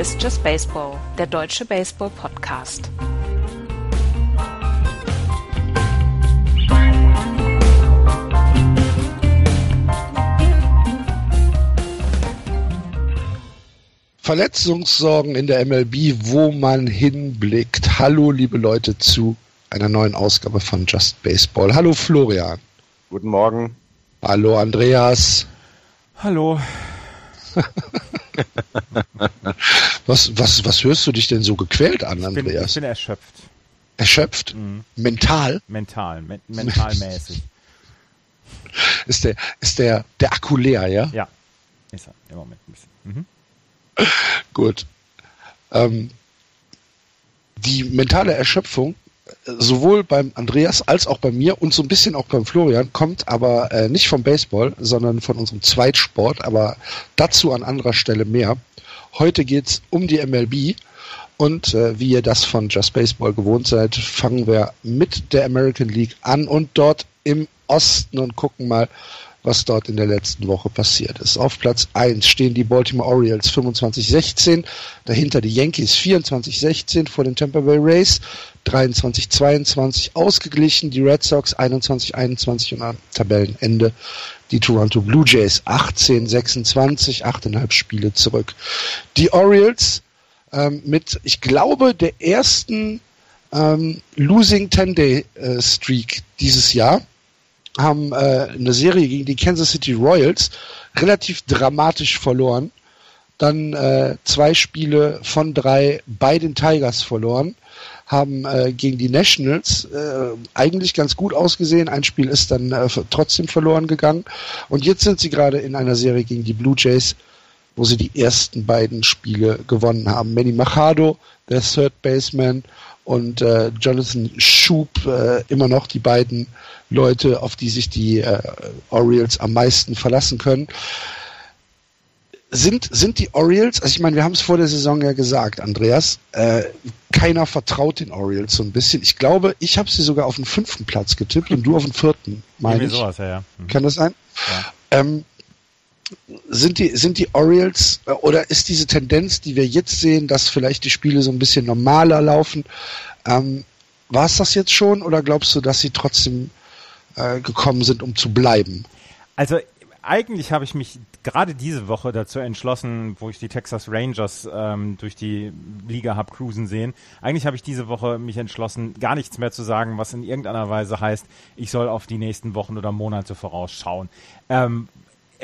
Ist Just Baseball, der deutsche Baseball-Podcast. Verletzungssorgen in der MLB, wo man hinblickt. Hallo, liebe Leute, zu einer neuen Ausgabe von Just Baseball. Hallo, Florian. Guten Morgen. Hallo, Andreas. Hallo. was, was, was hörst du dich denn so gequält an, Ich bin, Andreas? ich bin erschöpft. Erschöpft? Mhm. Mental? Mental, men mentalmäßig. Ist der, ist der, der Akku leer, ja? Ja, ist er im Moment ein bisschen. Mhm. Gut. Ähm, die mentale Erschöpfung, sowohl beim Andreas als auch bei mir und so ein bisschen auch beim Florian, kommt aber äh, nicht vom Baseball, sondern von unserem Zweitsport, aber dazu an anderer Stelle mehr. Heute geht's um die MLB und äh, wie ihr das von Just Baseball gewohnt seid, fangen wir mit der American League an und dort im Osten und gucken mal, was dort in der letzten Woche passiert ist. Auf Platz 1 stehen die Baltimore Orioles 25-16, dahinter die Yankees 24-16 vor den Tampa Bay Rays 23-22 ausgeglichen, die Red Sox 21-21 und am Tabellenende die Toronto Blue Jays 18-26, 8,5 Spiele zurück. Die Orioles ähm, mit, ich glaube, der ersten ähm, Losing 10-Day äh, Streak dieses Jahr haben äh, eine Serie gegen die Kansas City Royals relativ dramatisch verloren. Dann äh, zwei Spiele von drei bei den Tigers verloren. Haben äh, gegen die Nationals äh, eigentlich ganz gut ausgesehen. Ein Spiel ist dann äh, trotzdem verloren gegangen. Und jetzt sind sie gerade in einer Serie gegen die Blue Jays, wo sie die ersten beiden Spiele gewonnen haben. Manny Machado, der Third Baseman, und äh, Jonathan Schub, äh, immer noch die beiden Leute, auf die sich die äh, Orioles am meisten verlassen können. Sind, sind die Orioles, also ich meine, wir haben es vor der Saison ja gesagt, Andreas, äh, keiner vertraut den Orioles so ein bisschen. Ich glaube, ich habe sie sogar auf den fünften Platz getippt und du auf den vierten, meine ich. sowas, ja, ja. Mhm. Kann das sein? Ja. Ähm, sind die, sind die Orioles äh, oder ist diese Tendenz, die wir jetzt sehen, dass vielleicht die Spiele so ein bisschen normaler laufen, ähm, war es das jetzt schon oder glaubst du, dass sie trotzdem äh, gekommen sind, um zu bleiben? Also eigentlich habe ich mich gerade diese Woche dazu entschlossen, wo ich die Texas Rangers ähm, durch die Liga hab cruisen sehen. Eigentlich habe ich diese Woche mich entschlossen, gar nichts mehr zu sagen, was in irgendeiner Weise heißt, ich soll auf die nächsten Wochen oder Monate vorausschauen. Ähm,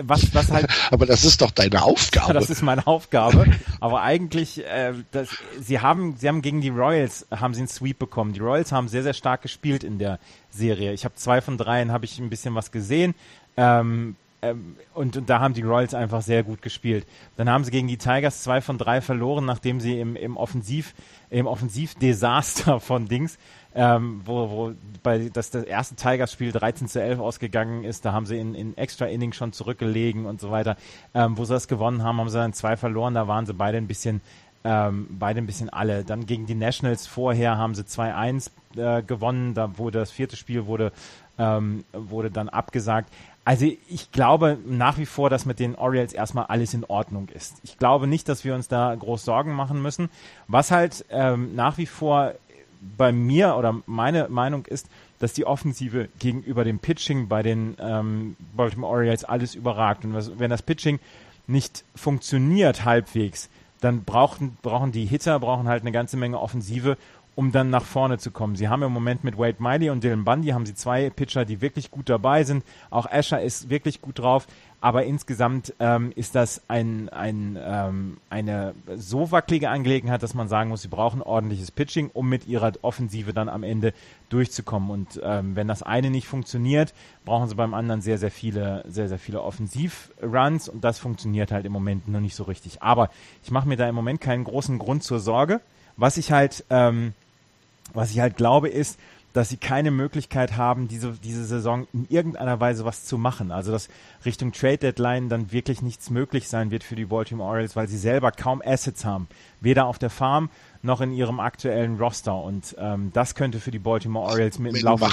was, was halt Aber das ist doch deine Aufgabe. das ist meine Aufgabe. Aber eigentlich, äh, das, sie haben, sie haben gegen die Royals haben sie einen Sweep bekommen. Die Royals haben sehr, sehr stark gespielt in der Serie. Ich habe zwei von dreien, habe ich ein bisschen was gesehen. Ähm, ähm, und, und da haben die Royals einfach sehr gut gespielt. Dann haben sie gegen die Tigers zwei von drei verloren, nachdem sie im, im Offensiv, im Offensivdesaster von Dings, ähm, wo, wo bei das, das erste Tigers-Spiel 13 zu 11 ausgegangen ist, da haben sie in, in extra Inning schon zurückgelegen und so weiter. Ähm, wo sie das gewonnen haben, haben sie dann zwei verloren, da waren sie beide ein bisschen ähm, beide ein bisschen alle. Dann gegen die Nationals vorher haben sie 2-1 äh, gewonnen, da wurde das vierte Spiel wurde, ähm, wurde dann abgesagt. Also ich glaube nach wie vor, dass mit den Orioles erstmal alles in Ordnung ist. Ich glaube nicht, dass wir uns da groß Sorgen machen müssen. Was halt ähm, nach wie vor bei mir oder meine Meinung ist, dass die Offensive gegenüber dem Pitching bei den ähm, Baltimore Orioles alles überragt. Und was, wenn das Pitching nicht funktioniert halbwegs, dann brauchen, brauchen die Hitter brauchen halt eine ganze Menge Offensive, um dann nach vorne zu kommen. Sie haben im Moment mit Wade Miley und Dylan Bundy haben sie zwei Pitcher, die wirklich gut dabei sind. Auch Asher ist wirklich gut drauf. Aber insgesamt ähm, ist das ein, ein, ähm, eine so wackelige Angelegenheit, dass man sagen muss, sie brauchen ordentliches Pitching, um mit ihrer Offensive dann am Ende durchzukommen. Und ähm, wenn das eine nicht funktioniert, brauchen sie beim anderen sehr, sehr viele, sehr, sehr viele Offensivruns und das funktioniert halt im Moment noch nicht so richtig. Aber ich mache mir da im Moment keinen großen Grund zur Sorge. Was ich halt, ähm, was ich halt glaube, ist, dass sie keine Möglichkeit haben, diese, diese Saison in irgendeiner Weise was zu machen. Also dass Richtung Trade Deadline dann wirklich nichts möglich sein wird für die Baltimore Orioles, weil sie selber kaum Assets haben. Weder auf der Farm noch in ihrem aktuellen Roster. Und ähm, das könnte für die Baltimore Orioles mit dem Laufe.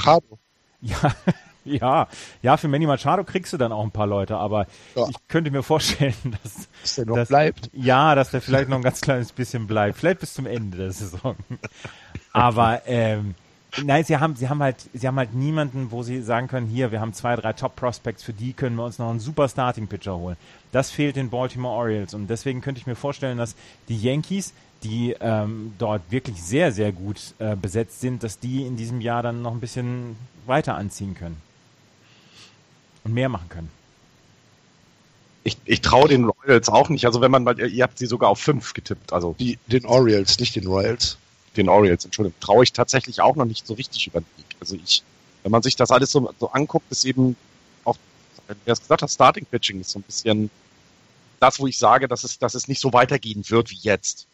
Ja, Ja, ja, für Manny Machado kriegst du dann auch ein paar Leute, aber ja. ich könnte mir vorstellen, dass, dass der noch dass, bleibt. Ja, dass der vielleicht noch ein ganz kleines bisschen bleibt. Vielleicht bis zum Ende der Saison. Aber ähm, nein, sie haben, sie haben halt, sie haben halt niemanden, wo sie sagen können, hier, wir haben zwei, drei Top Prospects, für die können wir uns noch einen super Starting Pitcher holen. Das fehlt den Baltimore Orioles und deswegen könnte ich mir vorstellen, dass die Yankees, die ähm, dort wirklich sehr, sehr gut äh, besetzt sind, dass die in diesem Jahr dann noch ein bisschen weiter anziehen können und mehr machen können. Ich, ich traue den Royals auch nicht. Also wenn man mal, ihr habt sie sogar auf fünf getippt. Also die, den Orioles, nicht den Royals. Den Orioles, Entschuldigung. Traue ich tatsächlich auch noch nicht so richtig über den Weg. Also ich, wenn man sich das alles so, so anguckt, ist eben auch, wer es gesagt hat, Starting Pitching ist so ein bisschen das, wo ich sage, dass es, dass es nicht so weitergehen wird wie jetzt.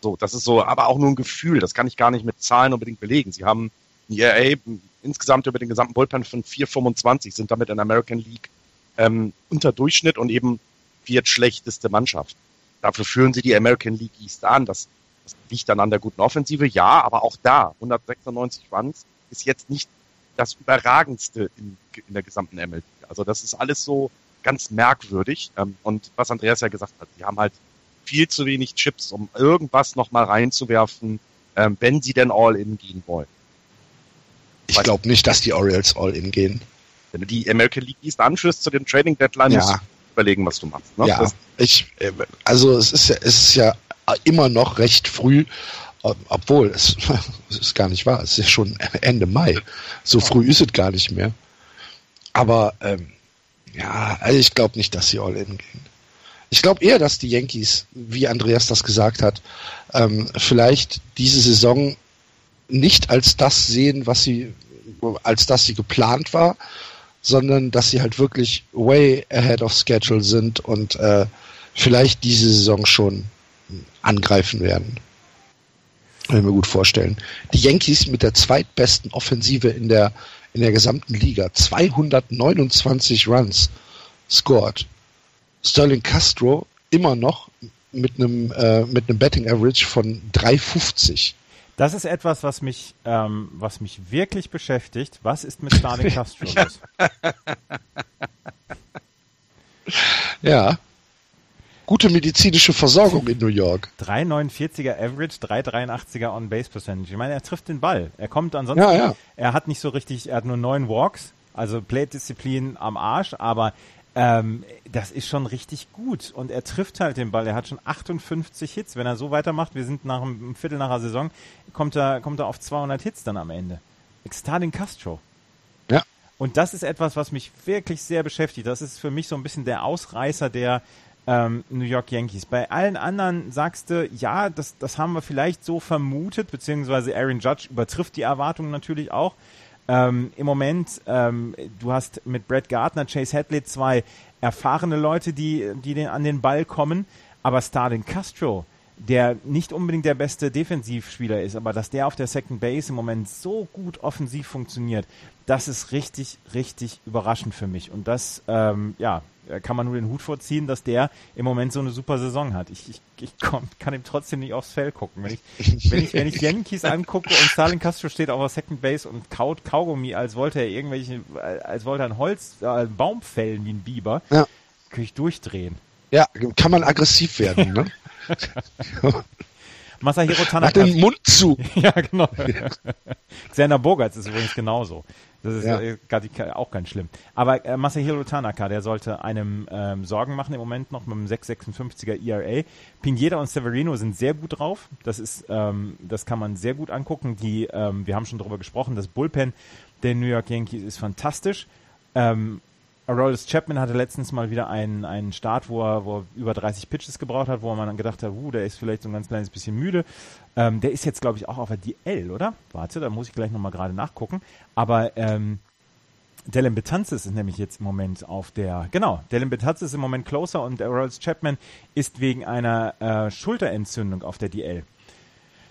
So, das ist so, aber auch nur ein Gefühl. Das kann ich gar nicht mit Zahlen unbedingt belegen. Sie haben ein ERA insgesamt über den gesamten Bullpen von 4,25, sind damit in American League ähm, unter Durchschnitt und eben viertschlechteste Mannschaft. Dafür führen sie die American League East an. Das, das liegt dann an der guten Offensive, ja, aber auch da, 196 Runs ist jetzt nicht das Überragendste in, in der gesamten MLB. Also das ist alles so ganz merkwürdig. Ähm, und was Andreas ja gesagt hat, die haben halt viel zu wenig Chips, um irgendwas nochmal reinzuwerfen, ähm, wenn sie denn All-In gehen wollen. Ich glaube nicht, dass die Orioles All-In gehen. Wenn du die American League East anführst zu den Trading Deadlines, ja. überlegen, was du machst. Ne? Ja, das ich, äh, also es ist ja, es ist ja immer noch recht früh, obwohl es, es ist gar nicht wahr, es ist ja schon Ende Mai. So früh ist es gar nicht mehr. Aber ähm, ja, also ich glaube nicht, dass sie All-In gehen. Ich glaube eher, dass die Yankees, wie Andreas das gesagt hat, ähm, vielleicht diese Saison nicht als das sehen, was sie, als das sie geplant war, sondern dass sie halt wirklich way ahead of schedule sind und äh, vielleicht diese Saison schon angreifen werden. Kann ich mir gut vorstellen. Die Yankees mit der zweitbesten Offensive in der, in der gesamten Liga. 229 Runs scored. Sterling Castro immer noch mit einem, äh, mit einem Betting Average von 3,50. Das ist etwas, was mich, ähm, was mich wirklich beschäftigt. Was ist mit Sterling Castro los? ja. Gute medizinische Versorgung in New York. 3,49er Average, 3,83er On-Base-Percentage. Ich meine, er trifft den Ball. Er kommt ansonsten, ja, ja. er hat nicht so richtig, er hat nur neun Walks, also Plate-Disziplin am Arsch, aber ähm, das ist schon richtig gut und er trifft halt den Ball. Er hat schon 58 Hits. Wenn er so weitermacht, wir sind nach einem Viertel nach der Saison, kommt er, kommt er auf 200 Hits dann am Ende. Extadin Castro. Ja. Und das ist etwas, was mich wirklich sehr beschäftigt. Das ist für mich so ein bisschen der Ausreißer der ähm, New York Yankees. Bei allen anderen sagst du, ja, das, das haben wir vielleicht so vermutet, beziehungsweise Aaron Judge übertrifft die Erwartungen natürlich auch. Ähm, Im Moment, ähm, du hast mit Brett Gardner, Chase Hadley zwei erfahrene Leute, die, die den, an den Ball kommen, aber Starlin Castro, der nicht unbedingt der beste Defensivspieler ist, aber dass der auf der Second Base im Moment so gut offensiv funktioniert, das ist richtig, richtig überraschend für mich. Und das, ähm, ja, kann man nur den Hut vorziehen, dass der im Moment so eine super Saison hat. Ich, ich, ich komm, kann ihm trotzdem nicht aufs Feld gucken. Wenn ich, wenn ich, wenn ich Yankees angucke und Stalin Castro steht auf der Second Base und kaut Kaugummi, als wollte er irgendwelche, als wollte er ein Holz, äh, einen Baum fällen wie ein Biber, ja. kann ich durchdrehen. Ja, kann man aggressiv werden, ne? Masahiro Tanaka. Mach den Mund zu. ja, genau. Xander Bogarts ist übrigens genauso. Das ist ja. gar die, auch ganz schlimm. Aber äh, Masahiro Tanaka, der sollte einem ähm, Sorgen machen im Moment noch mit einem 6,56er ERA. Pineda und Severino sind sehr gut drauf. Das ist, ähm, das kann man sehr gut angucken. Die, ähm, wir haben schon darüber gesprochen, das Bullpen der New York Yankees ist fantastisch. Ähm, Aroldis Chapman hatte letztens mal wieder einen, einen Start, wo er, wo er über 30 Pitches gebraucht hat, wo man dann gedacht hat, uh, der ist vielleicht so ein ganz kleines bisschen müde. Ähm, der ist jetzt, glaube ich, auch auf der DL, oder? Warte, da muss ich gleich nochmal gerade nachgucken. Aber ähm, Dylan Betanzis ist nämlich jetzt im Moment auf der, genau, Dylan Betanzis ist im Moment closer und Aroldis Chapman ist wegen einer äh, Schulterentzündung auf der DL.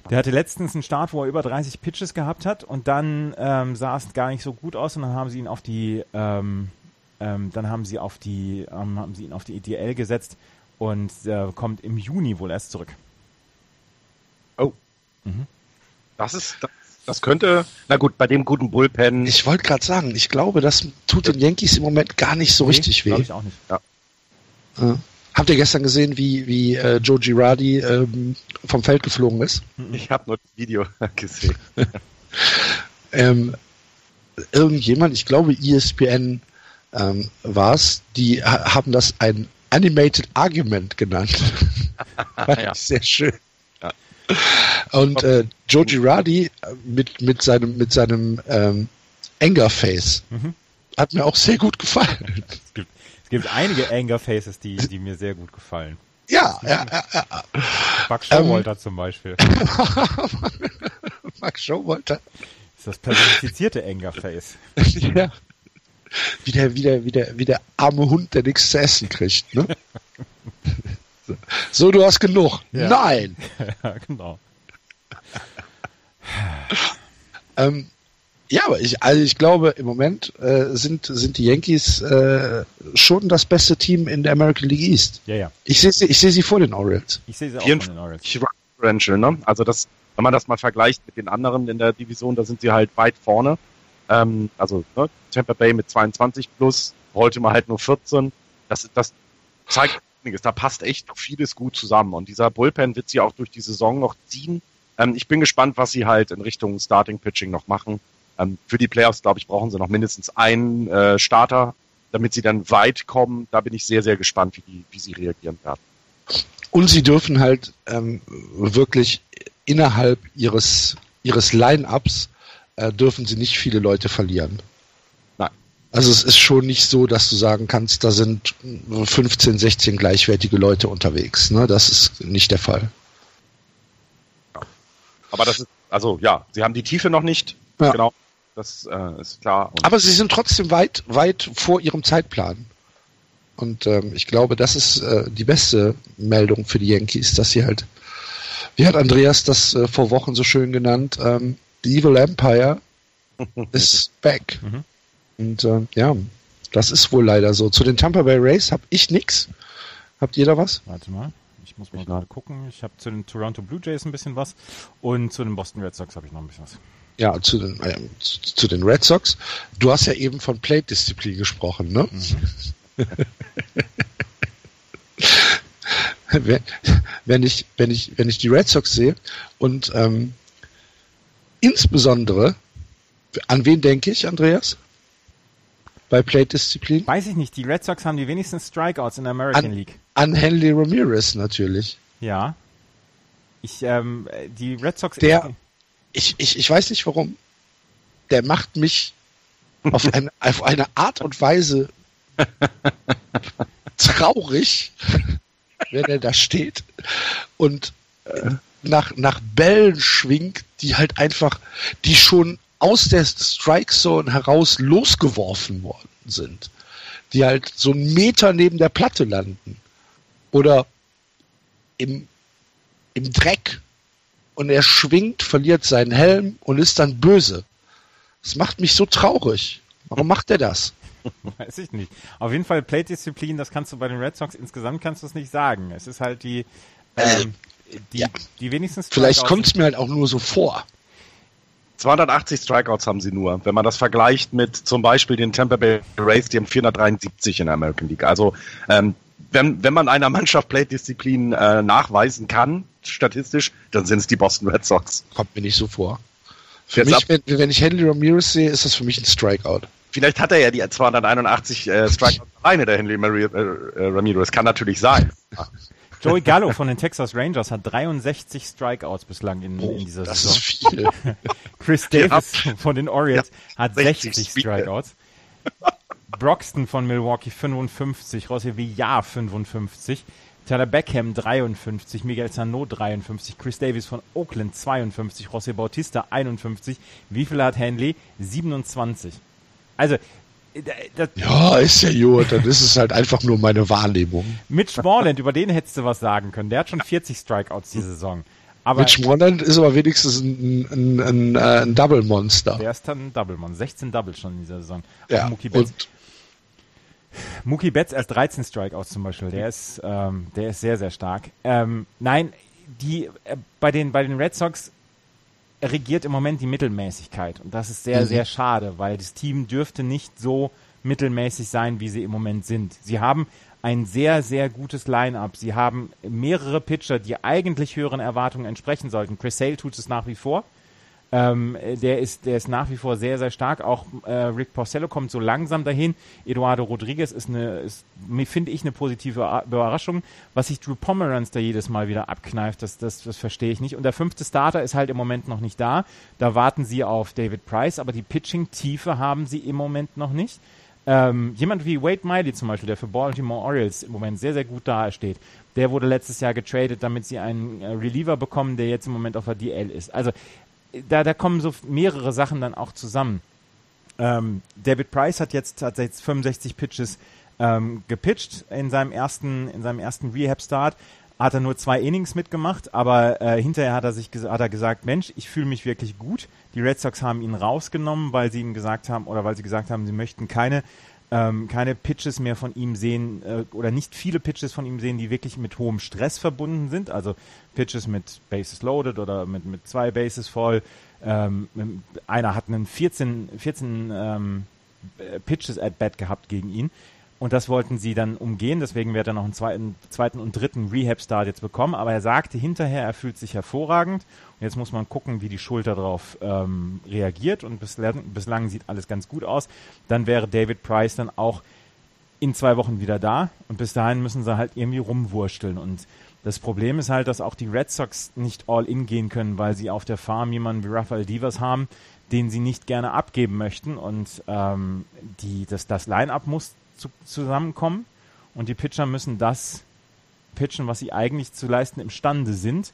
Der hatte letztens einen Start, wo er über 30 Pitches gehabt hat und dann ähm, sah es gar nicht so gut aus und dann haben sie ihn auf die ähm, ähm, dann haben sie auf die, ähm, haben sie ihn auf die EDL gesetzt und äh, kommt im Juni wohl erst zurück. Oh. Mhm. Das ist, das Das könnte, na gut, bei dem guten Bullpen. Ich wollte gerade sagen, ich glaube, das tut den Yankees im Moment gar nicht so richtig weh. Glaube ich auch nicht. Ja. Ja. Habt ihr gestern gesehen, wie, wie äh, Joe Girardi ähm, vom Feld geflogen ist? Ich habe nur das Video gesehen. Ähm, irgendjemand, ich glaube ESPN ähm, war es, die ha haben das ein Animated Argument genannt. Fand Ja. ich sehr schön. Ja. Und äh, Joe Girardi äh, mit, mit seinem, mit seinem ähm, Anger-Face Mhm. hat mir auch sehr gut gefallen. Es gibt, es gibt einige Anger Faces, die, die mir sehr gut gefallen. Ja, ja, ja, ja. Buck Showalter zum Beispiel. Max Showalter. ist das personifizierte Anger Face. ja. Wie der, wie, der, wie, der, wie der arme Hund, der nichts zu essen kriegt. Ne? so. so, du hast genug. Ja. Nein! ja, genau. Ähm, ja, aber ich, also ich glaube, im Moment äh, sind, sind die Yankees äh, schon das beste Team in der American League East. Ja, ja. Ich sehe sie, ich sehe sie vor den Orioles. Ich sehe sie auch von den Orioles. 54 Run Differential, ne? Also das, wenn man das mal vergleicht mit den anderen in der Division, da sind sie halt weit vorne. Ähm, also ne? Tampa Bay mit 22 plus, Baltimore halt nur 14. Das, das zeigt einiges. Da passt echt vieles gut zusammen. Und dieser Bullpen wird sie auch durch die Saison noch ziehen. Ähm, ich bin gespannt, was sie halt in Richtung Starting Pitching noch machen. Ähm, für die Playoffs, glaube ich, brauchen sie noch mindestens einen äh, Starter, damit sie dann weit kommen. Da bin ich sehr, sehr gespannt, wie, die, wie sie reagieren werden. Und sie dürfen halt ähm, wirklich innerhalb ihres, ihres Line-Ups äh, dürfen sie nicht viele Leute verlieren. Nein. Also es ist schon nicht so, dass du sagen kannst, da sind 15, 16 gleichwertige Leute unterwegs. Ne? Das ist nicht der Fall. Aber das ist, also ja, sie haben die Tiefe noch nicht. Ja. Genau. Das äh, ist klar. Und Aber sie sind trotzdem weit, weit vor ihrem Zeitplan. Und ähm, ich glaube, das ist äh, die beste Meldung für die Yankees, dass sie halt, wie hat Andreas das äh, vor Wochen so schön genannt, ähm, the Evil Empire is back. Mhm. Und äh, ja, das ist wohl leider so. Zu den Tampa Bay Rays habe ich nix. Habt ihr da was? Warte mal. Ich muss mal gerade gucken. Ich habe zu den Toronto Blue Jays ein bisschen was und zu den Boston Red Sox habe ich noch ein bisschen was. Ja, zu den, äh, zu, zu den Red Sox. Du hast ja eben von Plate-Disziplin gesprochen, ne? wenn, wenn, ich, wenn, ich, wenn ich die Red Sox sehe und ähm, insbesondere, an wen denke ich, Andreas? Bei Plate-Disziplin? Weiß ich nicht. Die Red Sox haben die wenigsten Strikeouts in der American An- League. An Henley Ramirez natürlich. Ja. Ich, ähm, äh, die Red Sox. Der- Ich, ich, ich weiß nicht warum. Der macht mich auf eine, auf eine Art und Weise traurig, wenn er da steht und äh, nach, nach Bällen schwingt, die halt einfach, die schon aus der Strike Zone heraus losgeworfen worden sind. Die halt so einen Meter neben der Platte landen. Oder im, im Dreck. Und er schwingt, verliert seinen Helm und ist dann böse. Das macht mich so traurig. Warum macht er das? Weiß ich nicht. Auf jeden Fall Plate-Disziplin, das kannst du bei den Red Sox insgesamt kannst du es nicht sagen. Es ist halt die, ähm, die, ja. die wenigsten Vielleicht kommt es mir halt auch nur so vor. 280 Strikeouts haben sie nur. Wenn man das vergleicht mit zum Beispiel den Tampa Bay Rays, die haben 473 in der American League. Also ähm, wenn, wenn man einer Mannschaft Plate-Disziplin äh, nachweisen kann, statistisch, dann sind es die Boston Red Sox. Kommt mir nicht so vor. Für Jetzt mich, wenn, wenn ich Henry Ramirez sehe, ist das für mich ein Strikeout. Vielleicht hat er ja die 281 äh, Strikeouts alleine, der Henry Mari- äh, äh, Ramirez. Kann natürlich sein. Joey Gallo von den Texas Rangers hat 63 Strikeouts bislang in, in dieser Oh, das Saison. ist viel. Chris Ja. Davis von den Orioles hat 60 60 Spiele. Strikeouts. Broxton von Milwaukee 55, Rossi Villar 55, Tyler Beckham 53, Miguel Sano 53, Chris Davis von Oakland 52, José Bautista 51. Wie viel hat Hanley? 27. Also, das, Ja, ist ja gut. Dann ist es halt einfach nur meine Wahrnehmung. Mitch Moreland, über den hättest du was sagen können. Der hat schon 40 Strikeouts diese Saison. Aber Mitch Moreland ist aber wenigstens ein, ein, ein, äh, ein Double Monster. der ist dann ein Doubleman. 16 Doubles schon in dieser Saison. Ja, Und Mookie Betts Mookie Betts erst 13 Strikeouts zum Beispiel. Der ist, ähm, der ist sehr, sehr stark. Ähm, nein, die äh, bei den bei den Red Sox regiert im Moment die Mittelmäßigkeit. Und das ist sehr, mhm. sehr schade, weil das Team dürfte nicht so mittelmäßig sein, wie sie im Moment sind. Sie haben ein sehr, sehr gutes Line-up. Sie haben mehrere Pitcher, die eigentlich höheren Erwartungen entsprechen sollten. Chris Sale tut es nach wie vor. Ähm, der ist, der ist nach wie vor sehr, sehr stark. Auch äh, Rick Porcello kommt so langsam dahin. Eduardo Rodriguez ist eine, ist, finde ich, eine positive Überraschung. Was sich Drew Pomeranz da jedes Mal wieder abkneift, das, das, das verstehe ich nicht. Und der fünfte Starter ist halt im Moment noch nicht da. Da warten sie auf David Price, aber die Pitching-Tiefe haben sie im Moment noch nicht. Ähm, jemand wie Wade Miley zum Beispiel, der für Baltimore Orioles im Moment sehr, sehr gut dasteht, der wurde letztes Jahr getradet, damit sie einen äh, Reliever bekommen, der jetzt im Moment auf der DL ist. Also da, da kommen so mehrere Sachen dann auch zusammen. Ähm, David Price hat jetzt, hat jetzt 65 Pitches ähm, gepitcht in seinem ersten, in seinem ersten Rehab-Start. Hat er nur zwei Innings mitgemacht, aber äh, hinterher hat er sich hat er gesagt, Mensch, ich fühle mich wirklich gut. Die Red Sox haben ihn rausgenommen, weil sie ihm gesagt haben oder weil sie gesagt haben, sie möchten keine ähm, keine Pitches mehr von ihm sehen äh, oder nicht viele Pitches von ihm sehen, die wirklich mit hohem Stress verbunden sind. Also Pitches mit Bases loaded oder mit, mit zwei Bases voll. Ähm, einer hat einen 14, 14 ähm, Pitches at bat gehabt gegen ihn. Und das wollten sie dann umgehen, deswegen wird er noch einen zweiten, zweiten und dritten Rehab-Start jetzt bekommen. Aber er sagte hinterher, er fühlt sich hervorragend. Und jetzt muss man gucken, wie die Schulter darauf ähm, reagiert. Und bislang, bislang sieht alles ganz gut aus. Dann wäre David Price dann auch in zwei Wochen wieder da. Und bis dahin müssen sie halt irgendwie rumwursteln. Und das Problem ist halt, dass auch die Red Sox nicht all in gehen können, weil sie auf der Farm jemanden wie Rafael Divas haben, den sie nicht gerne abgeben möchten. Und ähm, die, das, das Line-Up muss zu, zusammenkommen und die Pitcher müssen das pitchen, was sie eigentlich zu leisten imstande sind,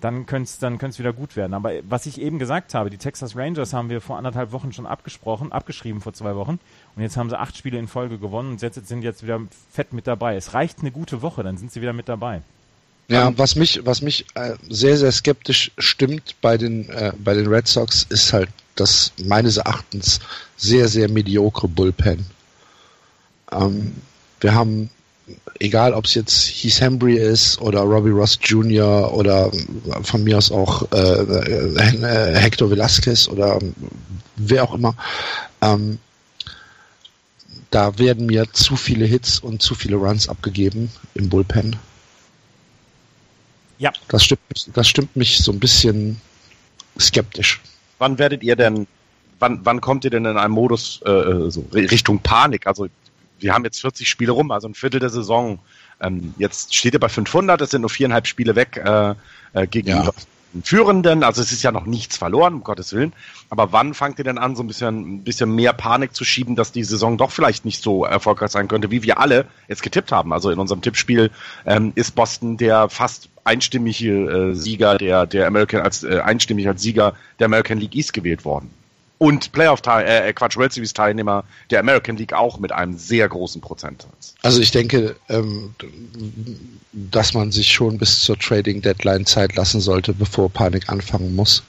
dann könnte es dann wieder gut werden. Aber was ich eben gesagt habe, die Texas Rangers haben wir vor anderthalb Wochen schon abgesprochen, abgeschrieben vor zwei Wochen und jetzt haben sie acht Spiele in Folge gewonnen und jetzt sind jetzt wieder fett mit dabei. Es reicht eine gute Woche, dann sind sie wieder mit dabei. Ja, was mich, was mich äh, sehr, sehr skeptisch stimmt bei den, äh, bei den Red Sox, ist halt das meines Erachtens sehr, sehr mediokre Bullpen. Ähm, wir haben, egal ob es jetzt Heath Hembry ist oder Robbie Ross Jr. oder von mir aus auch äh, äh, Hector Velasquez oder wer auch immer, ähm, da werden mir zu viele Hits und zu viele Runs abgegeben im Bullpen. Ja. Das stimmt, das stimmt mich so ein bisschen skeptisch. Wann werdet ihr denn, wann, wann kommt ihr denn in einem Modus äh, äh so Richtung Panik? Also wir haben jetzt 40 Spiele rum, also ein Viertel der Saison. Ähm, jetzt steht ihr bei 500, es sind nur viereinhalb Spiele weg äh, äh, gegenüber ja. Führenden. Also es ist ja noch nichts verloren, um Gottes Willen. Aber wann fangt ihr denn an, so ein bisschen, ein bisschen mehr Panik zu schieben, dass die Saison doch vielleicht nicht so erfolgreich sein könnte, wie wir alle jetzt getippt haben? Also in unserem Tippspiel ähm, ist Boston der fast einstimmige äh, Sieger der, der American, als äh, einstimmig als Sieger der American League East gewählt worden und Playoff äh, äh, Quatsch World Series Teilnehmer der American League auch mit einem sehr großen Prozentsatz. Also ich denke, ähm, dass man sich schon bis zur Trading Deadline Zeit lassen sollte, bevor Panik anfangen muss.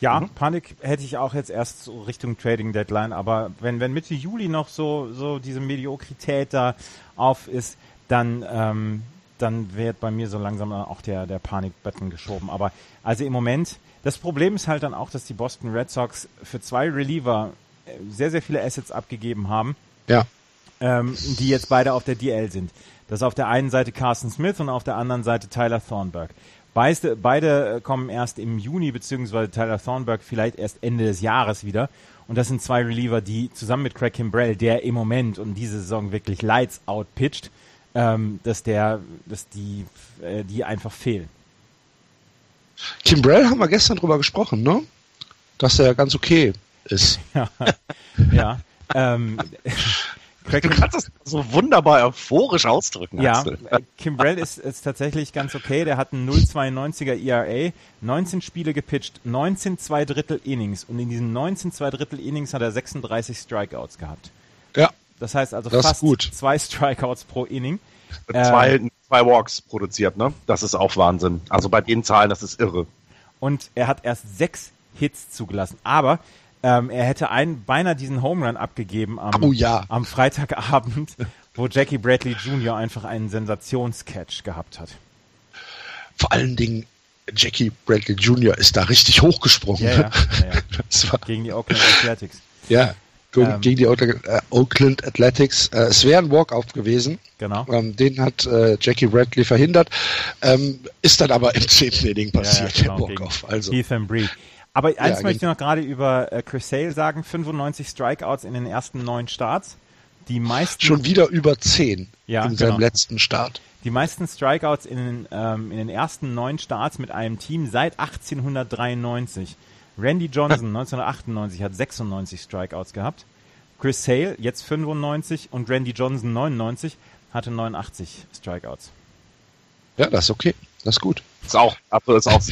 Ja, mhm. Panik hätte ich auch jetzt erst so Richtung Trading Deadline, aber wenn, wenn Mitte Juli noch so, so diese Mediokrität da auf ist, dann, ähm, dann wird bei mir so langsam auch der, der Panik-Button geschoben. Aber also im Moment, das Problem ist halt dann auch, dass die Boston Red Sox für zwei Reliever äh, sehr, sehr viele Assets abgegeben haben. Ja. Ähm, die jetzt beide auf der DL sind. Das ist auf der einen Seite Carson Smith und auf der anderen Seite Tyler Thornburg. Beide, beide kommen erst im Juni, beziehungsweise Tyler Thornburg vielleicht erst Ende des Jahres wieder. Und das sind zwei Reliever, die zusammen mit Craig Kimbrell, der im Moment und diese Saison wirklich Lights out pitcht, ähm, dass der, dass die, äh, die einfach fehlen. Kimbrell haben wir gestern drüber gesprochen, ne? Dass er ganz okay ist. ja. ja. Ähm, du kannst das so wunderbar euphorisch ausdrücken. Ja, äh, Kimbrell ist, ist tatsächlich ganz okay. Der hat einen 0,92er ERA, 19 Spiele gepitcht, 19 zwei Drittel Innings und in diesen 19 zwei Drittel Innings hat er 36 Strikeouts gehabt. Ja. Das heißt also das fast zwei Strikeouts pro Inning. Zwei, ähm, zwei Walks produziert, ne? Das ist auch Wahnsinn. Also bei den Zahlen, das ist irre. Und er hat erst sechs Hits zugelassen. Aber ähm, er hätte einen, beinahe diesen Home Run abgegeben am, oh, ja. am Freitagabend, wo Jackie Bradley Jr. einfach einen Sensationscatch gehabt hat. Vor allen Dingen, Jackie Bradley Jr. ist da richtig hochgesprungen. Ja, ja, ja, Gegen die Oakland Athletics. ja, Ähm. gegen die Oakland, äh, Oakland Athletics. Äh, es wäre ein Walkout gewesen. Genau. Ähm, den hat äh, Jackie Bradley verhindert. Ähm, ist dann aber im zehnten Inning passiert, Ja, ja, genau, der Walk-Off. Also, Keith and Bree. Aber eins Ja, möchte ich noch gerade über äh, Chris Sale sagen. 95 Strikeouts in den ersten neun Starts. Die meisten, schon wieder über zehn Ja, in genau. seinem letzten Start. die meisten Strikeouts in, ähm, in den ersten neun Starts mit einem Team seit 1893. Randy Johnson 1998 hat 96 Strikeouts gehabt. Chris Sale jetzt 95 und Randy Johnson 99 hatte 89 Strikeouts. Ja, das ist okay. Das ist gut. Ist auch, Apfel ist auch.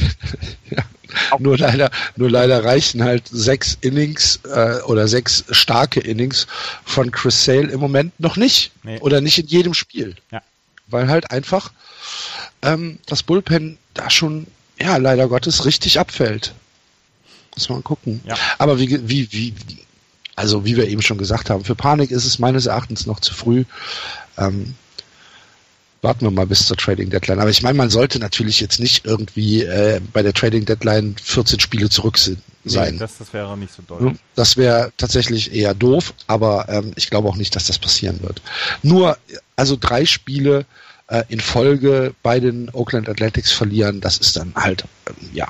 Ja. Nur leider, nur leider reichen halt sechs Innings äh, oder sechs starke Innings von Chris Sale im Moment noch nicht. Nee. Oder nicht in jedem Spiel. Ja. Weil halt einfach ähm, das Bullpen da schon, ja, leider Gottes richtig abfällt. Muss man gucken. Ja. Aber wie, wie, wie, also wie wir eben schon gesagt haben, für Panik ist es meines Erachtens noch zu früh. Ähm, warten wir mal bis zur Trading Deadline. Aber ich meine, man sollte natürlich jetzt nicht irgendwie äh, bei der Trading Deadline 14 Spiele zurück sind, sein. Nee, das, das wäre nicht so doll. Ja, Das wäre tatsächlich eher doof, aber ähm, ich glaube auch nicht, dass das passieren wird. Nur, also drei Spiele äh, in Folge bei den Oakland Athletics verlieren, das ist dann halt, ähm, ja,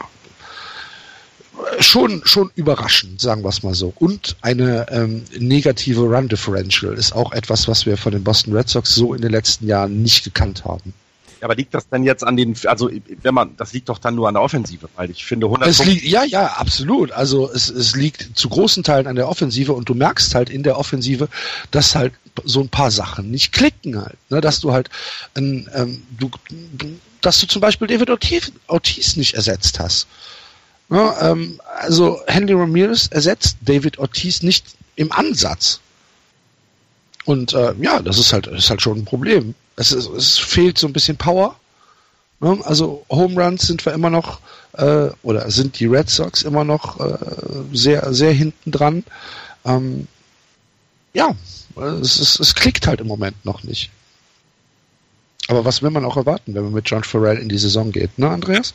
schon, schon überraschend, sagen wir es mal so. Und eine ähm, negative Run Differential ist auch etwas, was wir von den Boston Red Sox so in den letzten Jahren nicht gekannt haben. Aber liegt das denn jetzt an den, also wenn man, das liegt doch dann nur an der Offensive, weil ich finde 100 Es liegt, ja, ja, absolut. Also es, es liegt zu großen Teilen an der Offensive und du merkst halt in der Offensive, dass halt so ein paar Sachen nicht klicken halt. Ne? Dass du halt, ähm, du, du- dass du zum Beispiel David Ortiz, Ortiz nicht ersetzt hast. Ne? Ähm, also Henry Ramirez ersetzt David Ortiz nicht im Ansatz. Und äh, ja, das ist halt, ist halt schon ein Problem. Es, ist, es fehlt so ein bisschen Power. Ne? Also Home Runs sind wir immer noch, äh, oder sind die Red Sox immer noch äh, sehr, sehr hinten dran. Ähm, ja, es, ist, es klickt halt im Moment noch nicht. Aber was will man auch erwarten, wenn man mit John Farrell in die Saison geht, ne, Andreas?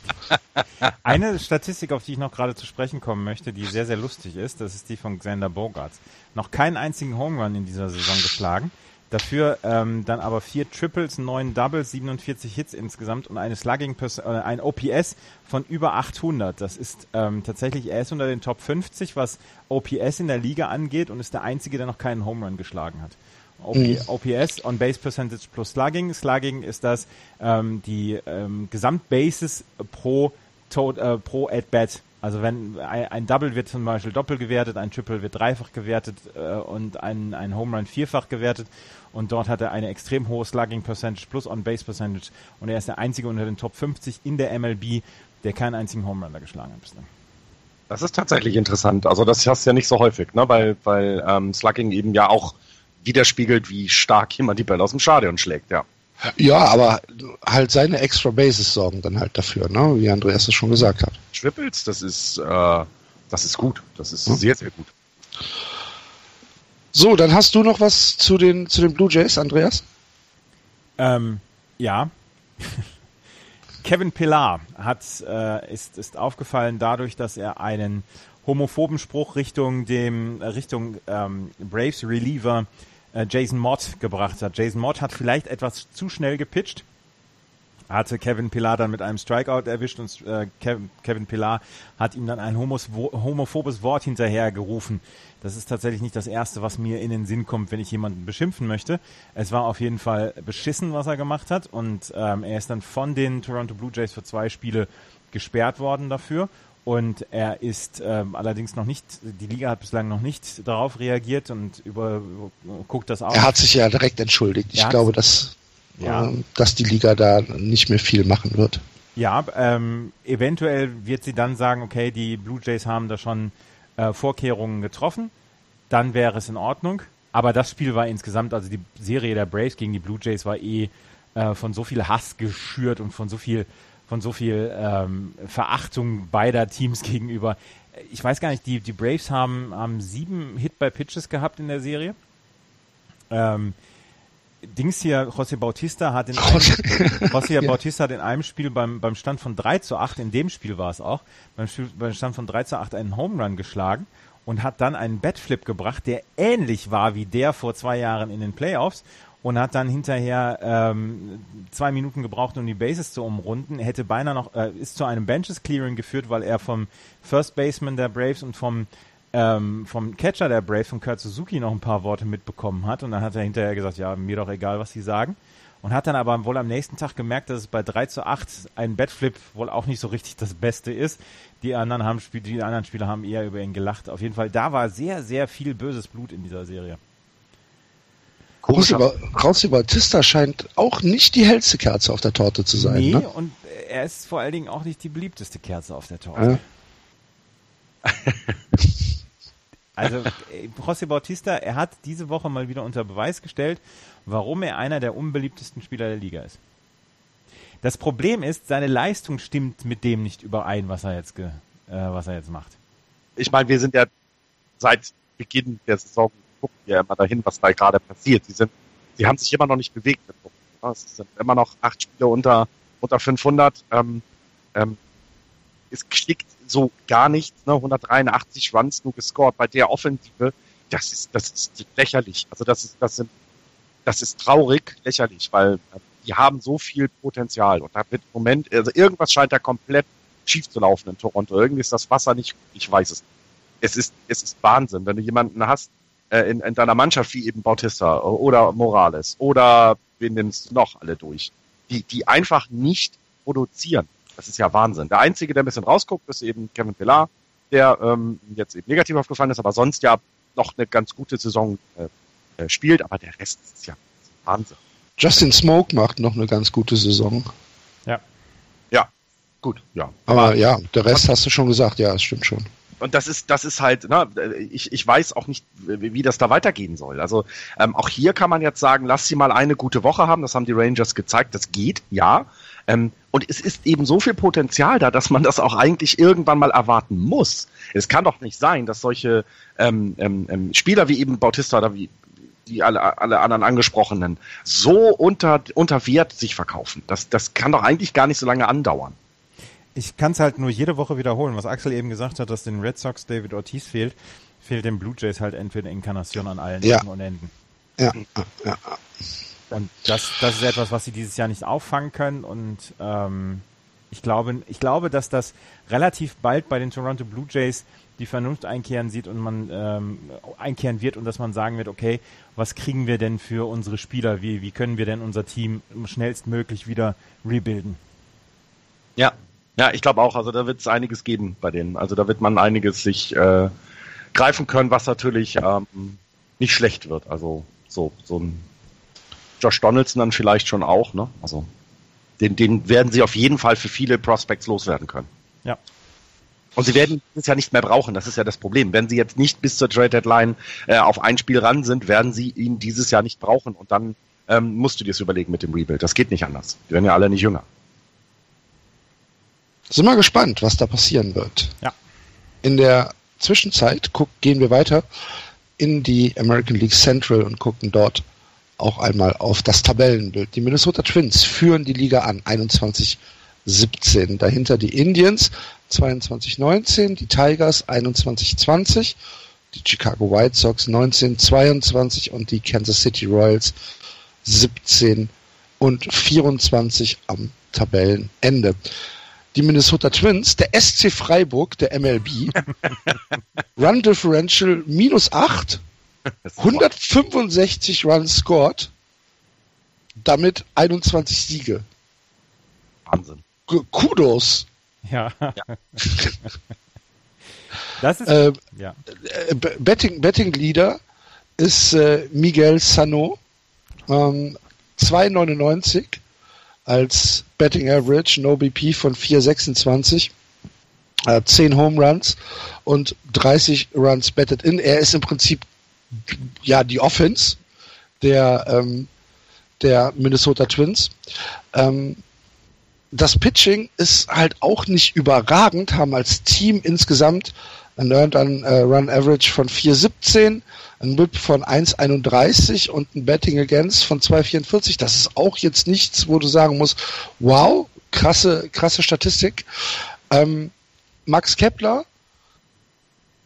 Eine Statistik, auf die ich noch gerade zu sprechen kommen möchte, die sehr, sehr lustig ist, das ist die von Xander Bogarts. Noch keinen einzigen Home Run in dieser Saison geschlagen. Dafür ähm, dann aber vier Triples, neun Doubles, 47 Hits insgesamt und eine Slugging äh, ein OPS von über 800. Das ist ähm, tatsächlich, er ist unter den Top 50, was OPS in der Liga angeht und ist der einzige, der noch keinen Home Run geschlagen hat. OP, OPS, On Base Percentage plus Slugging. Slugging ist das ähm, die ähm, Gesamtbases pro to äh, pro at bat. Also wenn ein, Double wird zum Beispiel doppelt gewertet, ein Triple wird dreifach gewertet äh, und ein, ein Home Run vierfach gewertet und dort hat er eine extrem hohe Slugging Percentage plus On Base Percentage und er ist der einzige unter den Top 50 in der MLB, der keinen einzigen Home Run da geschlagen hat bislang. Das ist tatsächlich interessant. Also das hast du ja nicht so häufig, ne? weil, weil ähm, Slugging eben ja auch widerspiegelt, wie stark jemand die Bälle aus dem Stadion schlägt, ja. Ja, aber halt seine Extra Bases sorgen dann halt dafür, ne? wie Andreas es schon gesagt hat. Triples, das ist, äh, das ist gut. Das ist Hm. sehr, sehr gut. So, dann hast du noch was zu den, zu den Blue Jays, Andreas? Ähm, ja. Kevin Pillar hat, äh, ist, ist aufgefallen dadurch, dass er einen homophoben Spruch Richtung dem, äh, Richtung ähm, Braves Reliever äh, Jason Mott gebracht hat. Jason Mott hat vielleicht etwas zu schnell gepitcht. Hatte Kevin Pillar dann mit einem Strikeout erwischt und äh, Kevin, Kevin Pillar hat ihm dann ein homos, homophobes Wort hinterhergerufen. Das ist tatsächlich nicht das Erste, was mir in den Sinn kommt, wenn ich jemanden beschimpfen möchte. Es war auf jeden Fall beschissen, was er gemacht hat und ähm, er ist dann von den Toronto Blue Jays für zwei Spiele gesperrt worden dafür. Und er ist ähm, allerdings noch nicht, die Liga hat bislang noch nicht darauf reagiert und über, guckt das auch. Er hat sich ja direkt entschuldigt. Ich Er hat- glaube, dass, Ja. ähm, dass die Liga da nicht mehr viel machen wird. Ja, ähm, eventuell wird sie dann sagen, okay, die Blue Jays haben da schon äh, Vorkehrungen getroffen, dann wäre es in Ordnung. Aber das Spiel war insgesamt, also die Serie der Braves gegen die Blue Jays war eh äh, von so viel Hass geschürt und von so viel, von so viel ähm, Verachtung beider Teams gegenüber. Ich weiß gar nicht, die, die Braves haben, haben sieben Hit by Pitches gehabt in der Serie. Ähm, Dings hier, José Bautista hat in einem, José. Bautista hat in einem Spiel beim, beim Stand von 3 zu 8, in dem Spiel war es auch, beim, Spiel, beim Stand von 3 zu 8 einen Home Run geschlagen und hat dann einen Batflip gebracht, der ähnlich war wie der vor zwei Jahren in den Playoffs und hat dann hinterher ähm, zwei Minuten gebraucht, um die Bases zu umrunden. Er hätte beinahe noch, äh, ist zu einem Benches Clearing geführt, weil er vom First Baseman der Braves und vom ähm, vom Catcher der Braves, von Kurt Suzuki, noch ein paar Worte mitbekommen hat. Und dann hat er hinterher gesagt, ja, mir doch egal, was sie sagen. Und hat dann aber wohl am nächsten Tag gemerkt, dass es bei 3 zu 8 ein Batflip wohl auch nicht so richtig das Beste ist. Die anderen, haben, die anderen Spieler haben eher über ihn gelacht. Auf jeden Fall, da war sehr, sehr viel böses Blut in dieser Serie. Rossi Bautista scheint auch nicht die hellste Kerze auf der Torte zu sein. Nee, ne? und er ist vor allen Dingen auch nicht die beliebteste Kerze auf der Torte. Ja. Also äh, José Bautista, er hat diese Woche mal wieder unter Beweis gestellt, warum er einer der unbeliebtesten Spieler der Liga ist. Das Problem ist, seine Leistung stimmt mit dem nicht überein, was er jetzt, ge, äh, was er jetzt macht. Ich meine, wir sind ja seit Beginn der Saison gucken ja immer dahin, was da gerade passiert. Sie sind, sie haben sich immer noch nicht bewegt. Es sind immer noch acht Spiele unter unter 500. Ähm, ähm, es klickt so gar nichts, ne? 183 Runs nur gescored bei der Offensive. Das ist, das ist lächerlich. Also das ist, das sind, das ist traurig lächerlich, weil äh, die haben so viel Potenzial und da wird im Moment, also irgendwas scheint da komplett schief zu laufen in Toronto. Irgendwie ist das Wasser nicht, ich weiß es. Es ist, es ist Wahnsinn, wenn du jemanden hast äh, in, in deiner Mannschaft wie eben Bautista oder Morales oder wen nimmst du noch alle durch, die, die einfach nicht produzieren. Das ist ja Wahnsinn. Der Einzige, der ein bisschen rausguckt, ist eben Kevin Pillar, der ähm, jetzt eben negativ aufgefallen ist, aber sonst ja noch eine ganz gute Saison äh, äh spielt, aber der Rest ist ja Wahnsinn. Justin Smoke macht noch eine ganz gute Saison. Ja. Ja, gut, ja. Aber, aber ja, der Rest hast du schon gesagt, ja, das stimmt schon und das ist, das ist halt, na, ich, ich weiß auch nicht, wie das da weitergehen soll. Also ähm, auch hier kann man jetzt sagen, lass sie mal eine gute Woche haben. Das haben die Rangers gezeigt. Das geht, ja. Ähm, und es ist eben so viel Potenzial da, dass man das auch eigentlich irgendwann mal erwarten muss. Es kann doch nicht sein, dass solche ähm, ähm, ähm Spieler wie eben Bautista oder wie die alle, alle anderen angesprochenen so unter, unter Wert sich verkaufen. Das, das kann doch eigentlich gar nicht so lange andauern. Ich kann es halt nur jede Woche wiederholen, was Axel eben gesagt hat, dass den Red Sox David Ortiz fehlt, fehlt den Blue Jays halt entweder Inkarnation an allen ja. Ecken und Enden. Ja, ja. Und das, das ist etwas, was sie dieses Jahr nicht auffangen können. Und ähm, ich glaube, ich glaube, dass das relativ bald bei den Toronto Blue Jays die Vernunft einkehren sieht und man ähm, einkehren wird und dass man sagen wird, okay, was kriegen wir denn für unsere Spieler? Wie, wie können wir denn unser Team schnellstmöglich wieder rebuilden? Ja, ja, ich glaube auch. Also da wird es einiges geben bei denen. Also da wird man einiges sich äh, greifen können, was natürlich ähm, nicht schlecht wird. Also so so ein Josh Donaldson dann vielleicht schon auch. Ne? Also den, den werden sie auf jeden Fall für viele Prospects loswerden können. Ja. Und sie werden es ja nicht mehr brauchen, das ist ja das Problem. Wenn sie jetzt nicht bis zur Trade Deadline äh, auf ein Spiel ran sind, werden sie ihn dieses Jahr nicht brauchen. Und dann ähm, musst du dir das überlegen mit dem Rebuild. Das geht nicht anders. Die werden ja alle nicht jünger. Sind wir gespannt, was da passieren wird. Ja. In der Zwischenzeit guck, gehen wir weiter in die American League Central und gucken dort auch einmal auf das Tabellenbild. Die Minnesota Twins führen die Liga an, 21 17. Dahinter die Indians 22-19, die Tigers 21-20, die Chicago White Sox 19-22 und die Kansas City Royals 17 und 24 am Tabellenende. Die Minnesota Twins, der SC Freiburg, der MLB, Run Differential minus 8, 165 Runs scored, damit 21 Siege. Wahnsinn. Kudos. Ja. ja. das ist, äh, ja. Äh, Betting, Betting Leader ist äh, Miguel Sano, ähm, 2,99 als Betting Average, No BP von 4,26, äh, 10 Home Runs und 30 Runs betted in. Er ist im Prinzip ja die Offense der, ähm, der Minnesota Twins. Ähm, das Pitching ist halt auch nicht überragend, haben als Team insgesamt ein Earned an, äh, Run Average von 4,17, ein Whip von 1,31 und ein Betting Against von 2,44. Das ist auch jetzt nichts, wo du sagen musst, wow, krasse, krasse Statistik. Ähm, Max Kepler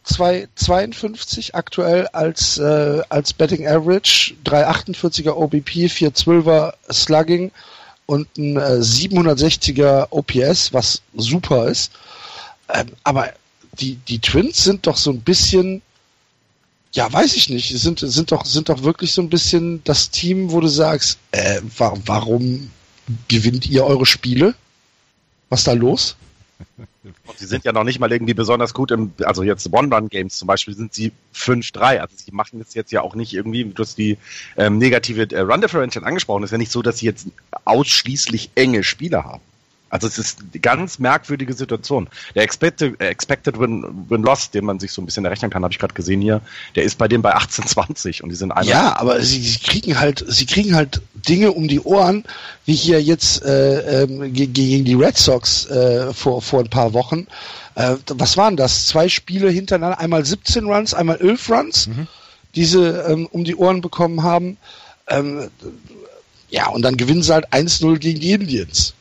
2,52 aktuell als, äh, als Betting Average, 3,48er OBP, 4,12er Slugging und ein äh, 760er OPS, was super ist. Ähm, aber die, die Twins sind doch so ein bisschen, ja, weiß ich nicht, sind, sind doch, sind doch wirklich so ein bisschen das Team, wo du sagst, äh, wa warum gewinnt ihr eure Spiele? Was da los? Und sie sind ja noch nicht mal irgendwie besonders gut im, also jetzt One-Run-Games zum Beispiel sind sie 5-3. Also sie machen das jetzt ja auch nicht irgendwie, du hast die ähm, negative äh, Run-Differential angesprochen. Es ist ja nicht so, dass sie jetzt ausschließlich enge Spieler haben. Also es ist eine ganz merkwürdige Situation. Der Expected, äh, expected win, win Loss, den man sich so ein bisschen errechnen kann, habe ich gerade gesehen hier, der ist bei dem bei 18,20 und die sind einmal. Ja, aber sie, sie, kriegen halt, sie kriegen halt Dinge um die Ohren, wie hier jetzt äh, ähm, gegen die Red Sox äh, vor, vor ein paar Wochen. Äh, was waren das? Zwei Spiele hintereinander, einmal 17 Runs, einmal 11 Runs, mhm. die sie ähm, um die Ohren bekommen haben. Ähm, ja, und dann gewinnen sie halt 1-0 gegen die Indians.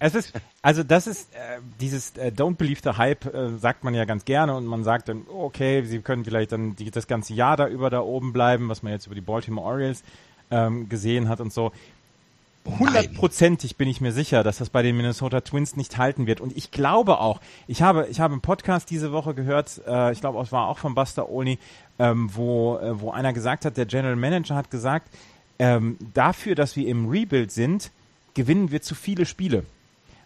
Es ist, also das ist äh, dieses äh, Don't Believe the Hype, äh, sagt man ja ganz gerne und man sagt dann, okay, sie können vielleicht dann die, das ganze Jahr da über da oben bleiben, was man jetzt über die Baltimore Orioles ähm, gesehen hat und so. Hundertprozentig bin ich mir sicher, dass das bei den Minnesota Twins nicht halten wird. Und ich glaube auch, ich habe, ich habe einen Podcast diese Woche gehört, äh, ich glaube, es war auch von Buster Olney, ähm, wo, äh, wo einer gesagt hat, der General Manager hat gesagt, ähm, dafür, dass wir im Rebuild sind, gewinnen wir zu viele Spiele.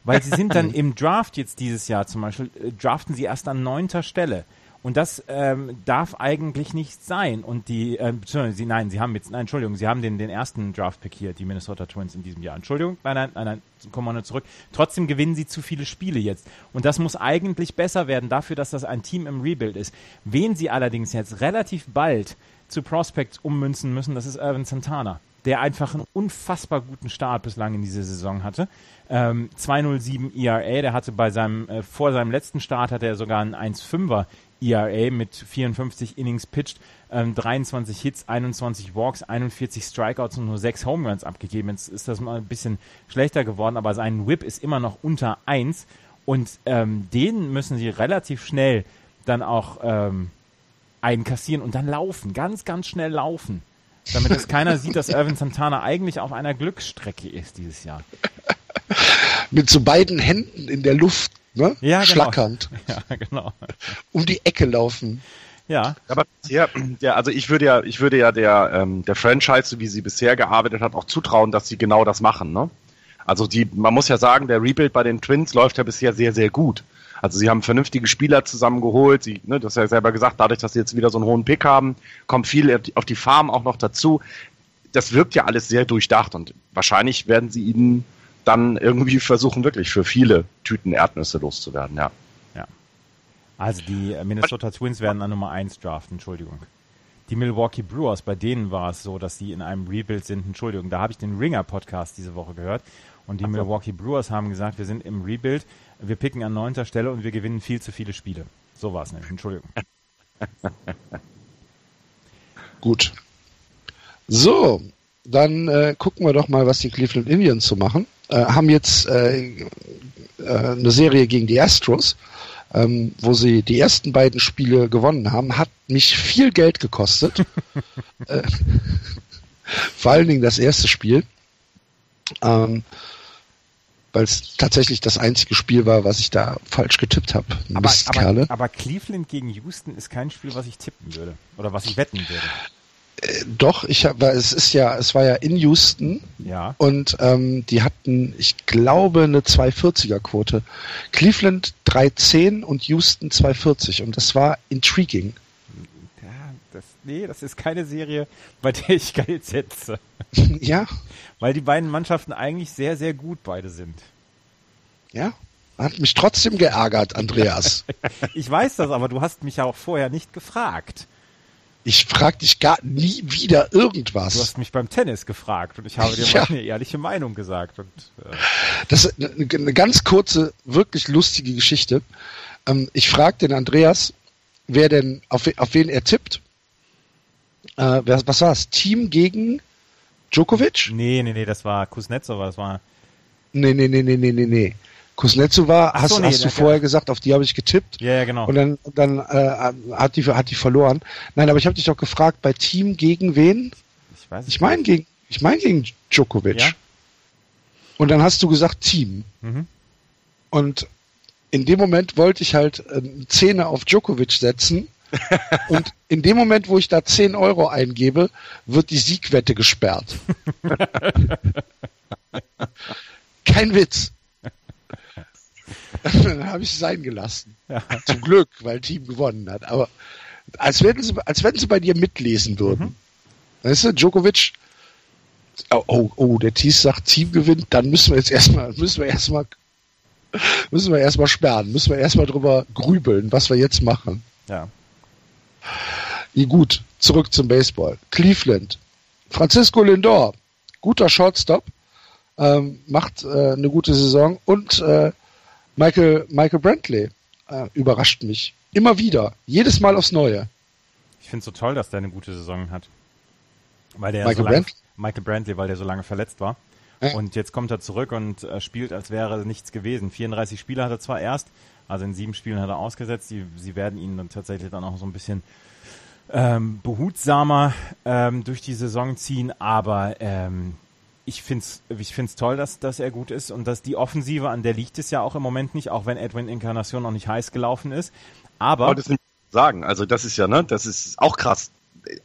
Weil sie sind dann im Draft jetzt dieses Jahr zum Beispiel, äh, draften sie erst an neunter Stelle. Und das ähm, darf eigentlich nicht sein. Und die, äh, sie, nein, sie haben jetzt, nein, Entschuldigung, sie haben den, den ersten Draft-Pick hier, die Minnesota Twins in diesem Jahr. Entschuldigung, nein, nein, nein, nein, kommen wir nur zurück. Trotzdem gewinnen sie zu viele Spiele jetzt. Und das muss eigentlich besser werden dafür, dass das ein Team im Rebuild ist. Wen sie allerdings jetzt relativ bald zu Prospects ummünzen müssen, das ist Irvin Santana der einfach einen unfassbar guten Start bislang in dieser Saison hatte. Ähm, 207 ERA, der hatte bei seinem, äh, vor seinem letzten Start hatte er sogar einen 1,5er ERA mit 54 Innings pitched, ähm, 23 Hits, 21 Walks, 41 Strikeouts und nur 6 Home Runs abgegeben. Jetzt ist das mal ein bisschen schlechter geworden, aber sein Whip ist immer noch unter 1 und ähm, den müssen sie relativ schnell dann auch ähm, einkassieren und dann laufen, ganz, ganz schnell laufen damit es keiner sieht, dass Irvin Santana eigentlich auf einer Glücksstrecke ist dieses Jahr. Mit so beiden Händen in der Luft, ne? Ja, genau. Schlackernd. Ja, genau. Um die Ecke laufen. Ja. Aber bisher, ja, also ich würde ja, ich würde ja der, ähm, der Franchise, wie sie bisher gearbeitet hat, auch zutrauen, dass sie genau das machen, ne? Also die, man muss ja sagen, der Rebuild bei den Twins läuft ja bisher sehr, sehr gut. Also sie haben vernünftige Spieler zusammengeholt. Sie, ne, das hast ja selber gesagt, dadurch, dass sie jetzt wieder so einen hohen Pick haben, kommt viel auf die Farm auch noch dazu. Das wirkt ja alles sehr durchdacht und wahrscheinlich werden sie ihnen dann irgendwie versuchen, wirklich für viele Tüten Erdnüsse loszuwerden, ja. Ja. Also die Minnesota Twins werden an Nummer 1 draften, Entschuldigung. Die Milwaukee Brewers, bei denen war es so, dass sie in einem Rebuild sind. Entschuldigung, da habe ich den Ringer-Podcast diese Woche gehört. Und die so. Milwaukee Brewers haben gesagt, wir sind im Rebuild wir picken an neunter Stelle und wir gewinnen viel zu viele Spiele. So war es nämlich. Entschuldigung. Gut. So, dann äh, gucken wir doch mal, was die Cleveland Indians so machen. Äh, haben jetzt äh, äh eine Serie gegen die Astros, ähm, wo sie die ersten beiden Spiele gewonnen haben. Hat mich viel Geld gekostet. Äh, vor allen Dingen das erste Spiel. Ähm, weil es tatsächlich das einzige Spiel war, was ich da falsch getippt habe. Aber, aber, aber, Cleveland gegen Houston ist kein Spiel, was ich tippen würde oder was ich wetten würde. Äh, doch, ich habe, es ist ja, es war ja in Houston ja. und ähm, die hatten, ich glaube, eine 240er Quote. Cleveland 310 und Houston 240 und das war intriguing. Das, nee, das ist keine Serie, bei der ich Geld setze. ja, weil die beiden Mannschaften eigentlich sehr, sehr gut beide sind. Ja, hat mich trotzdem geärgert, Andreas. ich weiß das, aber du hast mich ja auch vorher nicht gefragt. Ich frag dich gar nie wieder irgendwas. Du hast mich beim Tennis gefragt und ich habe dir ja. meine ehrliche Meinung gesagt. Und, äh. Das ist eine, eine ganz kurze, wirklich lustige Geschichte. Ähm, ich frage den Andreas, wer denn, auf wen er tippt. Äh, wer, was war es? Team gegen Djokovic? Nee, nee, nee, das war Kuznetsova, das war. Nee, nee, nee, nee, nee, nee, nee. Kuznetsova, hast, nee, hast du vorher gesagt, auf die habe ich getippt. Ja, ja, genau. Und dann, dann äh, hat, die, hat die verloren. Nein, aber ich habe dich doch gefragt, bei Team gegen wen? Ich weiß Ich meine gegen, ich meine gegen Djokovic. Ja? Und dann hast du gesagt Team. Mhm. Und in dem Moment wollte ich halt äh, einen Zehner auf Djokovic setzen. Und in dem Moment, wo ich da 10 Euro eingebe, wird die Siegwette gesperrt. Kein Witz. dann habe ich es sein gelassen. Ja. Zum Glück, weil Team gewonnen hat. Aber als wenn sie, als wenn sie bei dir mitlesen würden. Mhm. Weißt du, Djokovic, oh, oh, oh, der Thies sagt, Team gewinnt, dann müssen wir jetzt erstmal, müssen wir erstmal, müssen wir erstmal sperren, müssen wir erstmal drüber grübeln, was wir jetzt machen. Ja. Ja, gut, zurück zum Baseball. Cleveland. Francisco Lindor, guter Shortstop, ähm, macht äh, eine gute Saison und äh, Michael, Michael Brantley äh, überrascht mich. Immer wieder. Jedes Mal aufs Neue. Ich finde es so toll, dass der eine gute Saison hat. Weil der Michael so lange, Brantley? Michael Brantley, weil der so lange verletzt war. Und jetzt kommt er zurück und äh, spielt, als wäre nichts gewesen. 34 Spiele hat er zwar erst, also in sieben Spielen hat er ausgesetzt. Die, sie werden ihn dann tatsächlich dann auch so ein bisschen ähm, behutsamer ähm, durch die Saison ziehen, aber ähm, ich finde es ich find's toll, dass, dass er gut ist und dass die Offensive, an der liegt es ja auch im Moment nicht, auch wenn Edwin Incarnation noch nicht heiß gelaufen ist. Aber Aber das nicht sagen. Also das ist ja, ne, das ist auch krass.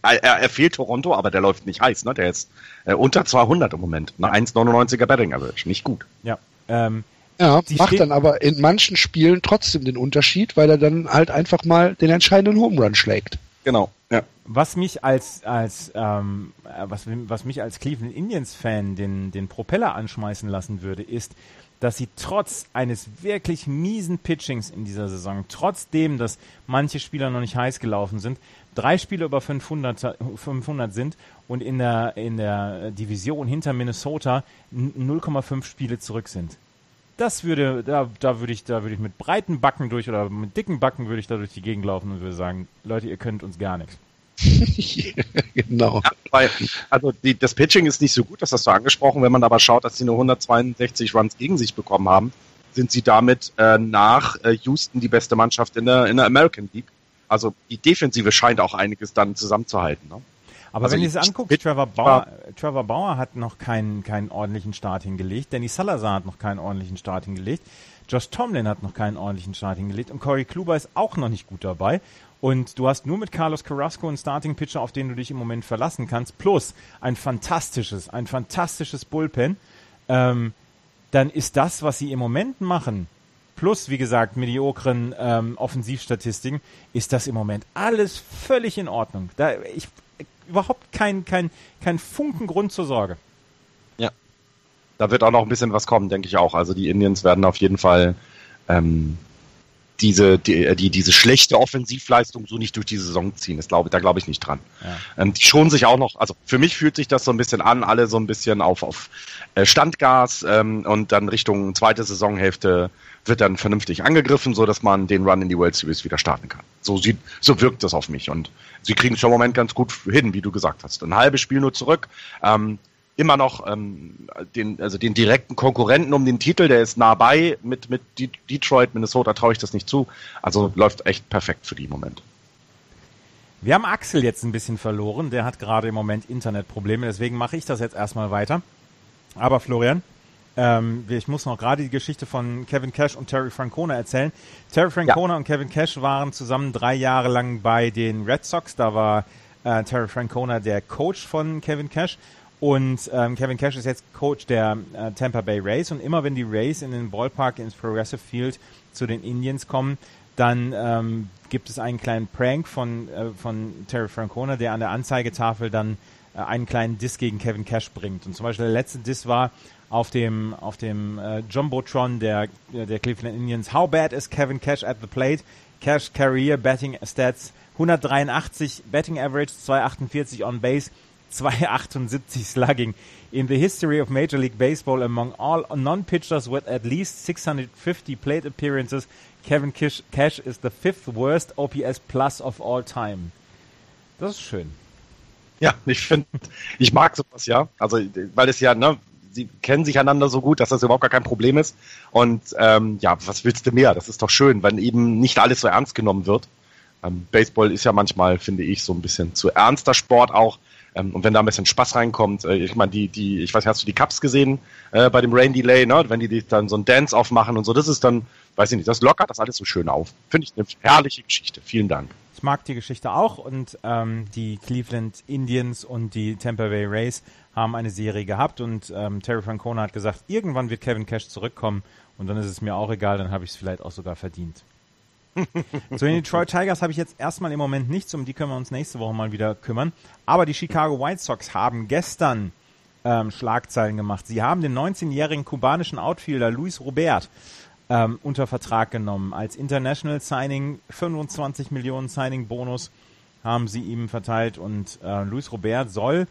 Er, er er fehlt Toronto, aber der läuft nicht heiß, ne? Der ist äh, unter 200 im Moment. Eine 1,99er Betting Average. Nicht gut. ja, ähm, Ja, Sie macht dann aber in manchen Spielen trotzdem den Unterschied, weil er dann halt einfach mal den entscheidenden Home Run schlägt. Genau. Ja. Was mich als als ähm, äh, was, was mich als Cleveland Indians Fan den den Propeller anschmeißen lassen würde, ist, dass sie trotz eines wirklich miesen Pitchings in dieser Saison, trotzdem, dass manche Spieler noch nicht heiß gelaufen sind, drei Spiele über 500, 500 sind und in der in der Division hinter Minnesota n- 0,5 Spiele zurück sind. Das würde, da, da würde ich, da würde ich mit breiten Backen durch oder mit dicken Backen würde ich da durch die Gegend laufen und würde sagen, Leute, ihr könnt uns gar nichts. genau. Ja, weil, also die, das Pitching ist nicht so gut, das hast du angesprochen. Wenn man aber schaut, dass sie nur 162 Runs gegen sich bekommen haben, sind sie damit äh, nach äh, Houston die beste Mannschaft in der, in der American League. Also die Defensive scheint auch einiges dann zusammenzuhalten. Ne? Aber Also wenn ihr ich- es anguckt, Trevor Bauer, Trevor Bauer hat noch keinen, keinen ordentlichen Start hingelegt, Danny Salazar hat noch keinen ordentlichen Start hingelegt, Josh Tomlin hat noch keinen ordentlichen Start hingelegt und Corey Kluber ist auch noch nicht gut dabei. Und du hast nur mit Carlos Carrasco einen Starting-Pitcher, auf den du dich im Moment verlassen kannst, plus ein fantastisches, ein fantastisches Bullpen. Ähm, dann ist das, was sie im Moment machen, plus, wie gesagt, mediokren ähm, Offensivstatistiken, ist das im Moment alles völlig in Ordnung. Da ich überhaupt kein, kein, kein Funken Grund zur Sorge. Da wird auch noch ein bisschen was kommen, denke ich auch. Also die Indians werden auf jeden Fall ähm, diese, die, die, diese schlechte Offensivleistung so nicht durch die Saison ziehen. Das glaube, da glaube ich nicht dran. Ja. Ähm, die schonen sich auch noch, also für mich fühlt sich das so ein bisschen an, alle so ein bisschen auf, auf äh, Standgas ähm, und dann Richtung zweite Saisonhälfte wird dann vernünftig angegriffen, so dass man den Run in die World Series wieder starten kann. So sieht, so wirkt das auf mich und sie kriegen es im Moment ganz gut hin, wie du gesagt hast. Ein halbes Spiel nur zurück. Ähm, immer noch ähm, den, also den direkten Konkurrenten um den Titel, der ist nah bei mit, mit De- Detroit, Minnesota traue ich das nicht zu. Also läuft echt perfekt für die im Moment. Wir haben Axel jetzt ein bisschen verloren. Der hat gerade im Moment Internetprobleme. Deswegen mache ich das jetzt erstmal weiter. Aber Florian, ähm, ich muss noch gerade die Geschichte von Kevin Cash und Terry Francona erzählen. Terry Francona und Kevin Cash waren zusammen drei Jahre lang bei den Red Sox. Da war äh, Terry Francona der Coach von Kevin Cash. Und ähm, Kevin Cash ist jetzt Coach der äh, Tampa Bay Rays. Und immer wenn die Rays in den Ballpark ins Progressive Field zu den Indians kommen, dann ähm, gibt es einen kleinen Prank von, äh, von Terry Francona, der an der Anzeigetafel dann äh, einen kleinen Diss gegen Kevin Cash bringt. Und zum Beispiel der letzte Diss war auf dem, auf dem äh, Jumbotron der, der Cleveland Indians. How bad is Kevin Cash at the plate? Cash Career Betting Stats 183, Betting Average 248 on Base, 278 slugging. In the history of Major League Baseball, among all non-pitchers with at least 650 plate appearances, Kevin Cash, Cash is the fifth worst OPS plus of all time. Das ist schön. Ja, ich finde, ich mag sowas, ja. Also, weil es ja, ne, sie kennen sich einander so gut, dass das überhaupt gar kein Problem ist. Und ähm, ja, was willst du mehr? Das ist doch schön, wenn eben nicht alles so ernst genommen wird. Ähm, Baseball ist ja manchmal, finde ich, so ein bisschen zu ernster Sport auch. Ähm, und wenn da ein bisschen Spaß reinkommt, äh, ich meine, die, die, ich weiß nicht, hast du die Cups gesehen äh, bei dem Rain Delay, ne? Wenn die, die dann so ein Dance aufmachen und so, das ist dann, weiß ich nicht, das lockert das alles so schön auf. Finde ich eine herrliche Geschichte. Vielen Dank. Ich mag die Geschichte auch und ähm, die Cleveland Indians und die Tampa Bay Rays haben eine Serie gehabt und ähm, Terry Francona hat gesagt, irgendwann wird Kevin Cash zurückkommen und dann ist es mir auch egal, dann habe ich es vielleicht auch sogar verdient. Zu den Detroit Tigers habe ich jetzt erstmal im Moment nichts, um die können wir uns nächste Woche mal wieder kümmern. Aber die Chicago White Sox haben gestern ähm, Schlagzeilen gemacht. Sie haben den 19-jährigen kubanischen Outfielder Luis Robert ähm, unter Vertrag genommen. Als International Signing 25 Millionen Signing Bonus haben sie ihm verteilt und äh, Luis Robert soll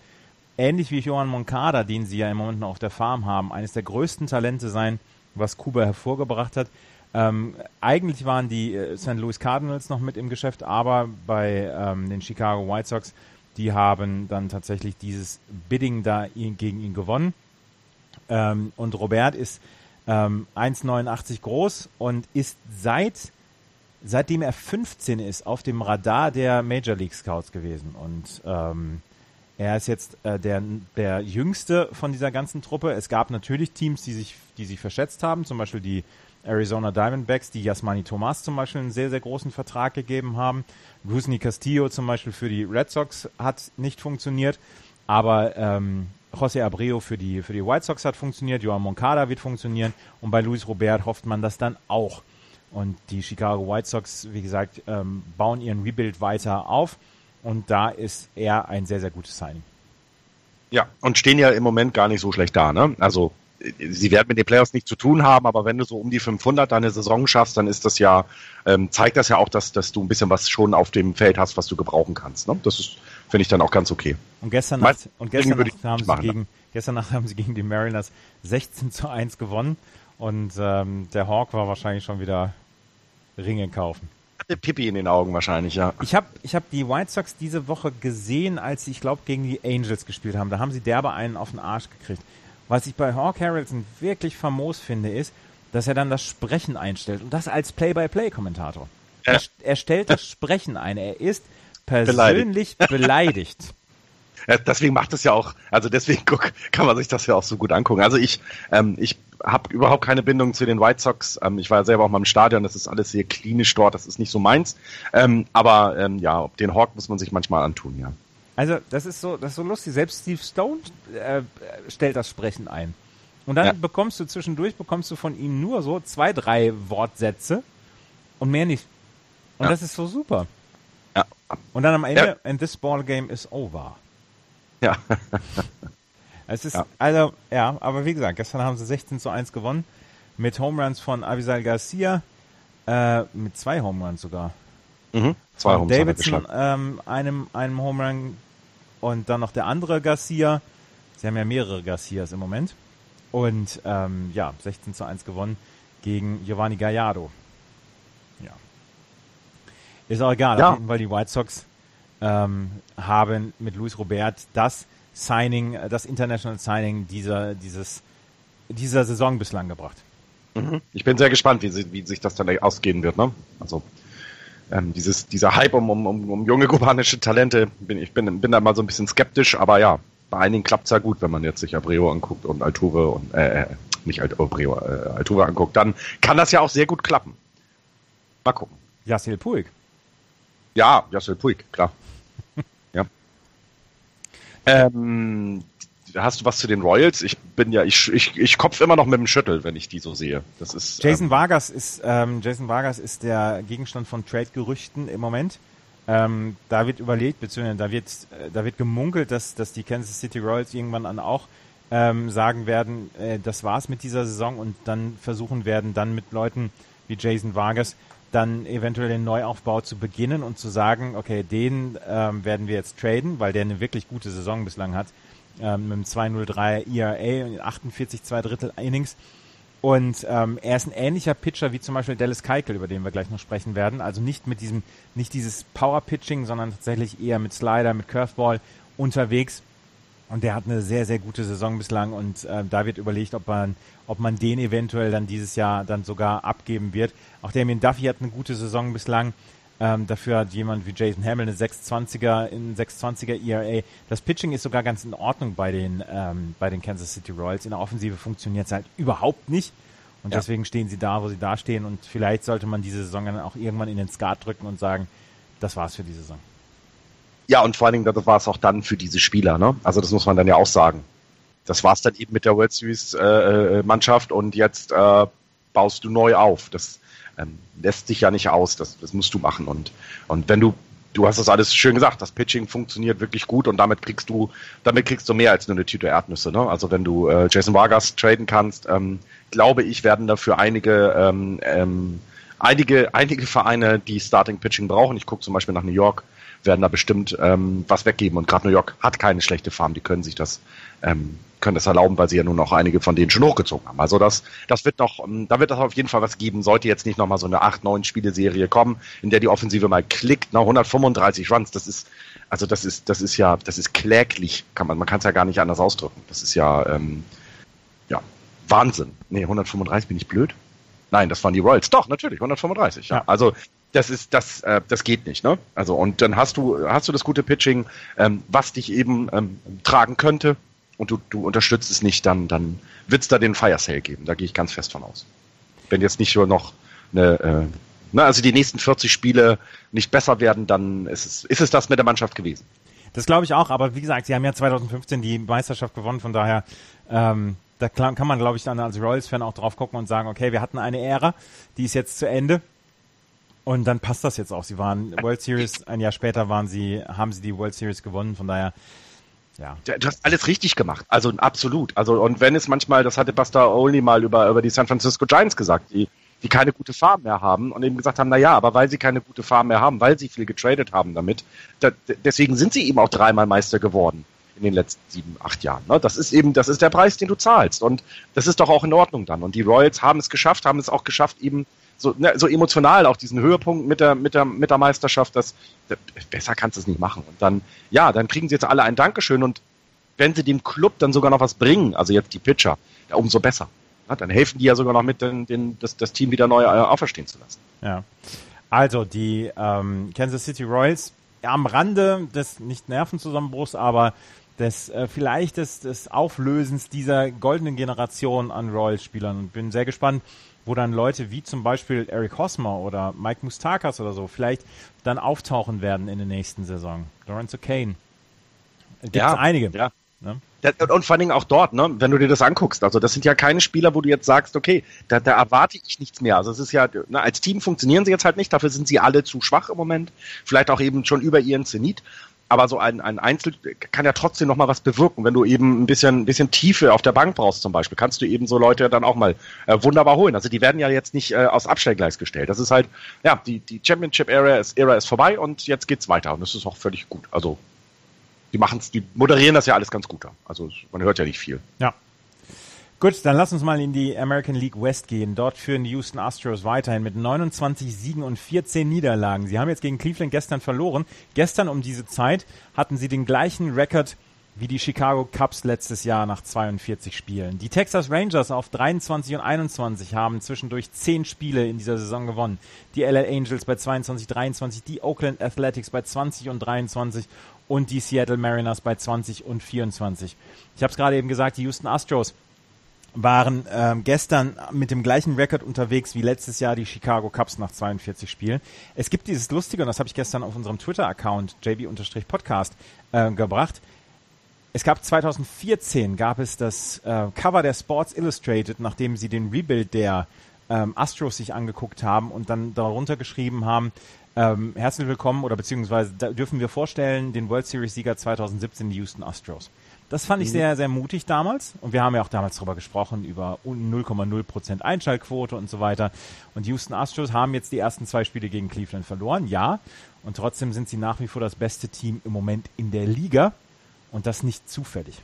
ähnlich wie Johan Moncada, den sie ja im Moment noch auf der Farm haben, eines der größten Talente sein, was Kuba hervorgebracht hat. Ähm, eigentlich waren die äh, St. Louis Cardinals noch mit im Geschäft, aber bei ähm, den Chicago White Sox, die haben dann tatsächlich dieses Bidding da gegen ihn gewonnen. Ähm, und Robert ist ähm, 1,89 groß und ist seit seitdem er 15 ist auf dem Radar der Major League Scouts gewesen und ähm, er ist jetzt äh, der, der jüngste von dieser ganzen Truppe. Es gab natürlich Teams, die sich, die sich verschätzt haben, zum Beispiel die Arizona Diamondbacks, die Yasmani Thomas zum Beispiel einen sehr, sehr großen Vertrag gegeben haben. Rusney Castillo zum Beispiel für die Red Sox hat nicht funktioniert, aber ähm, José Abreu für die, für die White Sox hat funktioniert, Joan Moncada wird funktionieren und bei Luis Robert hofft man das dann auch. Und die Chicago White Sox, wie gesagt, ähm, bauen ihren Rebuild weiter auf und da ist er ein sehr, sehr gutes Signing. Ja, und stehen ja im Moment gar nicht so schlecht da, ne? Also sie werden mit den Playoffs nichts zu tun haben, aber wenn du so um die 500 deine Saison schaffst, dann ist das ja, ähm, zeigt das ja auch, dass, dass du ein bisschen was schon auf dem Feld hast, was du gebrauchen kannst. Ne? Das ist, finde ich dann auch ganz okay. Und gestern Nacht, und gestern Nacht haben sie gegen, ne? gestern Nacht haben sie gegen die Mariners 16 zu 1 gewonnen und ähm, der Hawk war wahrscheinlich schon wieder Ringe kaufen. Hatte Pippi in den Augen wahrscheinlich, ja. Ich habe ich hab die White Sox diese Woche gesehen, als sie, ich glaube, gegen die Angels gespielt haben. Da haben sie derbe einen auf den Arsch gekriegt. Was ich bei Hawk Harrelson wirklich famos finde, ist, dass er dann das Sprechen einstellt und das als Play-by-Play-Kommentator. Ja. Er, er, stellt das Sprechen ein. Er ist persönlich beleidigt. beleidigt. Ja, deswegen macht es ja auch, also deswegen guck, kann man sich das ja auch so gut angucken. Also ich, ähm, ich habe überhaupt keine Bindung zu den White Sox. Ähm, ich war ja selber auch mal im Stadion, das ist alles sehr klinisch dort, das ist nicht so meins. Ähm, aber ähm, ja, den Hawk muss man sich manchmal antun, ja. Also, das ist so, das ist so lustig. Selbst Steve Stone äh, stellt das Sprechen ein. Und dann ja. bekommst du zwischendurch, bekommst du von ihm nur so zwei, drei Wortsätze und mehr nicht. Und ja. das ist so super. Ja. Und dann am Ende, ja. and this ball game is over. Ja. es ist, ja. also, ja, aber wie gesagt, gestern haben sie 16 zu 1 gewonnen. Mit Home Runs von Avisal Garcia, äh, mit zwei Home Runs sogar. Mhm. Zwei Home Davidson, ähm, einem, einem Home Run und dann noch der andere Garcia. Sie haben ja mehrere Garcias im Moment. Und ähm, ja, 16 zu 1 gewonnen gegen Giovanni Gallardo. Ist auch egal, ja. weil die White Sox ähm, haben mit Luis Robert das Signing, das International Signing dieser, dieses, dieser Saison bislang gebracht. Mhm. Ich bin sehr gespannt, wie, wie sich das dann ausgehen wird. Ne? Also ähm, dieses, dieser Hype um, um, um, um junge kubanische Talente, bin, ich bin, bin da mal so ein bisschen skeptisch, aber ja, bei einigen klappt es ja gut, wenn man jetzt sich Abreu anguckt und Altuve und, äh, äh nicht Abreu, äh, Altuve anguckt, dann kann das ja auch sehr gut klappen. Mal gucken. Yassil Puig. Ja, Yassil Puig, klar. ja. Ähm, hast du was zu den Royals? Ich bin ja, ich, ich, ich kopf immer noch mit dem Schüttel, wenn ich die so sehe. Das ist. Jason ähm, Vargas ist, ähm, Jason Vargas ist der Gegenstand von Trade-Gerüchten im Moment. Ähm, da wird überlegt, beziehungsweise da wird, äh, da wird gemunkelt, dass, dass die Kansas City Royals irgendwann dann auch ähm, sagen werden, äh, das war's mit dieser Saison und dann versuchen werden, dann mit Leuten wie Jason Vargas, dann eventuell den Neuaufbau zu beginnen und zu sagen, okay, den ähm, werden wir jetzt traden, weil der eine wirklich gute Saison bislang hat, ähm, mit einem 203 ERA und 48 zwei Drittel Innings. Und ähm, er ist ein ähnlicher Pitcher wie zum Beispiel Dallas Keuchel, über den wir gleich noch sprechen werden. Also nicht mit diesem, nicht dieses Power-Pitching, sondern tatsächlich eher mit Slider, mit Curveball unterwegs. Und der hat eine sehr, sehr gute Saison bislang und äh, da wird überlegt, ob man, ob man den eventuell dann dieses Jahr dann sogar abgeben wird. Auch Damien Duffy hat eine gute Saison bislang. Ähm, dafür hat jemand wie Jason Hamill eine 620er in 620er ERA. Das Pitching ist sogar ganz in Ordnung bei den ähm, bei den Kansas City Royals. In der Offensive funktioniert es halt überhaupt nicht. Und ja. deswegen stehen sie da, wo sie da stehen. Und vielleicht sollte man diese Saison dann auch irgendwann in den Skat drücken und sagen, das war's für die Saison. Ja, und vor allen Dingen, das war es auch dann für diese Spieler. Ne? Also das muss man dann ja auch sagen. Das war es dann eben mit der World Series äh, äh, Mannschaft und jetzt äh, baust du neu auf. Das ähm, lässt sich ja nicht aus. Das, das musst du machen. Und, und wenn du, du hast das alles schön gesagt, das Pitching funktioniert wirklich gut und damit kriegst du, damit kriegst du mehr als nur eine Tüte Erdnüsse. Ne? Also wenn du äh, Jason Vargas traden kannst, ähm, glaube ich, werden dafür einige ähm, ähm, einige, einige Vereine, die Starting Pitching brauchen. Ich gucke zum Beispiel nach New York werden da bestimmt ähm, was weggeben. Und gerade New York hat keine schlechte Farm, die können sich das, ähm, können das erlauben, weil sie ja nun auch einige von denen schon hochgezogen haben. Also das, das wird noch, ähm, da wird das auf jeden Fall was geben. Sollte jetzt nicht nochmal so eine 8, 9 Spiele-Serie kommen, in der die Offensive mal klickt, na, 135 Runs, das ist, also das ist, das ist ja, das ist kläglich, kann man, man kann es ja gar nicht anders ausdrücken. Das ist ja, ähm, ja, Wahnsinn. Nee, 135 bin ich blöd. Nein, das waren die Royals. Doch, natürlich, 135. Ja. ja. Also das ist das äh, das geht nicht ne? Also und dann hast du hast du das gute Pitching ähm, was dich eben ähm, tragen könnte und du du unterstützt es nicht dann dann wird's da den Fire Sale geben da gehe ich ganz fest von aus. Wenn jetzt nicht nur noch eine äh, na, also die nächsten 40 Spiele nicht besser werden dann ist es ist es das mit der Mannschaft gewesen. Das glaube ich auch aber wie gesagt sie haben ja 2015 die Meisterschaft gewonnen von daher ähm, da kann man, glaube ich, dann als Royals-Fan auch drauf gucken und sagen, okay, wir hatten eine Ära, die ist jetzt zu Ende und dann passt das jetzt auch. Sie waren World Series, ein Jahr später waren sie, haben sie die World Series gewonnen, von daher, ja. Du hast alles richtig gemacht. Also absolut. Also, und wenn es manchmal, das hatte Buster Oli mal über, über die San Francisco Giants gesagt, die, die keine gute Farm mehr haben und eben gesagt haben, na ja, aber weil sie keine gute Farm mehr haben, weil sie viel getradet haben damit, da, deswegen sind sie eben auch dreimal Meister geworden in den letzten sieben, acht Jahren. Ne? Das ist eben, das ist der Preis, den du zahlst. Und das ist doch auch in Ordnung dann. Und die Royals haben es geschafft, haben es auch geschafft, eben so, ne, so emotional auch diesen Höhepunkt mit der, mit der, mit der Meisterschaft, das, besser kannst du es nicht machen. Und dann, ja, dann kriegen sie jetzt alle ein Dankeschön und wenn sie dem Club dann sogar noch was bringen, also jetzt die Pitcher, ja, umso besser. Ja, dann helfen die ja sogar noch mit, den, den, das, das Team wieder neu äh, auferstehen zu lassen. Ja. Also die ähm, Kansas City Royals am Rande des nicht Nervenzusammenbruchs, aber des äh, vielleicht des, des Auflösens dieser goldenen Generation an Royals-Spielern und bin sehr gespannt, wo dann Leute wie zum Beispiel Eric Hosmer oder Mike Mustakas oder so vielleicht dann auftauchen werden in der nächsten Saison. Lorenzo Kane. Gibt ja, einige. Ja. Ne? Und vor allen Dingen auch dort, ne, wenn du dir das anguckst. Also das sind ja keine Spieler, wo du jetzt sagst, okay, da, da erwarte ich nichts mehr. Also es ist ja, ne, als Team funktionieren sie jetzt halt nicht, dafür sind sie alle zu schwach im Moment. Vielleicht auch eben schon über ihren Zenit aber so ein, ein Einzel kann ja trotzdem noch mal was bewirken. Wenn du eben ein bisschen, ein bisschen Tiefe auf der Bank brauchst zum Beispiel, kannst du eben so Leute dann auch mal äh, wunderbar holen. Also die werden ja jetzt nicht äh, aus Abstellgleis gestellt. Das ist halt, ja, die, die Championship-Ära ist, Ära ist vorbei und jetzt geht's weiter und das ist auch völlig gut. Also die machen's, die moderieren das ja alles ganz gut. Also man hört ja nicht viel. Ja, Gut, dann lass uns mal in die American League West gehen. Dort führen die Houston Astros weiterhin mit 29 Siegen und 14 Niederlagen. Sie haben jetzt gegen Cleveland gestern verloren. Gestern um diese Zeit hatten sie den gleichen Rekord wie die Chicago Cubs letztes Jahr nach 42 Spielen. Die Texas Rangers auf 23 und 21 haben zwischendurch 10 Spiele in dieser Saison gewonnen. Die LA Angels bei 22, 23, die Oakland Athletics bei 20 und 23 und die Seattle Mariners bei 20 und 24. Ich habe es gerade eben gesagt, die Houston Astros waren ähm, gestern mit dem gleichen Rekord unterwegs wie letztes Jahr die Chicago Cubs nach 42 Spielen. Es gibt dieses Lustige, und das habe ich gestern auf unserem Twitter-Account JB-Podcast äh, gebracht. Es gab 2014 gab es das äh, Cover der Sports Illustrated, nachdem sie den Rebuild der ähm, Astros sich angeguckt haben und dann darunter geschrieben haben, ähm, herzlich willkommen oder beziehungsweise dürfen wir vorstellen den World Series Sieger 2017 die Houston Astros. Das fand ich mhm. sehr, sehr mutig damals. Und wir haben ja auch damals darüber gesprochen, über 0,0% Einschaltquote und so weiter. Und die Houston Astros haben jetzt die ersten zwei Spiele gegen Cleveland verloren, ja. Und trotzdem sind sie nach wie vor das beste Team im Moment in der Liga. Und das nicht zufällig.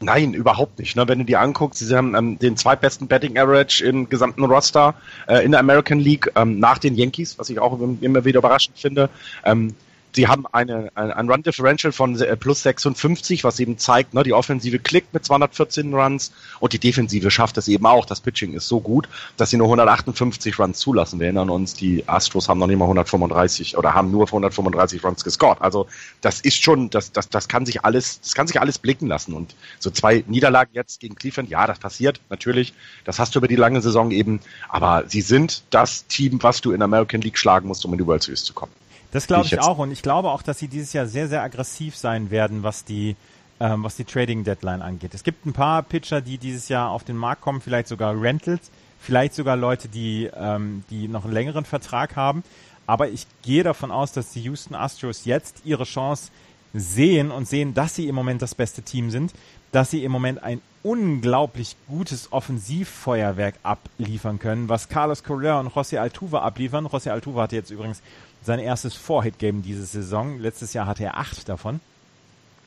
Nein, überhaupt nicht. Ne? Wenn du dir anguckst, sie haben ähm, den zweitbesten Betting Average im gesamten Roster äh, in der American League ähm, nach den Yankees, was ich auch immer wieder überraschend finde. Ähm, Sie haben eine, ein, ein Run Differential von äh, plus 56, was eben zeigt, ne, die Offensive klickt mit 214 Runs und die Defensive schafft es eben auch. Das Pitching ist so gut, dass sie nur 158 Runs zulassen. Wir erinnern uns, die Astros haben noch nicht mal 135 oder haben nur 135 Runs gescored. Also das ist schon, das, das, das kann sich alles, das kann sich alles blicken lassen. Und so zwei Niederlagen jetzt gegen Cleveland, ja, das passiert natürlich. Das hast du über die lange Saison eben. Aber sie sind das Team, was du in der American League schlagen musst, um in die World Series zu kommen. Das glaube ich, ich auch und ich glaube auch, dass sie dieses Jahr sehr, sehr aggressiv sein werden, was die, ähm, was die Trading Deadline angeht. Es gibt ein paar Pitcher, die dieses Jahr auf den Markt kommen, vielleicht sogar Rentals, vielleicht sogar Leute, die, ähm, die noch einen längeren Vertrag haben. Aber ich gehe davon aus, dass die Houston Astros jetzt ihre Chance sehen und sehen, dass sie im Moment das beste Team sind, dass sie im Moment ein unglaublich gutes Offensivfeuerwerk abliefern können, was Carlos Correa und José Altuve abliefern. José Altuve hatte jetzt übrigens sein erstes Four-Hit-Game diese Saison. Letztes Jahr hatte er acht davon.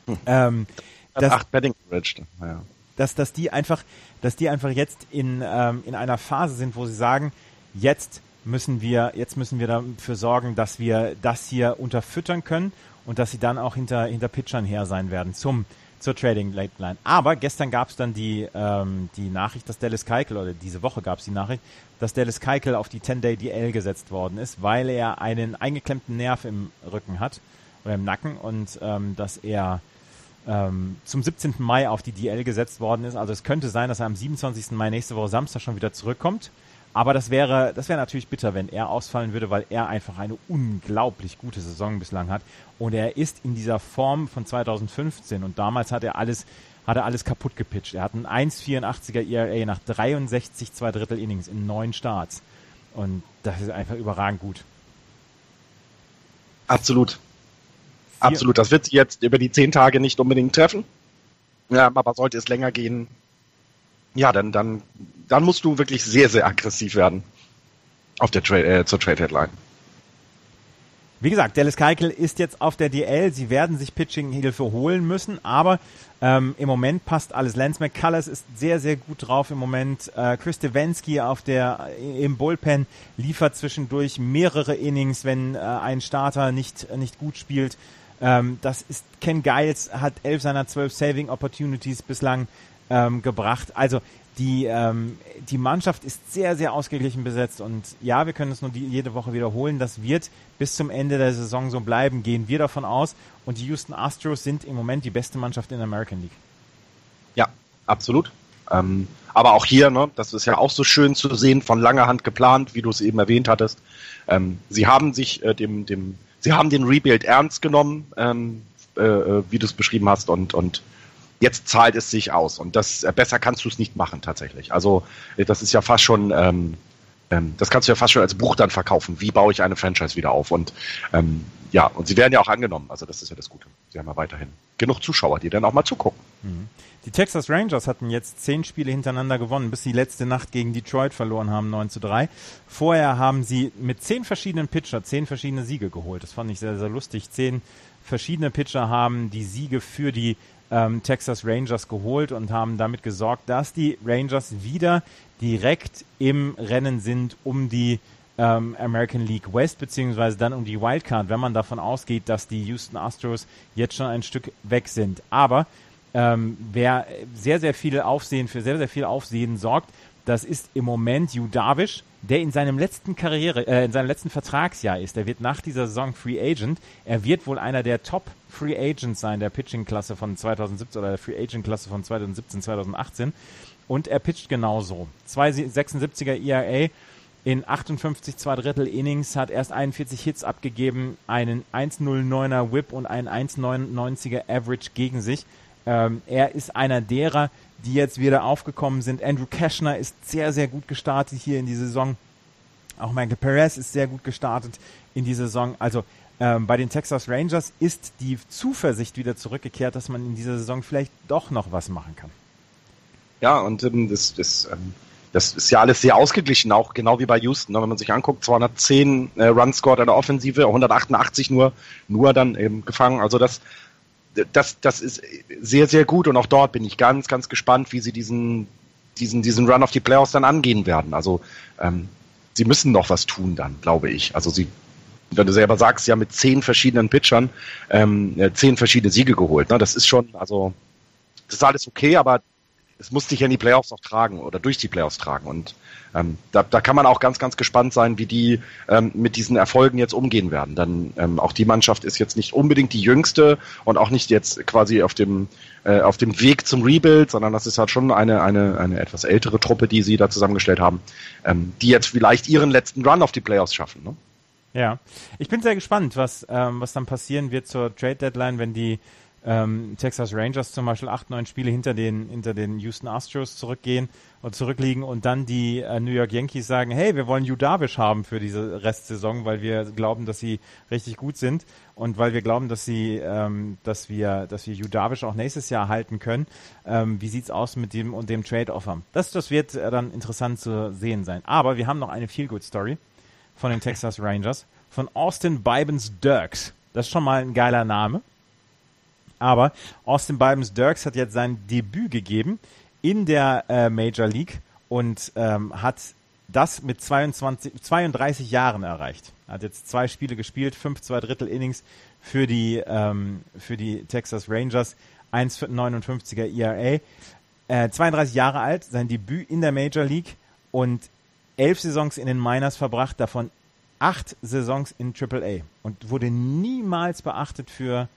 Hm. Ähm, dass, acht Betting Average. Ja. Dass, dass die einfach, dass die einfach jetzt in, ähm, in einer Phase sind, wo sie sagen, jetzt müssen wir, jetzt müssen wir dafür sorgen, dass wir das hier unterfüttern können und dass sie dann auch hinter, hinter Pitchern her sein werden zum zur Trading Late Line. Aber gestern gab es dann die, ähm, die Nachricht, dass Dallas Keuchel, oder diese Woche gab es die Nachricht, dass Dallas Keuchel auf die 10-Day-DL gesetzt worden ist, weil er einen eingeklemmten Nerv im Rücken hat oder im Nacken und ähm, dass er ähm, zum 17. Mai auf die DL gesetzt worden ist. Also es könnte sein, dass er am 27. Mai nächste Woche Samstag schon wieder zurückkommt. Aber das wäre, das wäre natürlich bitter, wenn er ausfallen würde, weil er einfach eine unglaublich gute Saison bislang hat. Und er ist in dieser Form von 2015 und damals hat er alles, hat er alles kaputt gepitcht. Er hat einen 1,84er ERA nach 63 zwei Drittel Innings in neun Starts. Und das ist einfach überragend gut. Absolut. Absolut. Das wird sich jetzt über die zehn Tage nicht unbedingt treffen. Ja, aber sollte es länger gehen, ja, dann, dann, dann musst du wirklich sehr, sehr aggressiv werden auf der Tra äh, zur Trade Headline. Wie gesagt, Dallas Keuchel ist jetzt auf der DL. Sie werden sich Pitching-Hilfe holen müssen, aber ähm, im Moment passt alles. Lance McCullers ist sehr, sehr gut drauf im Moment. Äh, Chris Stevenski auf der, äh, im Bullpen liefert zwischendurch mehrere Innings, wenn äh, ein Starter nicht, nicht gut spielt. Ähm, das ist, Ken Giles hat elf seiner zwölf Saving Opportunities bislang ähm, gebracht. Also die, ähm, die Mannschaft ist sehr, sehr ausgeglichen besetzt und ja, wir können es nur die, jede Woche wiederholen. Das wird bis zum Ende der Saison so bleiben, gehen wir davon aus. Und die Houston Astros sind im Moment die beste Mannschaft in der American League. Ja, absolut. Ähm, aber auch hier, ne, das ist ja auch so schön zu sehen, von langer Hand geplant, wie du es eben erwähnt hattest. Ähm, sie haben sich äh, dem, dem, sie haben den Rebuild ernst genommen, ähm, äh, äh wie du es beschrieben hast, und, und jetzt zahlt es sich aus. Und das äh, besser kannst du es nicht machen tatsächlich. Also äh, das ist ja fast schon, ähm, ähm, das kannst du ja fast schon als Buch dann verkaufen. Wie baue ich eine Franchise wieder auf? Und ähm, ja, und sie werden ja auch angenommen. Also das ist ja das Gute. Sie haben ja weiterhin genug Zuschauer, die dann auch mal zugucken. Mhm. Die Texas Rangers hatten jetzt zehn Spiele hintereinander gewonnen, bis sie letzte Nacht gegen Detroit verloren haben, 9 zu 3. Vorher haben sie mit zehn verschiedenen Pitcher zehn verschiedene Siege geholt. Das fand ich sehr, sehr lustig. Zehn verschiedene Pitcher haben die Siege für die ähm, Texas Rangers geholt und haben damit gesorgt, dass die Rangers wieder direkt im Rennen sind um die ähm, American League West, beziehungsweise dann um die Wildcard, wenn man davon ausgeht, dass die Houston Astros jetzt schon ein Stück weg sind. Aber ähm, wer sehr, sehr viel Aufsehen, für sehr, sehr viel Aufsehen sorgt, das ist im Moment Yu Darvish, der in seinem letzten Karriere, äh, in seinem letzten Vertragsjahr ist. Er wird nach dieser Saison Free Agent. Er wird wohl einer der Top Free Agents sein, der Pitching-Klasse von 2017 oder der Free Agent-Klasse von 2017, 2018. Und er pitcht genauso. 276er ERA in 58 zwei Drittel Innings, hat erst 41 Hits abgegeben, einen 1,09er Whip und einen 1,99er Average gegen sich. Ähm, er ist einer derer, die jetzt wieder aufgekommen sind. Andrew Cashner ist sehr, sehr gut gestartet hier in die Saison. Auch Michael Perez ist sehr gut gestartet in die Saison. Also Ähm, bei den Texas Rangers ist die Zuversicht wieder zurückgekehrt, dass man in dieser Saison vielleicht doch noch was machen kann. Ja, und ähm, das, das, ähm, das ist ja alles sehr ausgeglichen, auch genau wie bei Houston. Ne? Wenn man sich anguckt, 210 äh, Runs scored in der Offensive, 188 nur, nur dann eben gefangen. Also das, das, das ist sehr, sehr gut und auch dort bin ich ganz, ganz gespannt, wie sie diesen, diesen, diesen Run auf die Playoffs dann angehen werden. Also ähm, sie müssen noch was tun dann, glaube ich. Also sie, wenn du selber sagst, ja mit zehn verschiedenen Pitchern ähm, zehn verschiedene Siege geholt. Ne? Das ist schon, also das ist alles okay, aber es muss dich ja in die Playoffs auch tragen oder durch die Playoffs tragen. Und ähm, da, da kann man auch ganz, ganz gespannt sein, wie die ähm, mit diesen Erfolgen jetzt umgehen werden. Dann ähm, auch die Mannschaft ist jetzt nicht unbedingt die jüngste und auch nicht jetzt quasi auf dem äh, auf dem Weg zum Rebuild, sondern das ist halt schon eine eine eine etwas ältere Truppe, die sie da zusammengestellt haben, ähm, die jetzt vielleicht ihren letzten Run auf die Playoffs schaffen. Ne? Ja, ich bin sehr gespannt, was ähm, was dann passieren wird zur Trade Deadline, wenn die ähm, Texas Rangers zum Beispiel acht, neun Spiele hinter den, hinter den Houston Astros zurückgehen und zurückliegen und dann die äh, New York Yankees sagen, hey, wir wollen Yu haben für diese Restsaison, weil wir glauben, dass sie richtig gut sind und weil wir glauben, dass sie, ähm, dass wir, dass wir Yu auch nächstes Jahr halten können. Ähm, wie sieht's aus mit dem und dem Trade-Offer? Das, das wird äh, dann interessant zu sehen sein. Aber wir haben noch eine Feel-Good-Story von den Texas Rangers, von Austin Bibens Dirks. Das ist schon mal ein geiler Name. Aber Austin Bibens Dirks hat jetzt sein Debüt gegeben in der äh, Major League und ähm, hat das mit 22, 32 Jahren erreicht. Er hat jetzt zwei Spiele gespielt, fünf zwei Drittel Innings für die, ähm, für die Texas Rangers, 1,59er ERA. Äh, 32 Jahre alt, sein Debüt in der Major League und elf Saisons in den Minors verbracht, davon acht Saisons in AAA und wurde niemals beachtet für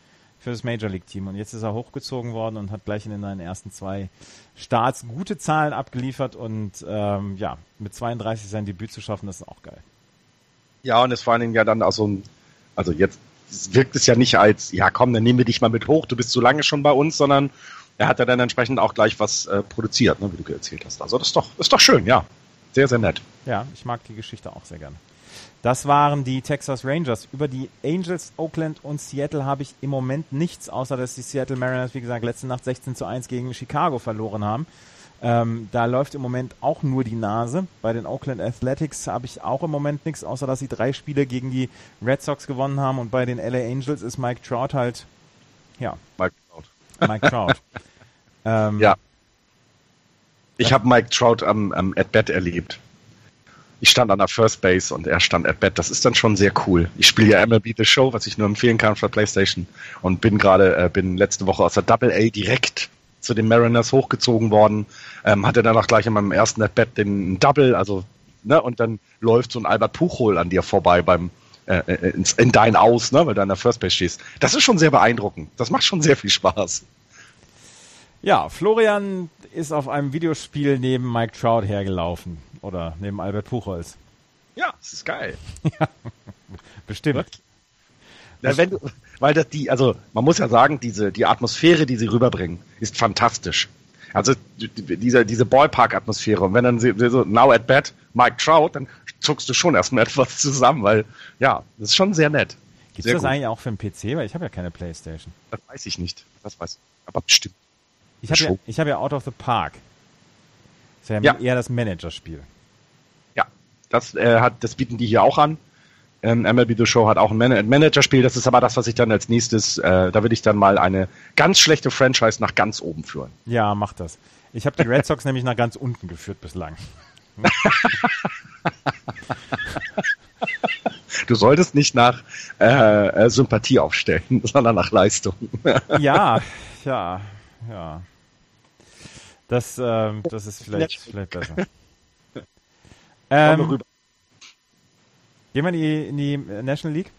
für das Major League Team. Und jetzt ist er hochgezogen worden und hat gleich in seinen ersten zwei Starts gute Zahlen abgeliefert und ähm, ja, mit 32 sein Debüt zu schaffen, das ist auch geil. Ja, und es vor allen Dingen ja dann auch so ein, also jetzt wirkt es ja nicht als, ja komm, dann nehmen wir dich mal mit hoch, du bist so lange schon bei uns, sondern er hat ja dann entsprechend auch gleich was äh, produziert, ne, wie du erzählt hast. Also das ist doch, ist doch schön, ja. Sehr, sehr nett. Ja, ich mag die Geschichte auch sehr gerne. Das waren die Texas Rangers. Über die Angels, Oakland und Seattle habe ich im Moment nichts, außer dass die Seattle Mariners, wie gesagt, letzte Nacht 16 zu 1 gegen Chicago verloren haben. Ähm, da läuft im Moment auch nur die Nase. Bei den Oakland Athletics habe ich auch im Moment nichts, außer dass sie drei Spiele gegen die Red Sox gewonnen haben. Und bei den LA Angels ist Mike Trout halt, ja. Mike Trout. Mike Trout. ähm, ja. Ich habe Mike Trout am, am At-Bat erlebt ich stand an der First Base und er stand at bat. Das ist dann schon sehr cool. Ich spiele ja MLB The Show, was ich nur empfehlen kann für PlayStation und bin gerade, äh, bin letzte Woche aus der Double A direkt zu den Mariners hochgezogen worden, ähm, hatte dann auch gleich in meinem ersten at bat den Double, also ne, und dann läuft so ein Albert Puchol an dir vorbei beim äh, äh in, in dein Aus, ne, weil du an der First Base stehst. Das ist schon sehr beeindruckend. Das macht schon sehr viel Spaß. Ja, Florian ist auf einem Videospiel neben Mike Trout hergelaufen. Oder neben Albert Puchholz. Ja, das ist geil. ja, bestimmt. Ja, wenn du, weil das die, also man muss ja sagen, diese die Atmosphäre, die sie rüberbringen, ist fantastisch. Also diese diese Ballpark-Atmosphäre. Und wenn dann sie, so now at bat Mike Trout, dann zuckst du schon erstmal etwas zusammen, weil ja, das ist schon sehr nett. Gibt es das gut. eigentlich auch für einen PC? Weil ich habe ja keine Playstation. Das weiß ich nicht. Das weiß ich. Aber bestimmt. Ich habe ja, ich hab ja Out of the Park. Das ist ja, ja. eher das Managerspiel. Ja, das, äh, hat, das bieten die hier auch an. Ähm, MLB The Show hat auch ein Man Managerspiel. Das ist aber das, was ich dann als nächstes, äh, da will ich dann mal eine ganz schlechte Franchise nach ganz oben führen. Ja, mach das. Ich habe die Red Sox nämlich nach ganz unten geführt bislang. du solltest nicht nach äh, äh Sympathie aufstellen, sondern nach Leistung. ja, ja, ja. Das, ähm, das ist vielleicht, vielleicht besser. ähm, gehen wir in die, in die National League?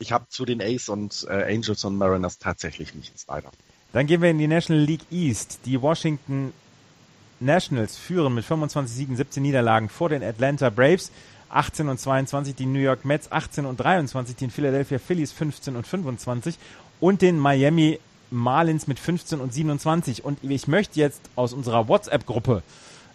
Ich habe zu den Ace und äh, Angels und Mariners tatsächlich nichts leider. Dann gehen wir in die National League East. Die Washington Nationals führen mit 25 Siegen, 17 Niederlagen vor den Atlanta Braves. 18 und 22 die New York Mets, 18 und 23 den Philadelphia Phillies, 15 und 25 und den Miami Marlins mit 15 und 27. Und ich möchte jetzt aus unserer WhatsApp-Gruppe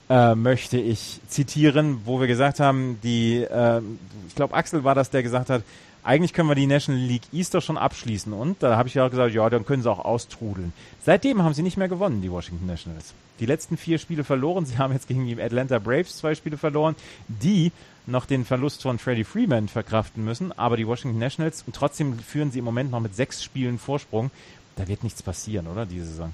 äh, möchte ich zitieren, wo wir gesagt haben, die, äh, ich glaube Axel war das, der gesagt hat, eigentlich können wir die National League East doch schon abschließen. Und da habe ich ja auch gesagt, ja, dann können sie auch austrudeln. Seitdem haben sie nicht mehr gewonnen, die Washington Nationals. Die letzten vier Spiele verloren. Sie haben jetzt gegen die Atlanta Braves zwei Spiele verloren, die noch den Verlust von Freddie Freeman verkraften müssen. Aber die Washington Nationals, und trotzdem führen sie im Moment noch mit sechs Spielen Vorsprung. Da wird nichts passieren, oder, diese Saison?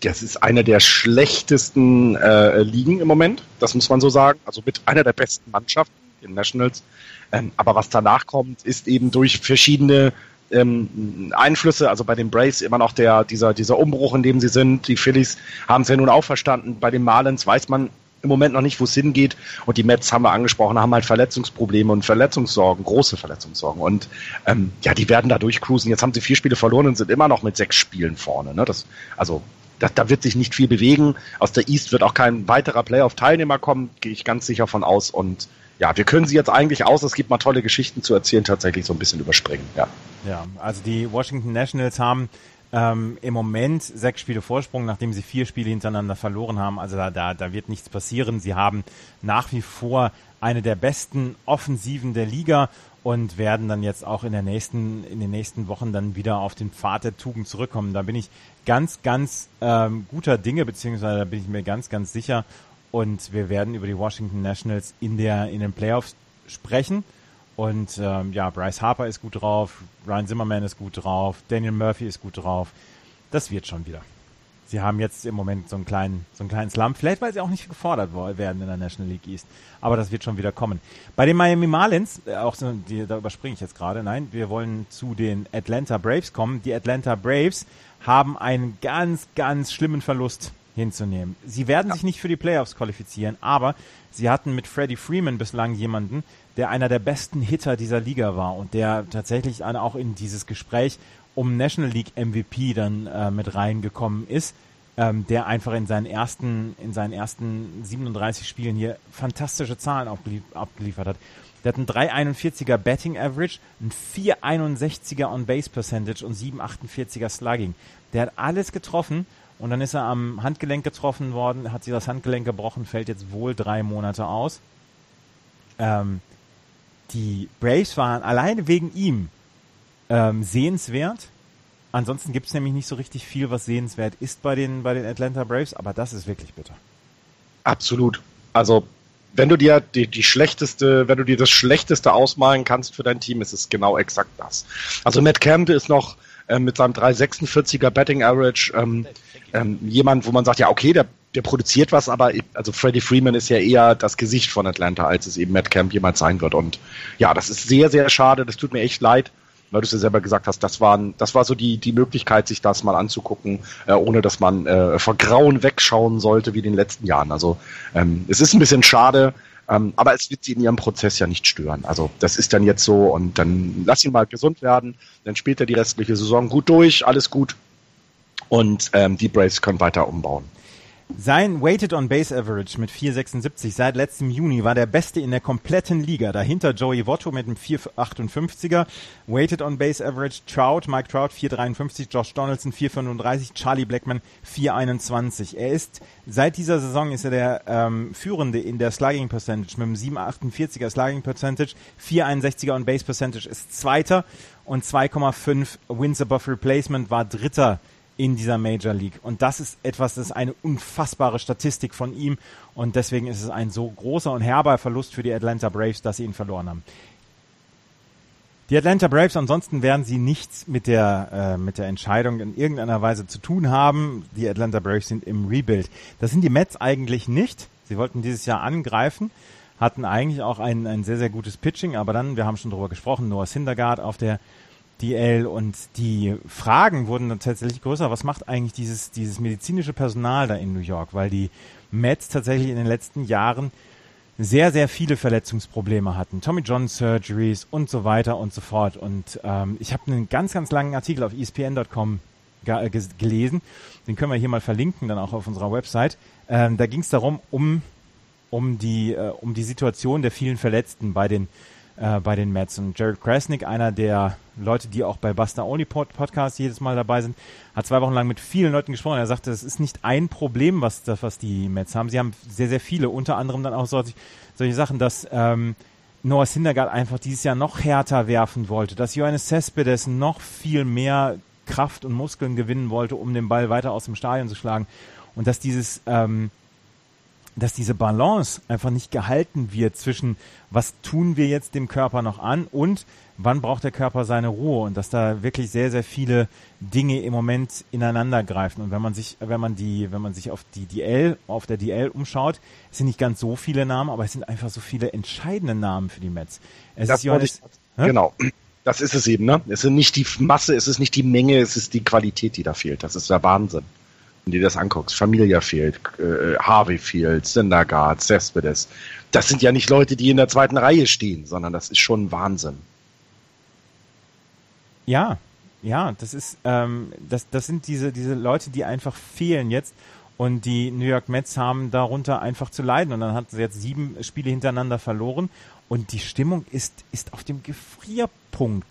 Das ist eine der schlechtesten äh, Ligen im Moment, das muss man so sagen. Also mit einer der besten Mannschaften, den Nationals. Ähm, aber was danach kommt, ist eben durch verschiedene ähm, Einflüsse, also bei den Braves immer noch der, dieser, dieser Umbruch, in dem sie sind. Die Phillies haben es ja nun auch verstanden. Bei den Marlins weiß man im Moment noch nicht, wo es hingeht. Und die Mets haben wir angesprochen, haben halt Verletzungsprobleme und Verletzungssorgen, große Verletzungssorgen. Und ähm, ja, die werden da durchcruisen. Jetzt haben sie vier Spiele verloren und sind immer noch mit sechs Spielen vorne. Ne? Das, also da, da wird sich nicht viel bewegen. Aus der East wird auch kein weiterer Playoff-Teilnehmer kommen, gehe ich ganz sicher von aus. Und ja, wir können sie jetzt eigentlich aus, es gibt mal tolle Geschichten zu erzählen, tatsächlich so ein bisschen überspringen. Ja, ja also die Washington Nationals haben ähm, im Moment sechs Spiele Vorsprung, nachdem sie vier Spiele hintereinander verloren haben. Also da, da, da wird nichts passieren. Sie haben nach wie vor eine der besten Offensiven der Liga und werden dann jetzt auch in der nächsten, in den nächsten Wochen dann wieder auf den Pfad der Tugend zurückkommen. Da bin ich ganz, ganz ähm, guter Dinge, beziehungsweise da bin ich mir ganz, ganz sicher. Und wir werden über die Washington Nationals in der in den Playoffs sprechen. Und ähm, ja, Bryce Harper ist gut drauf, Ryan Zimmerman ist gut drauf, Daniel Murphy ist gut drauf. Das wird schon wieder. Sie haben jetzt im Moment so einen kleinen, so einen kleinen Slump, vielleicht weil sie auch nicht gefordert werden in der National League East. Aber das wird schon wieder kommen. Bei den Miami Marlins, äh, auch so, die, da überspringe ich jetzt gerade, nein, wir wollen zu den Atlanta Braves kommen. Die Atlanta Braves haben einen ganz, ganz schlimmen Verlust hinzunehmen. Sie werden ja. sich nicht für die Playoffs qualifizieren, aber sie hatten mit Freddie Freeman bislang jemanden, der einer der besten Hitter dieser Liga war und der tatsächlich auch in dieses Gespräch um National League MVP dann äh, mit reingekommen ist, ähm, der einfach in seinen ersten in seinen ersten 37 Spielen hier fantastische Zahlen abgeliefert hat. Der hat einen 3,41er Betting Average, ein 4,61er On Base Percentage und 7,48er Slugging. Der hat alles getroffen und dann ist er am Handgelenk getroffen worden, hat sich das Handgelenk gebrochen, fällt jetzt wohl drei Monate aus. Ähm, die Braves waren alleine wegen ihm ähm, sehenswert. Ansonsten gibt es nämlich nicht so richtig viel, was sehenswert ist bei den, bei den Atlanta Braves, aber das ist wirklich bitter. Absolut. Also wenn du dir die, die schlechteste, wenn du dir das Schlechteste ausmalen kannst für dein Team, ist es genau exakt das. Also Matt Campbell ist noch äh, mit seinem 346er Betting Average ähm, ähm, jemand, wo man sagt, ja okay, der, der produziert was, aber also Freddie Freeman ist ja eher das Gesicht von Atlanta, als es eben Matt Camp jemals sein wird. Und ja, das ist sehr, sehr schade. Das tut mir echt leid weil du es ja selber gesagt hast, das waren, das war so die, die Möglichkeit, sich das mal anzugucken, äh, ohne dass man äh, vor Grauen wegschauen sollte wie in den letzten Jahren. Also ähm, es ist ein bisschen schade, ähm, aber es wird sie in ihrem Prozess ja nicht stören. Also das ist dann jetzt so und dann lass ihn mal gesund werden, dann spielt er die restliche Saison gut durch, alles gut und ähm, die Braves können weiter umbauen. Sein Weighted on Base Average mit 4,76 seit letztem Juni war der beste in der kompletten Liga. Dahinter Joey Votto mit einem 4,58er. Weighted on Base Average Trout, Mike Trout 4,53, Josh Donaldson 4,35, Charlie Blackman 4,21. Er ist, seit dieser Saison ist er der ähm, Führende in der Slugging Percentage mit einem 7,48er Slugging Percentage. 4,61er on Base Percentage ist Zweiter und 2,5 Wins above Replacement war Dritter in dieser Major League. Und das ist etwas, das ist eine unfassbare Statistik von ihm. Und deswegen ist es ein so großer und herber Verlust für die Atlanta Braves, dass sie ihn verloren haben. Die Atlanta Braves, ansonsten werden sie nichts mit der, äh, mit der Entscheidung in irgendeiner Weise zu tun haben. Die Atlanta Braves sind im Rebuild. Das sind die Mets eigentlich nicht. Sie wollten dieses Jahr angreifen, hatten eigentlich auch ein, ein sehr, sehr gutes Pitching, aber dann, wir haben schon drüber gesprochen, Noah Syndergaard auf der DL und die Fragen wurden dann tatsächlich größer. Was macht eigentlich dieses, dieses medizinische Personal da in New York? Weil die Mets tatsächlich in den letzten Jahren sehr, sehr viele Verletzungsprobleme hatten. Tommy John Surgeries und so weiter und so fort. Und ähm, ich habe einen ganz, ganz langen Artikel auf ESPN.com äh, gelesen. Den können wir hier mal verlinken, dann auch auf unserer Website. Ähm, da ging es darum, um, um, die, äh, um die Situation der vielen Verletzten bei den äh, bei den Mets. Und Jared Krasnick, einer der Leute, die auch bei Buster Only Podcast jedes Mal dabei sind, hat zwei Wochen lang mit vielen Leuten gesprochen. Er sagte, es ist nicht ein Problem, was, was die Mets haben. Sie haben sehr, sehr viele, unter anderem dann auch solche, solche Sachen, dass ähm, Noah Syndergaard einfach dieses Jahr noch härter werfen wollte, dass Johannes Cespedes noch viel mehr Kraft und Muskeln gewinnen wollte, um den Ball weiter aus dem Stadion zu schlagen und dass dieses ähm, dass diese Balance einfach nicht gehalten wird zwischen was tun wir jetzt dem Körper noch an und wann braucht der Körper seine Ruhe und dass da wirklich sehr sehr viele Dinge im Moment ineinander greifen. Und wenn man sich wenn man die wenn man sich auf die DL auf der DL umschaut es sind nicht ganz so viele Namen aber es sind einfach so viele entscheidende Namen für die Mets. Es das ist Johannes, ich, genau. Das ist es eben ne? Es ist nicht die Masse es ist nicht die Menge es ist die Qualität die da fehlt. Das ist der Wahnsinn wenn du dir das anguckst, Familia fehlt, äh, Harvey fehlt, Syndergaard, Cespedes, das sind ja nicht Leute, die in der zweiten Reihe stehen, sondern das ist schon Wahnsinn. Ja, ja, das ist, ähm, das, das sind diese, diese Leute, die einfach fehlen jetzt. Und die New York Mets haben darunter einfach zu leiden. Und dann hatten sie jetzt sieben Spiele hintereinander verloren. Und die Stimmung ist, ist auf dem Gefrierpunkt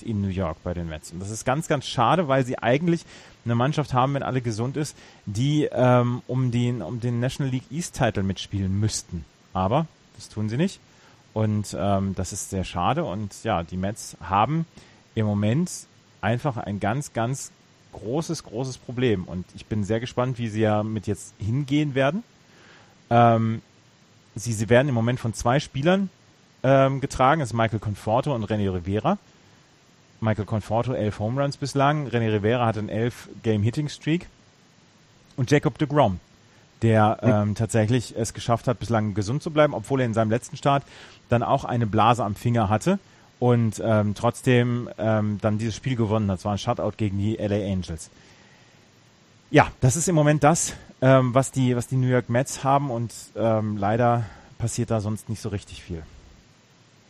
in New York bei den Mets. Und das ist ganz, ganz schade, weil sie eigentlich eine Mannschaft haben, wenn alle gesund ist, die ähm, um, den, um den National League East Title mitspielen müssten. Aber das tun sie nicht. Und ähm, das ist sehr schade. Und ja, die Mets haben im Moment einfach ein ganz, ganz großes, großes Problem. Und ich bin sehr gespannt, wie sie ja mit jetzt hingehen werden. Ähm, sie, sie werden im Moment von zwei Spielern ähm, getragen. Das ist Michael Conforto und René Rivera. Michael Conforto elf Home Runs bislang. René Rivera hat einen elf Game Hitting Streak. Und Jacob de Grom, der ähm, tatsächlich es geschafft hat, bislang gesund zu bleiben, obwohl er in seinem letzten Start dann auch eine Blase am Finger hatte und ähm, trotzdem ähm, dann dieses Spiel gewonnen hat. Es war ein Shutout gegen die LA Angels. Ja, das ist im Moment das, ähm, was, die, was die New York Mets haben und ähm, leider passiert da sonst nicht so richtig viel.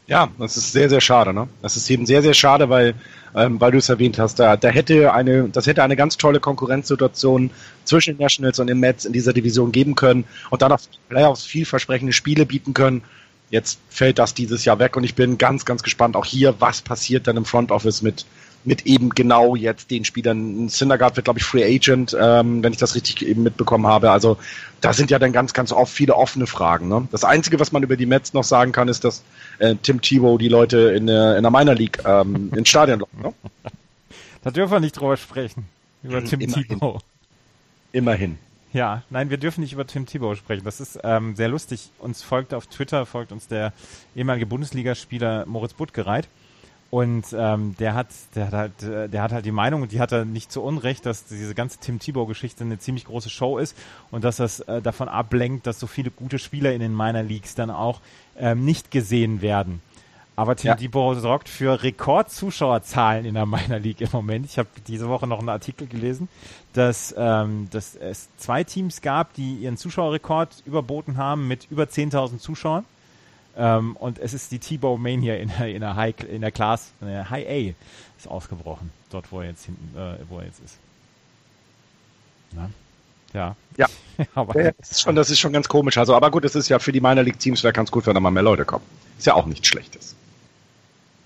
Ja, das ist sehr, sehr schade. Ne? Das ist eben sehr, sehr schade, weil, ähm, weil du es erwähnt hast, da, da hätte eine, das hätte eine ganz tolle Konkurrenzsituation zwischen den Nationals und den Mets in dieser Division geben können und dann auch Playoffs vielversprechende Spiele bieten können. Jetzt fällt das dieses Jahr weg und ich bin ganz, ganz gespannt auch hier, was passiert dann im Front Office mit, mit eben genau jetzt den Spielern. Syndergaard wird, glaube ich, Free Agent, ähm, wenn ich das richtig eben mitbekommen habe. Also da sind ja dann ganz, ganz oft viele offene Fragen. Ne? Das Einzige, was man über die Mets noch sagen kann, ist, dass äh, Tim Tebow die Leute in der, in der Minor League ähm, ins Stadion locken. Ne? Da dürfen wir nicht drüber sprechen. Über Tim Immerhin. Tebow. Immerhin. Ja, nein, wir dürfen nicht über Tim Tebow sprechen. Das ist ähm, sehr lustig. Uns folgt auf Twitter, folgt uns der ehemalige Bundesligaspieler Moritz Buttgereit. Und ähm, der hat, der hat halt, äh, der hat halt die Meinung, und die hat er nicht zu Unrecht, dass diese ganze Tim Tebow-Geschichte eine ziemlich große Show ist und dass das äh, davon ablenkt, dass so viele gute Spieler in den Minor Leagues dann auch ähm, nicht gesehen werden. Aber Tim ja. Tebow sorgt für Rekordzuschauerzahlen in der Minor League im Moment. Ich habe diese Woche noch einen Artikel gelesen, dass, ähm, dass es zwei Teams gab, die ihren Zuschauerrekord überboten haben mit über 10.000 Zuschauern. Ähm, und es ist die T-Bow Mania in der, in der High, in der Class, in der High A ist ausgebrochen. Dort, wo er jetzt hinten, äh, wo er jetzt ist. Na? Ja. Ja. aber ja, das, ist schon, das ist schon ganz komisch. Also, aber gut, es ist ja für die Minor League Teams wäre ganz gut, wenn da mal mehr Leute kommen. Ist ja auch nichts Schlechtes.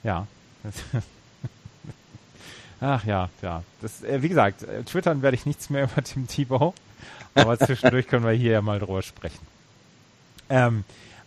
Ja. Ach ja, ja. Das, äh, wie gesagt, äh, twittern werde ich nichts mehr über Tim Tebow. Aber zwischendurch können wir hier ja mal drüber sprechen. Ähm,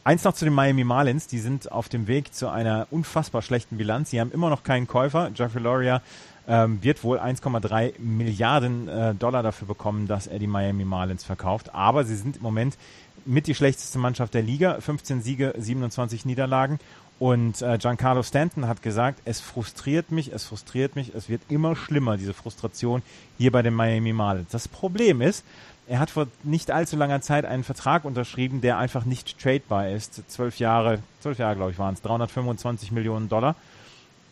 Eins noch zu den Miami Marlins. Die sind auf dem Weg zu einer unfassbar schlechten Bilanz. Sie haben immer noch keinen Käufer. Jeffrey Loria ähm, wird wohl 1,3 Milliarden äh, Dollar dafür bekommen, dass er die Miami Marlins verkauft. Aber sie sind im Moment mit die schlechteste Mannschaft der Liga. 15 Siege, 27 Niederlagen. Und äh, Giancarlo Stanton hat gesagt, es frustriert mich, es frustriert mich, es wird immer schlimmer, diese Frustration hier bei den Miami Marlins. Das Problem ist, er hat vor nicht allzu langer Zeit einen Vertrag unterschrieben, der einfach nicht tradebar ist. Zwölf Jahre, zwölf Jahre glaube ich waren es, 325 Millionen Dollar.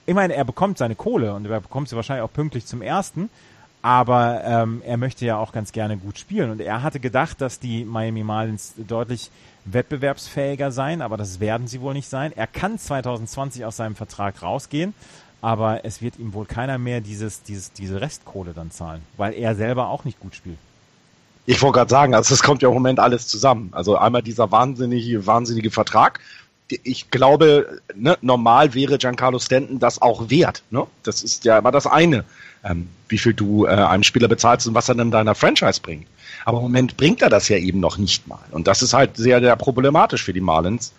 Ich meine, er bekommt seine Kohle und er bekommt sie wahrscheinlich auch pünktlich zum ersten. Aber ähm, er möchte ja auch ganz gerne gut spielen. Und er hatte gedacht, dass die Miami Marlins deutlich wettbewerbsfähiger sein, aber das werden sie wohl nicht sein. Er kann 2020 aus seinem Vertrag rausgehen, aber es wird ihm wohl keiner mehr dieses, dieses, diese Restkohle dann zahlen, weil er selber auch nicht gut spielt. Ich wollte gerade sagen, also es kommt ja im Moment alles zusammen. Also einmal dieser wahnsinnige, wahnsinnige Vertrag, ich glaube, ne, normal wäre Giancarlo Stanton das auch wert. Ne? Das ist ja immer das eine, ähm, wie viel du äh, einem Spieler bezahlst und was er dann deiner Franchise bringt. Aber im Moment bringt er das ja eben noch nicht mal. Und das ist halt sehr, sehr problematisch für die Marlins.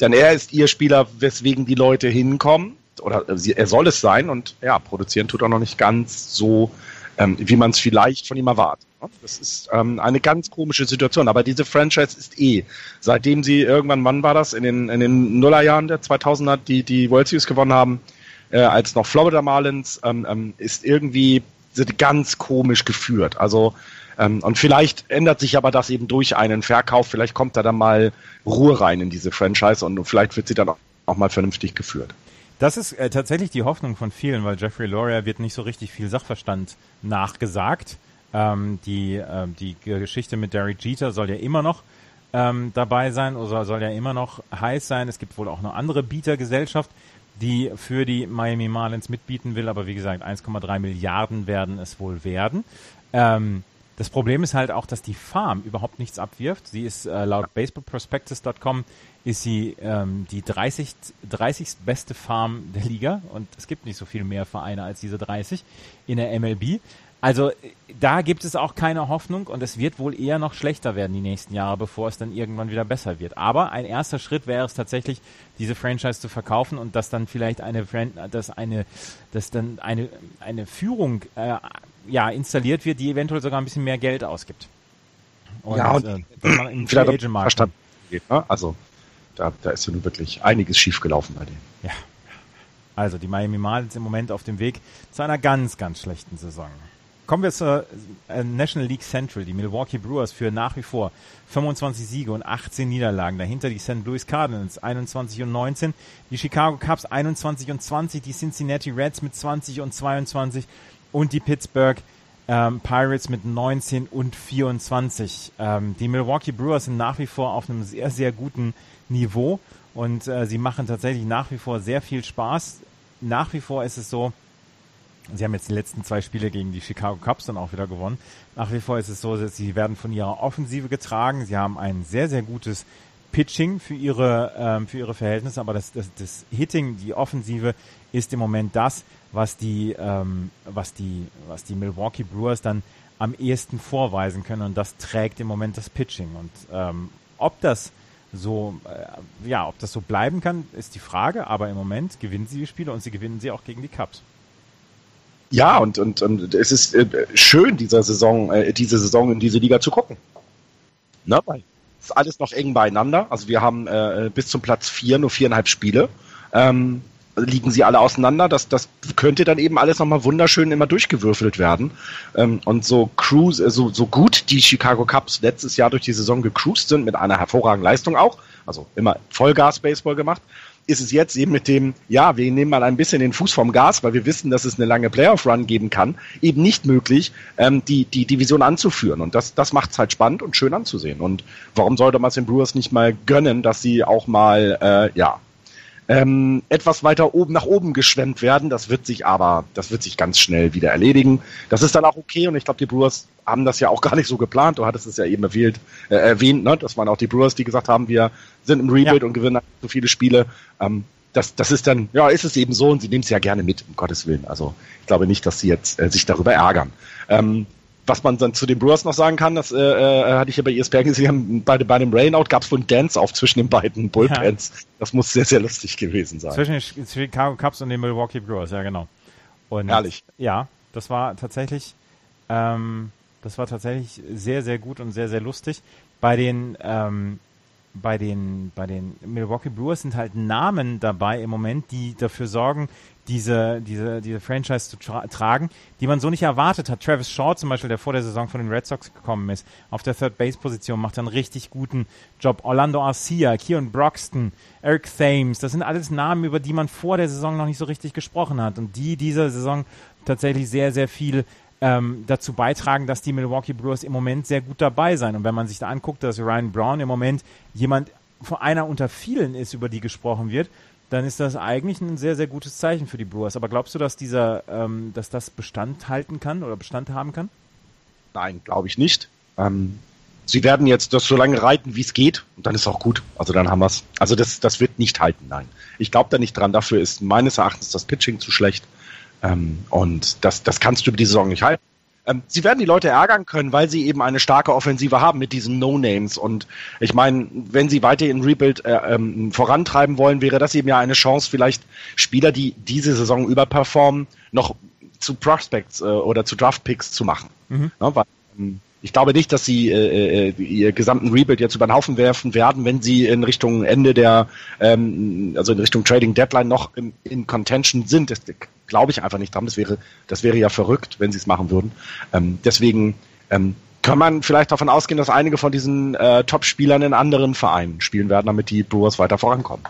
Denn er ist ihr Spieler, weswegen die Leute hinkommen. Oder er soll es sein. Und ja, produzieren tut er noch nicht ganz so, ähm, wie man es vielleicht von ihm erwartet. Das ist ähm, eine ganz komische Situation. Aber diese Franchise ist eh, seitdem sie irgendwann, wann war das? In den, in den Nullerjahren der 2000er, die die World Series gewonnen haben, äh, als noch Florida Marlins, ähm, ähm, ist irgendwie sind ganz komisch geführt. Also ähm, und vielleicht ändert sich aber das eben durch einen Verkauf. Vielleicht kommt da dann mal Ruhe rein in diese Franchise und, vielleicht wird sie dann auch, auch mal vernünftig geführt. Das ist äh, tatsächlich die Hoffnung von vielen, weil Jeffrey Loria wird nicht so richtig viel Sachverstand nachgesagt. Ähm, die, äh, die Geschichte mit Derek Jeter soll ja immer noch ähm, dabei sein oder soll ja immer noch heiß sein. Es gibt wohl auch eine andere Bietergesellschaft, die für die Miami Marlins mitbieten will, aber wie gesagt, 1,3 Milliarden werden es wohl werden. Ähm, das Problem ist halt auch, dass die Farm überhaupt nichts abwirft. Sie ist äh, laut baseballprospectus.com ist sie ähm, die 30, 30. beste Farm der Liga und es gibt nicht so viel mehr Vereine als diese 30 in der MLB. Also da gibt es auch keine Hoffnung und es wird wohl eher noch schlechter werden die nächsten Jahre, bevor es dann irgendwann wieder besser wird. Aber ein erster Schritt wäre es tatsächlich, diese Franchise zu verkaufen und dass dann vielleicht eine, dass eine, dass dann eine, eine Führung äh, ja installiert wird, die eventuell sogar ein bisschen mehr Geld ausgibt. Und, ja, und äh, im Free Agent Markt ne? Also da, da ist ja nun wirklich einiges schiefgelaufen bei denen. Ja. Also die Miami Marlins im Moment auf dem Weg zu einer ganz, ganz schlechten Saison. Kommen wir zur äh, National League Central. Die Milwaukee Brewers führen nach wie vor 25 Siege und 18 Niederlagen. Dahinter die St. Louis Cardinals 21 und 19, die Chicago Cubs 21 und 20, die Cincinnati Reds mit 20 und 22 und die Pittsburgh ähm, Pirates mit 19 und 24. Ähm, die Milwaukee Brewers sind nach wie vor auf einem sehr, sehr guten Niveau und äh, sie machen tatsächlich nach wie vor sehr viel Spaß. Nach wie vor ist es so, Sie haben jetzt die letzten zwei Spiele gegen die Chicago Cubs dann auch wieder gewonnen. Nach wie vor ist es so, dass sie werden von ihrer Offensive getragen. Sie haben ein sehr, sehr gutes Pitching für ihre, ähm, für ihre Verhältnisse, aber das, das, das Hitting, die Offensive ist im Moment das, was die, ähm, was die, was die Milwaukee Brewers dann am ehesten vorweisen können und das trägt im Moment das Pitching. Und ähm, ob das so, äh, ja, ob das so bleiben kann, ist die Frage, aber im Moment gewinnen sie die Spiele und sie gewinnen sie auch gegen die Cubs. Ja, und, und, und es ist äh, schön, dieser Saison, äh, diese Saison in diese Liga zu gucken. Ne? Ist alles noch eng beieinander. Also wir haben äh, bis zum Platz vier nur viereinhalb Spiele. Ähm, liegen sie alle auseinander. Das, das könnte dann eben alles nochmal wunderschön immer durchgewürfelt werden. Ähm, und so cruise, äh, so, so gut die Chicago Cubs letztes Jahr durch die Saison gecruised sind, mit einer hervorragenden Leistung auch, also immer Vollgas-Baseball gemacht, ist es jetzt eben mit dem, ja, wir nehmen mal ein bisschen den Fuß vom Gas, weil wir wissen, dass es eine lange Playoff-Run geben kann, eben nicht möglich, ähm, die, die Division anzuführen. Und das, das macht es halt spannend und schön anzusehen. Und warum sollte man es den Brewers nicht mal gönnen, dass sie auch mal, äh, ja, ähm, etwas weiter oben nach oben geschwemmt werden. Das wird sich aber, das wird sich ganz schnell wieder erledigen. Das ist dann auch okay und ich glaube, die Brewers haben das ja auch gar nicht so geplant. Du hattest es ja eben erwähnt, äh, erwähnt ne? das waren auch die Brewers, die gesagt haben, wir sind im Rebuild ja. und gewinnen so viele Spiele. Ähm, das, das ist dann, ja, ist es eben so und sie nehmen es ja gerne mit, um Gottes Willen. Also ich glaube nicht, dass sie jetzt äh, sich darüber ärgern. Ähm, was man dann zu den Brewers noch sagen kann, das äh, äh, hatte ich ja bei ESPN gesehen, bei, bei dem Rainout gab es wohl einen Dance-Off zwischen den beiden Bullpens. Ja. Das muss sehr, sehr lustig gewesen sein. Zwischen den Chicago Cubs und den Milwaukee Brewers, ja genau. Und, Herrlich. Ja, das war tatsächlich, ähm, das war tatsächlich sehr, sehr gut und sehr, sehr lustig. Bei den, ähm, bei den, bei den Milwaukee Brewers sind halt Namen dabei im Moment, die dafür sorgen, diese, diese, diese Franchise zu tra tragen, die man so nicht erwartet hat. Travis Shaw zum Beispiel, der vor der Saison von den Red Sox gekommen ist, auf der Third-Base-Position macht einen richtig guten Job. Orlando Arcia, Kieran Broxton, Eric Thames, das sind alles Namen, über die man vor der Saison noch nicht so richtig gesprochen hat und die dieser Saison tatsächlich sehr, sehr viel ähm, dazu beitragen, dass die Milwaukee Brewers im Moment sehr gut dabei sein. Und wenn man sich da anguckt, dass Ryan Brown im Moment jemand von einer unter vielen ist, über die gesprochen wird, dann ist das eigentlich ein sehr, sehr gutes Zeichen für die Brewers. Aber glaubst du, dass dieser, ähm, dass das Bestand halten kann oder Bestand haben kann? Nein, glaube ich nicht. Ähm, sie werden jetzt das so lange reiten, wie es geht, und dann ist auch gut. Also dann haben wir's. Also das, das wird nicht halten, nein. Ich glaube da nicht dran. Dafür ist meines Erachtens das Pitching zu schlecht. Ähm, und das, das kannst du über die Saison nicht halten. Ähm, sie werden die Leute ärgern können, weil sie eben eine starke Offensive haben mit diesen No-Names. Und ich meine, wenn sie weiter in Rebuild äh, ähm, vorantreiben wollen, wäre das eben ja eine Chance, vielleicht Spieler, die diese Saison überperformen, noch zu Prospects äh, oder zu Draft-Picks zu machen. Mhm. Ja, weil, ähm, ich glaube nicht, dass sie äh, äh, ihr gesamten Rebuild jetzt über den Haufen werfen werden, wenn sie in Richtung Ende der, ähm, also in Richtung Trading Deadline noch in, in Contention sind. Das glaube ich einfach nicht dran. Das wäre, das wäre ja verrückt, wenn sie es machen würden. Ähm, deswegen ähm, kann man vielleicht davon ausgehen, dass einige von diesen äh, Top-Spielern in anderen Vereinen spielen werden, damit die Brewers weiter vorankommen.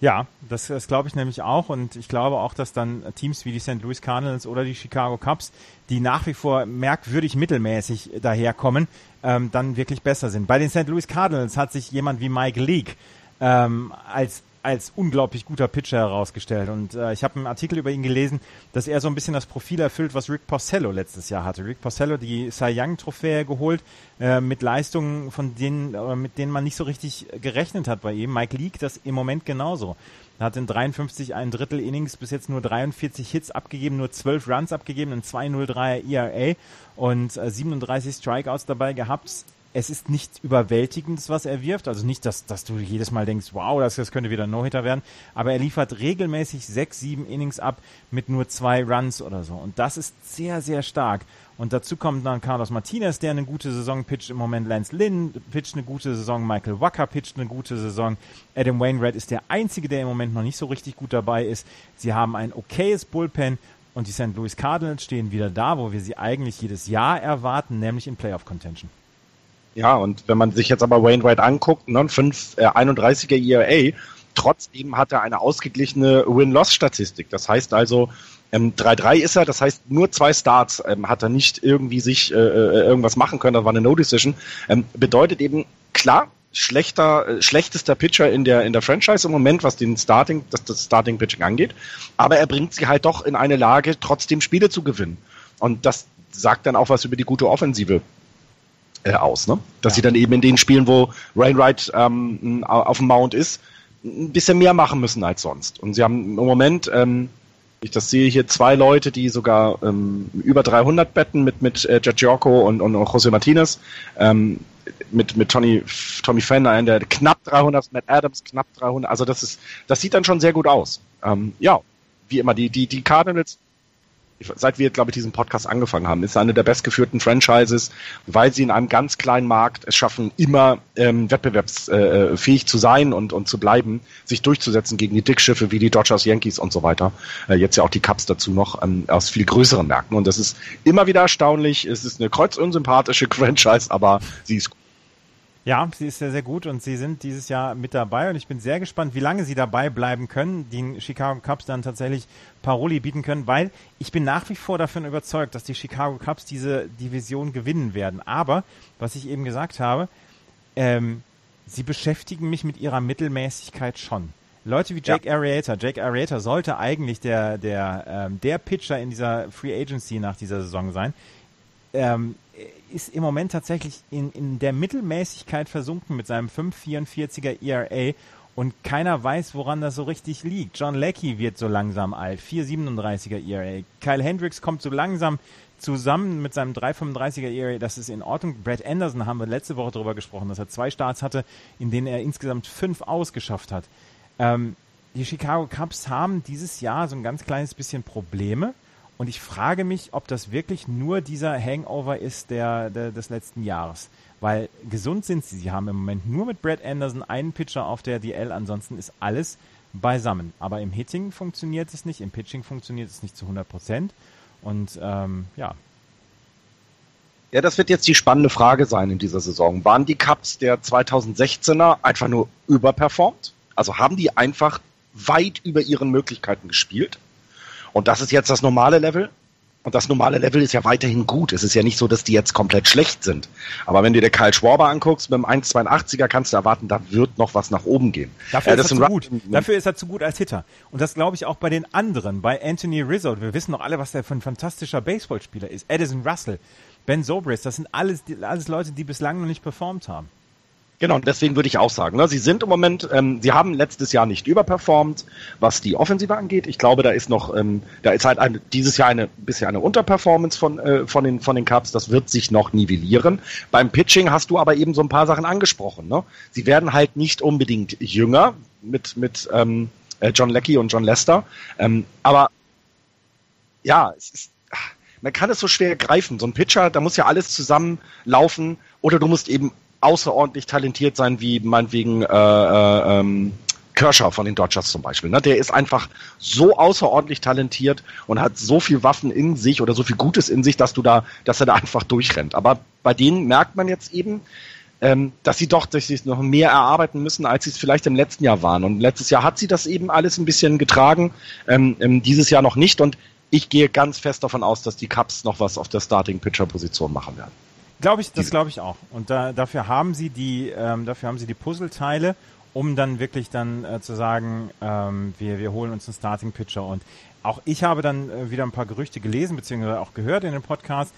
Ja, das, das glaube ich nämlich auch und ich glaube auch, dass dann Teams wie die St. Louis Cardinals oder die Chicago Cubs, die nach wie vor merkwürdig mittelmäßig daherkommen, ähm, dann wirklich besser sind. Bei den St. Louis Cardinals hat sich jemand wie Mike Leake ähm, als als unglaublich guter Pitcher herausgestellt. Und äh, ich habe einen Artikel über ihn gelesen, dass er so ein bisschen das Profil erfüllt, was Rick Porcello letztes Jahr hatte. Rick Porcello die Cy Young Trophäe geholt äh, mit Leistungen, von denen äh, mit denen man nicht so richtig gerechnet hat bei ihm. Mike Leake das im Moment genauso. Er hat in 53 ein Drittel Innings bis jetzt nur 43 Hits abgegeben, nur 12 Runs abgegeben, ein 203er ERA und äh, 37 Strikeouts dabei gehabt es ist nicht überwältigend, was er wirft. Also nicht, dass, dass du jedes Mal denkst, wow, das, das könnte wieder ein No-Hitter werden. Aber er liefert regelmäßig sechs, sieben Innings ab mit nur zwei Runs oder so. Und das ist sehr, sehr stark. Und dazu kommt dann Carlos Martinez, der eine gute Saison pitcht im Moment. Lance Lynn pitcht eine gute Saison. Michael Wacker pitcht eine gute Saison. Adam Wainwright ist der Einzige, der im Moment noch nicht so richtig gut dabei ist. Sie haben ein okayes Bullpen. Und die St. Louis Cardinals stehen wieder da, wo wir sie eigentlich jedes Jahr erwarten, nämlich in Playoff Contention. Ja, und wenn man sich jetzt aber Wainwright anguckt, ne, 5, äh, 31er ERA, trotzdem hat er eine ausgeglichene Win-Loss-Statistik. Das heißt also, ähm, 3-3 ist er, das heißt nur zwei Starts ähm, hat er nicht irgendwie sich äh, äh, irgendwas machen können, das war eine No-Decision. Ähm, bedeutet eben, klar, schlechter, äh, schlechtester Pitcher in der, in der Franchise im Moment, was den Starting, das, das Starting Pitching angeht. Aber er bringt sie halt doch in eine Lage, trotzdem Spiele zu gewinnen. Und das sagt dann auch was über die gute Offensive äh, aus, ne? Dass ja. sie dann eben in den Spielen, wo Rainwright ähm, auf dem Mount ist, ein bisschen mehr machen müssen als sonst. Und sie haben im Moment, ähm, ich das sehe hier, zwei Leute, die sogar ähm, über 300 betten mit mit äh, Giorgio und, und José Martinez, ähm, mit mit Tony Tommy Fender in der knapp 300, Matt Adams knapp 300. Also das ist, das sieht dann schon sehr gut aus. Ähm, ja, wie immer die die die Cardinals seit wir, glaube ich, diesen Podcast angefangen haben, ist eine der bestgeführten Franchises, weil sie in einem ganz kleinen Markt es schaffen, immer ähm, wettbewerbsfähig zu sein und, und zu bleiben, sich durchzusetzen gegen die Dickschiffe wie die Dodgers, Yankees und so weiter. Äh, jetzt ja auch die Cubs dazu noch ähm, aus viel größeren Märkten. Und das ist immer wieder erstaunlich. Es ist eine kreuzunsympathische Franchise, aber sie ist gut. Ja, sie ist sehr, sehr gut und sie sind dieses Jahr mit dabei und ich bin sehr gespannt, wie lange sie dabei bleiben können, den Chicago Cubs dann tatsächlich Paroli bieten können, weil ich bin nach wie vor davon überzeugt, dass die Chicago Cubs diese Division gewinnen werden. Aber, was ich eben gesagt habe, ähm, sie beschäftigen mich mit ihrer Mittelmäßigkeit schon. Leute wie Jake ja. Arrieta, Jake Arrieta sollte eigentlich der, der, ähm, der Pitcher in dieser Free Agency nach dieser Saison sein. Ähm, ist im Moment tatsächlich in, in der Mittelmäßigkeit versunken mit seinem 5,44er ERA und keiner weiß, woran das so richtig liegt. John Leckie wird so langsam alt, 4,37er ERA. Kyle Hendricks kommt so langsam zusammen mit seinem 3,35er ERA, das ist in Ordnung. Brad Anderson haben wir letzte Woche darüber gesprochen, dass er zwei Starts hatte, in denen er insgesamt fünf ausgeschafft hat. Ähm, die Chicago Cubs haben dieses Jahr so ein ganz kleines bisschen Probleme und ich frage mich, ob das wirklich nur dieser Hangover ist der, der, des letzten Jahres. Weil gesund sind sie. Sie haben im Moment nur mit Brad Anderson einen Pitcher auf der DL, ansonsten ist alles beisammen. Aber im Hitting funktioniert es nicht, im Pitching funktioniert es nicht zu 100 Prozent. Und ähm, ja. Ja, das wird jetzt die spannende Frage sein in dieser Saison. Waren die Cups der 2016er einfach nur überperformt? Also haben die einfach weit über ihren Möglichkeiten gespielt? Und das ist jetzt das normale Level? Und das normale Level ist ja weiterhin gut. Es ist ja nicht so, dass die jetzt komplett schlecht sind. Aber wenn du dir Kyle Schwarber anguckst, mit dem 1,82er kannst du erwarten, da wird noch was nach oben gehen. Dafür, ist, er zu gut. Dafür ist er zu gut als Hitter. Und das glaube ich auch bei den anderen, bei Anthony Rizzo. Wir wissen doch alle, was der für ein fantastischer Baseballspieler ist. Edison Russell, Ben Zobrist, das sind alles, alles Leute, die bislang noch nicht performt haben. Genau, und deswegen würde ich auch sagen, ne, sie sind im Moment, ähm, sie haben letztes Jahr nicht überperformt, was die Offensive angeht. Ich glaube, da ist noch, ähm, da ist halt eine, dieses Jahr eine bisher eine Unterperformance von äh, von den von den Cubs. Das wird sich noch nivellieren. Beim Pitching hast du aber eben so ein paar Sachen angesprochen. Ne? Sie werden halt nicht unbedingt jünger mit mit ähm, äh, John Leckie und John Lester, ähm, aber ja, es ist man kann es so schwer greifen. So ein Pitcher, da muss ja alles zusammenlaufen oder du musst eben außerordentlich talentiert sein, wie meinetwegen äh, äh, ähm, Kershaw von den Dodgers zum Beispiel. Ne? Der ist einfach so außerordentlich talentiert und hat so viel Waffen in sich oder so viel Gutes in sich, dass du da, dass er da einfach durchrennt. Aber bei denen merkt man jetzt eben, ähm, dass sie doch dass sie noch mehr erarbeiten müssen, als sie es vielleicht im letzten Jahr waren. Und letztes Jahr hat sie das eben alles ein bisschen getragen, ähm, ähm, dieses Jahr noch nicht. Und ich gehe ganz fest davon aus, dass die Cubs noch was auf der Starting-Pitcher-Position machen werden. Glaube ich, das glaube ich auch. Und da, dafür haben sie die, ähm, dafür haben sie die Puzzleteile, um dann wirklich dann äh, zu sagen, ähm, wir, wir holen uns einen Starting Pitcher. Und auch ich habe dann äh, wieder ein paar Gerüchte gelesen beziehungsweise auch gehört in dem Podcast.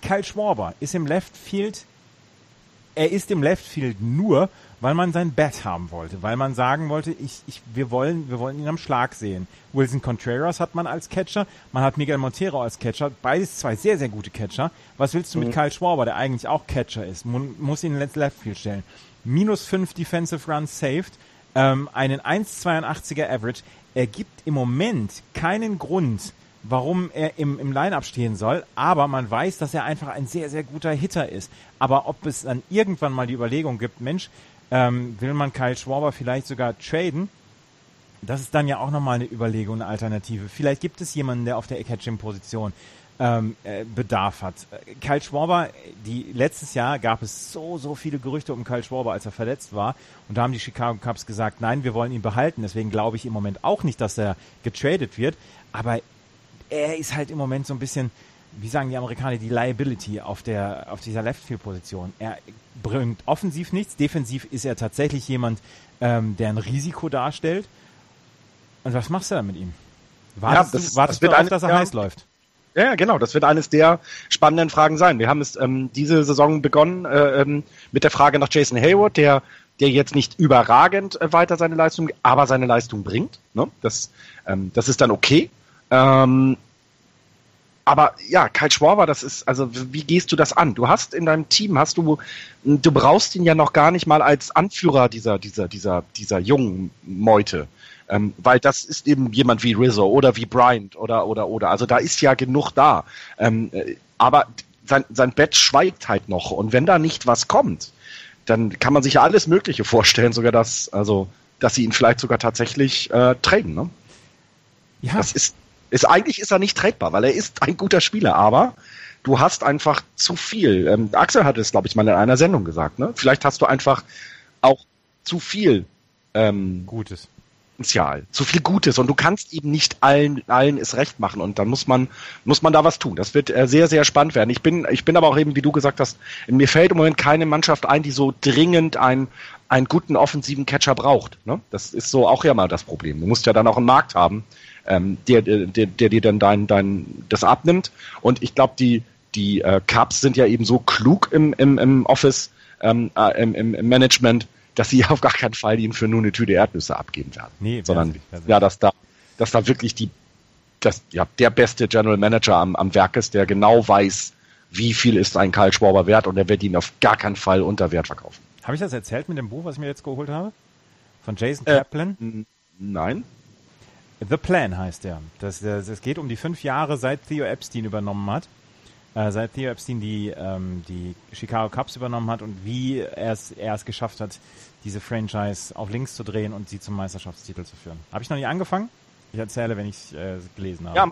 Kyle Schwarber ist im Left Field. Er ist im Left Field nur, weil man sein Bat haben wollte, weil man sagen wollte, ich, ich, wir wollen, wir wollen ihn am Schlag sehen. Wilson Contreras hat man als Catcher, man hat Miguel Montero als Catcher, beides zwei sehr, sehr gute Catcher. Was willst du mhm. mit Kyle Schwarber, der eigentlich auch Catcher ist? Man muss ihn ins Left Field stellen. Minus fünf Defensive Runs saved, ähm, einen 1,82er Average. Er gibt im Moment keinen Grund, warum er im, im Line-Up stehen soll, aber man weiß, dass er einfach ein sehr, sehr guter Hitter ist. Aber ob es dann irgendwann mal die Überlegung gibt, Mensch, ähm, will man Kyle Schwarber vielleicht sogar traden? Das ist dann ja auch nochmal eine Überlegung, eine Alternative. Vielleicht gibt es jemanden, der auf der Catching-Position ähm, äh, Bedarf hat. Kyle Schwarber, die, letztes Jahr gab es so, so viele Gerüchte um Kyle Schwarber, als er verletzt war. Und da haben die Chicago Cubs gesagt, nein, wir wollen ihn behalten. Deswegen glaube ich im Moment auch nicht, dass er getradet wird. Aber er ist halt im Moment so ein bisschen, wie sagen die Amerikaner, die Liability auf der, auf dieser Left-Field-Position. Er bringt offensiv nichts, defensiv ist er tatsächlich jemand, ähm, der ein Risiko darstellt. Und was machst du dann mit ihm? Wartest ja, das, du, wartest das du auf, dass er ja, heiß läuft? Ja, genau. Das wird eines der spannenden Fragen sein. Wir haben es ähm, diese Saison begonnen äh, ähm, mit der Frage nach Jason Hayward, der der jetzt nicht überragend äh, weiter seine Leistung, aber seine Leistung bringt. Ne? Das, ähm, das ist dann okay. Ähm, aber ja, Kyle Schwarber, das ist, also wie gehst du das an? Du hast in deinem Team, hast du, du brauchst ihn ja noch gar nicht mal als Anführer dieser, dieser, dieser, dieser jungen Meute. Ähm, weil das ist eben jemand wie Rizzo oder wie Bryant oder, oder, oder. Also da ist ja genug da. Ähm, äh, aber sein, sein Bett schweigt halt noch. Und wenn da nicht was kommt, dann kann man sich ja alles Mögliche vorstellen, sogar dass, also, dass sie ihn vielleicht sogar tatsächlich äh, traden, ne? Ja. Das ist, ist, eigentlich ist er nicht trägbar, weil er ist ein guter Spieler, aber du hast einfach zu viel. Ähm, Axel hat es, glaube ich, mal in einer Sendung gesagt. Ne? Vielleicht hast du einfach auch zu viel ähm, Gutes. Potenzial, zu viel Gutes und du kannst eben nicht allen allen es recht machen und dann muss man muss man da was tun. Das wird äh, sehr sehr spannend werden. Ich bin ich bin aber auch eben wie du gesagt hast, mir fällt im Moment keine Mannschaft ein, die so dringend einen einen guten offensiven Catcher braucht. Ne? Das ist so auch ja mal das Problem. Du musst ja dann auch einen Markt haben, ähm, der, der, der dir dann dein, dein, das abnimmt. Und ich glaube, die, die äh, Cubs sind ja eben so klug im, im, im Office, ähm, äh, im, im Management, dass sie auf gar keinen Fall ihn für nur eine Tüte Erdnüsse abgeben werden. Nee, sondern ja, dass da, dass da wirklich die, dass, ja, der beste General Manager am, am Werk ist, der genau weiß, wie viel ist ein Karl Schwarber wert und er wird ihn auf gar keinen Fall unter Wert verkaufen. Habe ich das erzählt mit dem Buch, was ich mir jetzt geholt habe? Von Jason äh, Kaplan? Nein. The Plan heißt der. Das, das, es geht um die fünf Jahre, seit Theo Epstein übernommen hat. Äh, seit Theo Epstein die, ähm, die Chicago Cubs übernommen hat und wie er es, er es geschafft hat, diese Franchise auf links zu drehen und sie zum Meisterschaftstitel zu führen. Habe ich noch nicht angefangen? Ich erzähle, wenn ich äh, gelesen habe. Ja,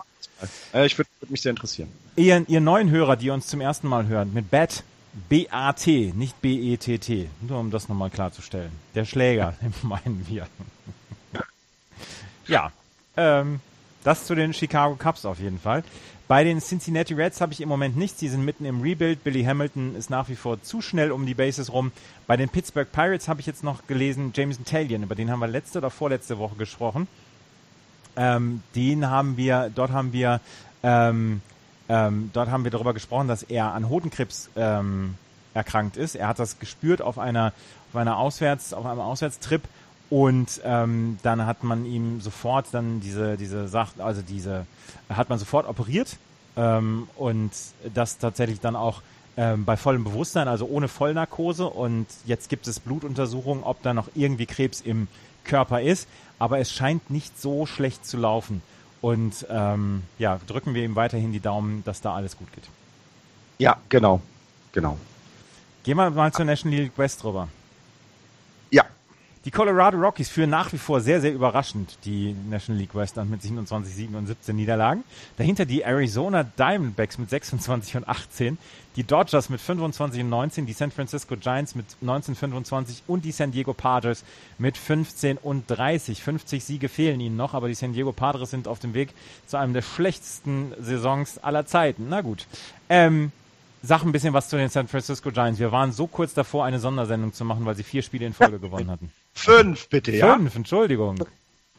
äh, ich würde würd mich sehr interessieren. Ihr, ihr neuen Hörer, die uns zum ersten Mal hören, mit BAT, B-A-T, nicht B-E-T-T, nur um das nochmal klarzustellen. Der Schläger, meinen wir. ja, ähm, Das zu den Chicago Cubs auf jeden Fall. Bei den Cincinnati Reds habe ich im Moment nichts. Die sind mitten im Rebuild. Billy Hamilton ist nach wie vor zu schnell um die Bases rum. Bei den Pittsburgh Pirates habe ich jetzt noch gelesen, Jameson Talion, über den haben wir letzte oder vorletzte Woche gesprochen. Ähm, den haben wir, dort haben wir, ähm, ähm, dort haben wir darüber gesprochen, dass er an Hodenkrebs ähm, erkrankt ist. Er hat das gespürt auf einer, auf einer Auswärts, auf einem Auswärtstrip und ähm, dann hat man ihm sofort dann diese, diese Sache, also diese, hat man sofort operiert ähm, und das tatsächlich dann auch ähm, bei vollem Bewusstsein, also ohne Vollnarkose. Und jetzt gibt es Blutuntersuchungen, ob da noch irgendwie Krebs im Körper ist. Aber es scheint nicht so schlecht zu laufen. Und ähm, ja, drücken wir ihm weiterhin die Daumen, dass da alles gut geht. Ja, genau. Genau. Gehen wir mal zur National League West rüber. Die Colorado Rockies führen nach wie vor sehr, sehr überraschend die National League West an mit 27 Siegen und 17 Niederlagen. Dahinter die Arizona Diamondbacks mit 26 und 18, die Dodgers mit 25 und 19, die San Francisco Giants mit 19, 25 und die San Diego Padres mit 15 und 30. 50 Siege fehlen ihnen noch, aber die San Diego Padres sind auf dem Weg zu einem der schlechtesten Saisons aller Zeiten. Na gut. Ähm, Sag ein bisschen was zu den San Francisco Giants. Wir waren so kurz davor, eine Sondersendung zu machen, weil sie vier Spiele in Folge gewonnen hatten. Fünf, bitte, ja. Fünf, Entschuldigung.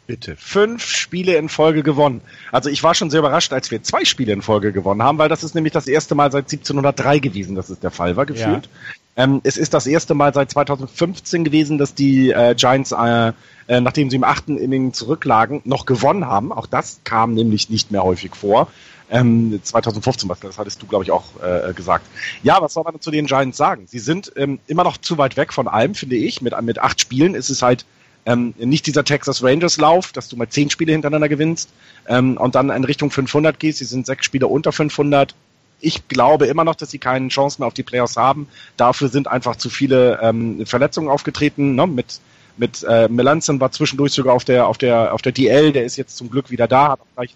Bitte. Fünf Spiele in Folge gewonnen. Also ich war schon sehr überrascht, als wir zwei Spiele in Folge gewonnen haben, weil das ist nämlich das erste Mal seit 1703 gewesen, dass es der Fall war, gefühlt. Ja. Ähm, es ist das erste Mal seit 2015 gewesen, dass die äh, Giants, äh, äh, nachdem sie im achten Inning zurücklagen, noch gewonnen haben. Auch das kam nämlich nicht mehr häufig vor. Ähm, 2015, was das hattest du, glaube ich, auch äh, gesagt. Ja, was soll man zu den Giants sagen? Sie sind ähm, immer noch zu weit weg von allem, finde ich. Mit, mit acht Spielen ist es halt ähm, nicht dieser Texas Rangers Lauf, dass du mal zehn Spiele hintereinander gewinnst ähm, und dann in Richtung 500 gehst. Sie sind sechs Spiele unter 500. Ich glaube immer noch, dass sie keine Chance mehr auf die Playoffs haben. Dafür sind einfach zu viele ähm, Verletzungen aufgetreten. Ne? Mit mit äh, Melanson war zwischendurch sogar auf der auf der auf der DL. Der ist jetzt zum Glück wieder da, hat auch gleich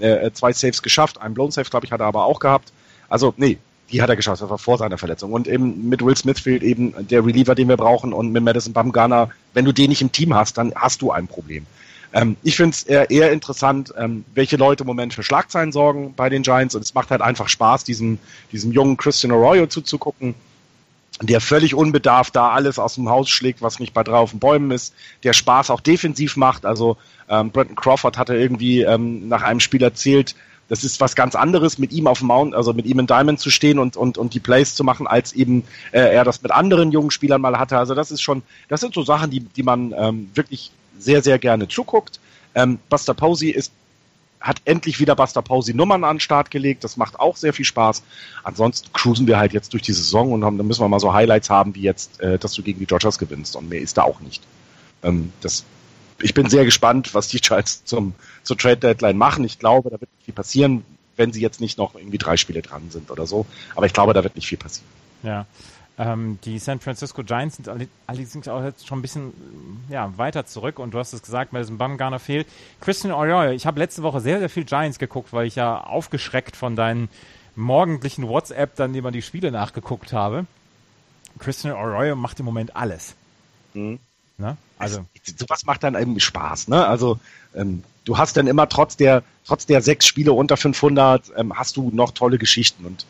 äh, äh, zwei Saves geschafft. Einen Blown Save, glaube ich, hat er aber auch gehabt. Also, nee, die hat er geschafft. Das war vor seiner Verletzung. Und eben mit Will Smith fehlt eben der Reliever, den wir brauchen. Und mit Madison Bumgarner, wenn du den nicht im Team hast, dann hast du ein Problem. Ähm, ich finde es eher, eher interessant, ähm, welche Leute im Moment für Schlagzeilen sorgen bei den Giants. Und es macht halt einfach Spaß, diesem, diesem jungen Christian Arroyo zuzugucken der völlig unbedarft da alles aus dem Haus schlägt, was nicht bei drei auf den Bäumen ist, der Spaß auch defensiv macht. Also ähm, Brenton Crawford hatte irgendwie ähm, nach einem Spiel erzählt, das ist was ganz anderes, mit ihm auf dem Mount, also mit ihm in Diamond zu stehen und, und, und die Plays zu machen, als eben äh, er das mit anderen jungen Spielern mal hatte. Also das ist schon, das sind so Sachen, die, die man ähm, wirklich sehr, sehr gerne zuguckt. Ähm, Buster Posey ist hat endlich wieder Buster Posey Nummern an den Start gelegt. Das macht auch sehr viel Spaß. Ansonsten cruisen wir halt jetzt durch die Saison und haben, dann müssen wir mal so Highlights haben, wie jetzt, äh, dass du gegen die Dodgers gewinnst. Und mehr ist da auch nicht. Ähm, das, ich bin sehr gespannt, was die Giants zum, zur Trade Deadline machen. Ich glaube, da wird nicht viel passieren, wenn sie jetzt nicht noch irgendwie drei Spiele dran sind oder so. Aber ich glaube, da wird nicht viel passieren. Ja. Ähm, die San Francisco Giants sind allerdings auch jetzt schon ein bisschen ja, weiter zurück und du hast es gesagt, Madison Bumgarner fehlt. Christian Arroyo, ich habe letzte Woche sehr, sehr viel Giants geguckt, weil ich ja aufgeschreckt von deinen morgendlichen WhatsApp dann immer die Spiele nachgeguckt habe. Christian Arroyo macht im Moment alles. Mhm. Ne? Also sowas macht dann irgendwie Spaß. Ne? Also ähm, du hast dann immer trotz der trotz der sechs Spiele unter 500 ähm, hast du noch tolle Geschichten und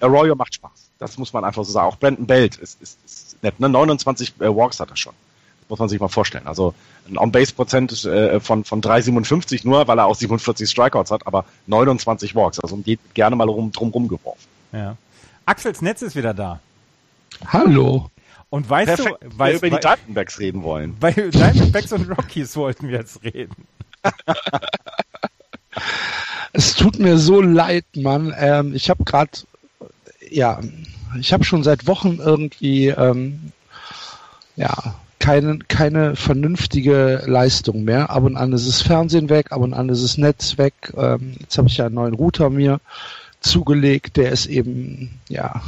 Arroyo macht Spaß. Das muss man einfach so sagen. Auch Brandon Belt ist, ist, ist nett. Ne? 29 äh, Walks hat er schon. Das muss man sich mal vorstellen. Also ein On-Base-Prozent äh, von, von 3,57 nur, weil er auch 47 Strikeouts hat, aber 29 Walks. Also geht gerne mal rum, drum rumgeworfen. Ja. Axels Netz ist wieder da. Hallo. Und weißt Perfekt, du, weil wir über die Diamondbacks reden wollen. Bei Diamondbacks und Rockies wollten wir jetzt reden. es tut mir so leid, Mann. Ähm, ich habe gerade ja, ich habe schon seit Wochen irgendwie ähm, ja keine, keine vernünftige Leistung mehr. Ab und an ist das Fernsehen weg, ab und an ist das Netz weg. Ähm, jetzt habe ich ja einen neuen Router mir zugelegt, der ist eben ja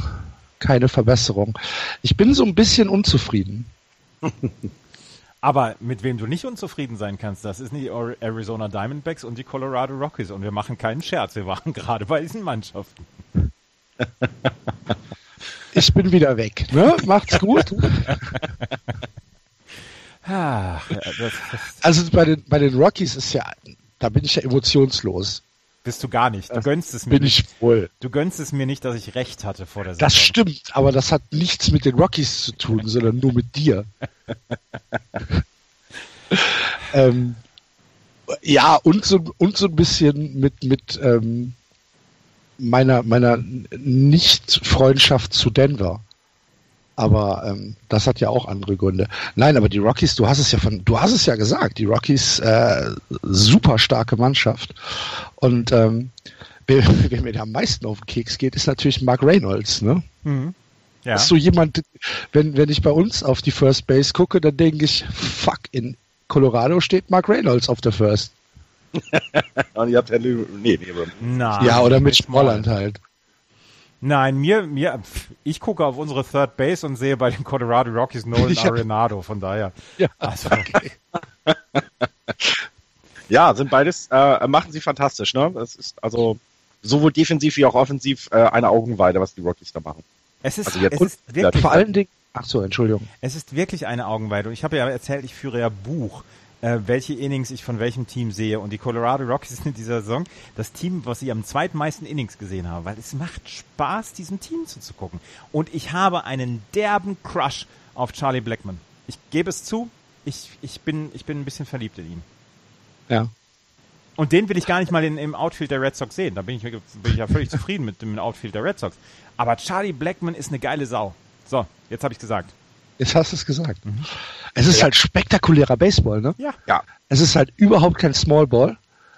keine Verbesserung. Ich bin so ein bisschen unzufrieden. Aber mit wem du nicht unzufrieden sein kannst, das ist die Arizona Diamondbacks und die Colorado Rockies. Und wir machen keinen Scherz, wir waren gerade bei diesen Mannschaften. Ich bin wieder weg. Ne? Macht's gut. also bei den, bei den Rockies ist ja da bin ich ja emotionslos. Bist du gar nicht. Du Das gönnst es mir Bin nicht. ich wohl. Du gönnst es mir nicht, dass ich recht hatte vor der Saison. Das stimmt, aber das hat nichts mit den Rockies zu tun, sondern nur mit dir. ähm, ja, und so, und so ein bisschen mit, mit ähm, meiner, meiner Nicht-Freundschaft zu Denver. Aber ähm, das hat ja auch andere Gründe. Nein, aber die Rockies, du hast es ja von, du hast es ja gesagt, die Rockies äh, super starke Mannschaft. Und ähm, wer, wer mir da am meisten auf den Keks geht, ist natürlich Mark Reynolds, ne? Mhm. Ja. Ist so jemand, wenn, wenn ich bei uns auf die First Base gucke, dann denke ich, fuck, in Colorado steht Mark Reynolds auf der First. Und ihr habt Henry, nee, nee, Nein, ja, oder mit Smolland halt. Nein, mir, mir, ich gucke auf unsere Third Base und sehe bei den Colorado Rockies Nolan hab- Arenado, von daher. Ja, Also, Ja, sind beides, äh, machen sie fantastisch, ne? Das ist also sowohl defensiv wie auch offensiv äh, eine Augenweide, was die Rockies da machen. es ist, Also jetzt- es ist wirklich, Vor allen Dingen, ach so, Entschuldigung. es ist wirklich eine Augenweide. Und ich habe ja erzählt, ich führe ja Buch, äh, welche Innings ich von welchem Team sehe. Und die Colorado Rockies sind in dieser Saison das Team, was ich am zweitmeisten Innings gesehen habe, weil es macht Spaß, diesem Team zuzugucken. Und ich habe einen derben Crush auf Charlie Blackman. Ich gebe es zu, ich, ich, bin, ich bin ein bisschen verliebt in ihn. Ja. Und den will ich gar nicht mal in, im Outfield der Red Sox sehen. Da bin ich, bin ich ja völlig zufrieden mit dem Outfield der Red Sox. Aber Charlie Blackman ist eine geile Sau. So, jetzt habe ich gesagt. Jetzt hast du es gesagt. Es ist halt spektakulärer Baseball, ne? Ja. Ja, Es ist halt überhaupt kein Small Ball,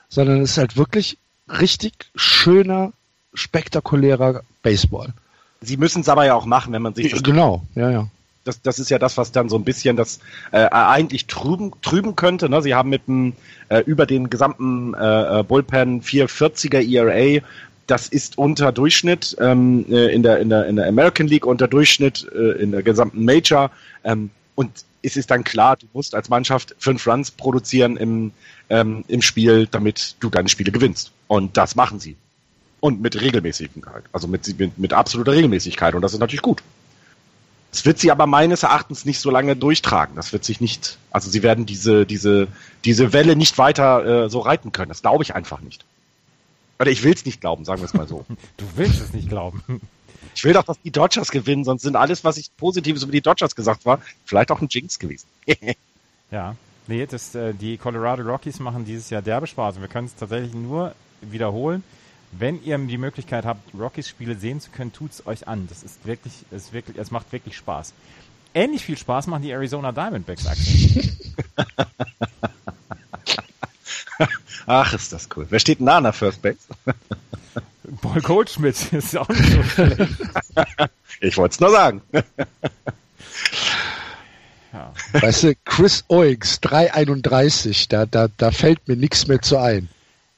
sondern es ist halt wirklich richtig schöner, spektakulärer Baseball. sie müssen es aber ja auch machen, wenn man sich das Genau, ja, ja. das, das ist ja das, was dann so ein bisschen das äh, eigentlich trüben, trüben könnte. Ne? Sie haben mit dem äh, über den gesamten äh, äh, Bullpen 440er ERA. Das ist unter Durchschnitt ähm, äh, in, der, in, der, in der American League, unter Durchschnitt äh, in der gesamten Major. Ähm, und es ist dann klar, du musst als Mannschaft fünf Runs produzieren im, ähm, im Spiel, damit du deine Spiele gewinnst. Und das machen sie. Und mit Regelmäßigkeit. Also mit, mit, mit absoluter Regelmäßigkeit. Und das ist natürlich gut. Es wird sie aber meines Erachtens nicht so lange durchtragen. Das wird sich nicht, also sie werden diese, diese, diese Welle nicht weiter äh, so reiten können. Das glaube ich einfach nicht. Oder ich will es nicht glauben, sagen wir es mal so. Du willst es nicht glauben. Ich will doch, dass die Dodgers gewinnen, sonst sind alles, was ich Positives über die Dodgers gesagt war, vielleicht auch ein Jinx gewesen. Ja. Nee, das, äh, die Colorado Rockies machen dieses Jahr derbe Spaß. Und wir können es tatsächlich nur wiederholen. Wenn ihr die Möglichkeit habt, Rockies-Spiele sehen zu können, tut's euch an. Das ist wirklich, es wirklich, es macht wirklich Spaß. Ähnlich viel Spaß machen die Arizona Diamondbacks, Axel. Ach, ist das cool. Wer steht denn da an der First Base? Paul Goldschmidt ist auch nicht so schlecht. Ich wollte es nur sagen. Ja. Weißt du, Chris Oix, 331, da, da, da fällt mir nichts mehr zu ein.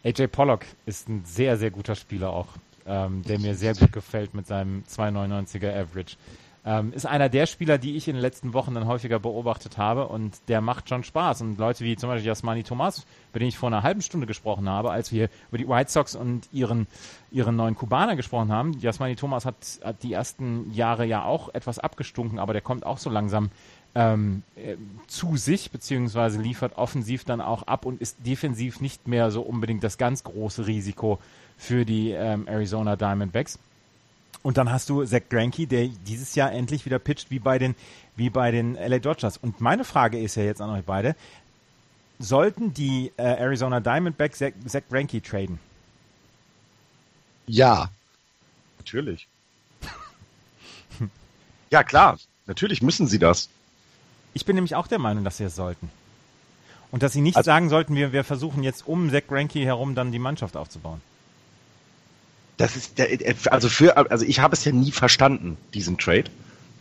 AJ Pollock ist ein sehr, sehr guter Spieler auch, ähm, der mir sehr gut gefällt mit seinem 2,99er Average. Ähm, ist einer der Spieler, die ich in den letzten Wochen dann häufiger beobachtet habe und der macht schon Spaß. Und Leute wie zum Beispiel Jasmani Thomas, über den ich vor einer halben Stunde gesprochen habe, als wir über die White Sox und ihren, ihren neuen Kubaner gesprochen haben. Jasmani Thomas hat, hat die ersten Jahre ja auch etwas abgestunken, aber der kommt auch so langsam ähm, äh, zu sich, beziehungsweise liefert offensiv dann auch ab und ist defensiv nicht mehr so unbedingt das ganz große Risiko für die ähm, Arizona Diamondbacks. Und dann hast du Zach Greinke, der dieses Jahr endlich wieder pitcht wie bei den, wie bei den LA Dodgers. Und meine Frage ist ja jetzt an euch beide, sollten die äh, Arizona Diamondbacks Zach, Zach Greinke traden? Ja, Natürlich. ja, klar. Natürlich müssen sie das. Ich bin nämlich auch der Meinung, dass sie es sollten. Und dass sie nicht Also- sagen sollten, wir, wir versuchen jetzt um Zach Greinke herum dann die Mannschaft aufzubauen. Das ist der, also für, also ich habe es ja nie verstanden, diesen Trade.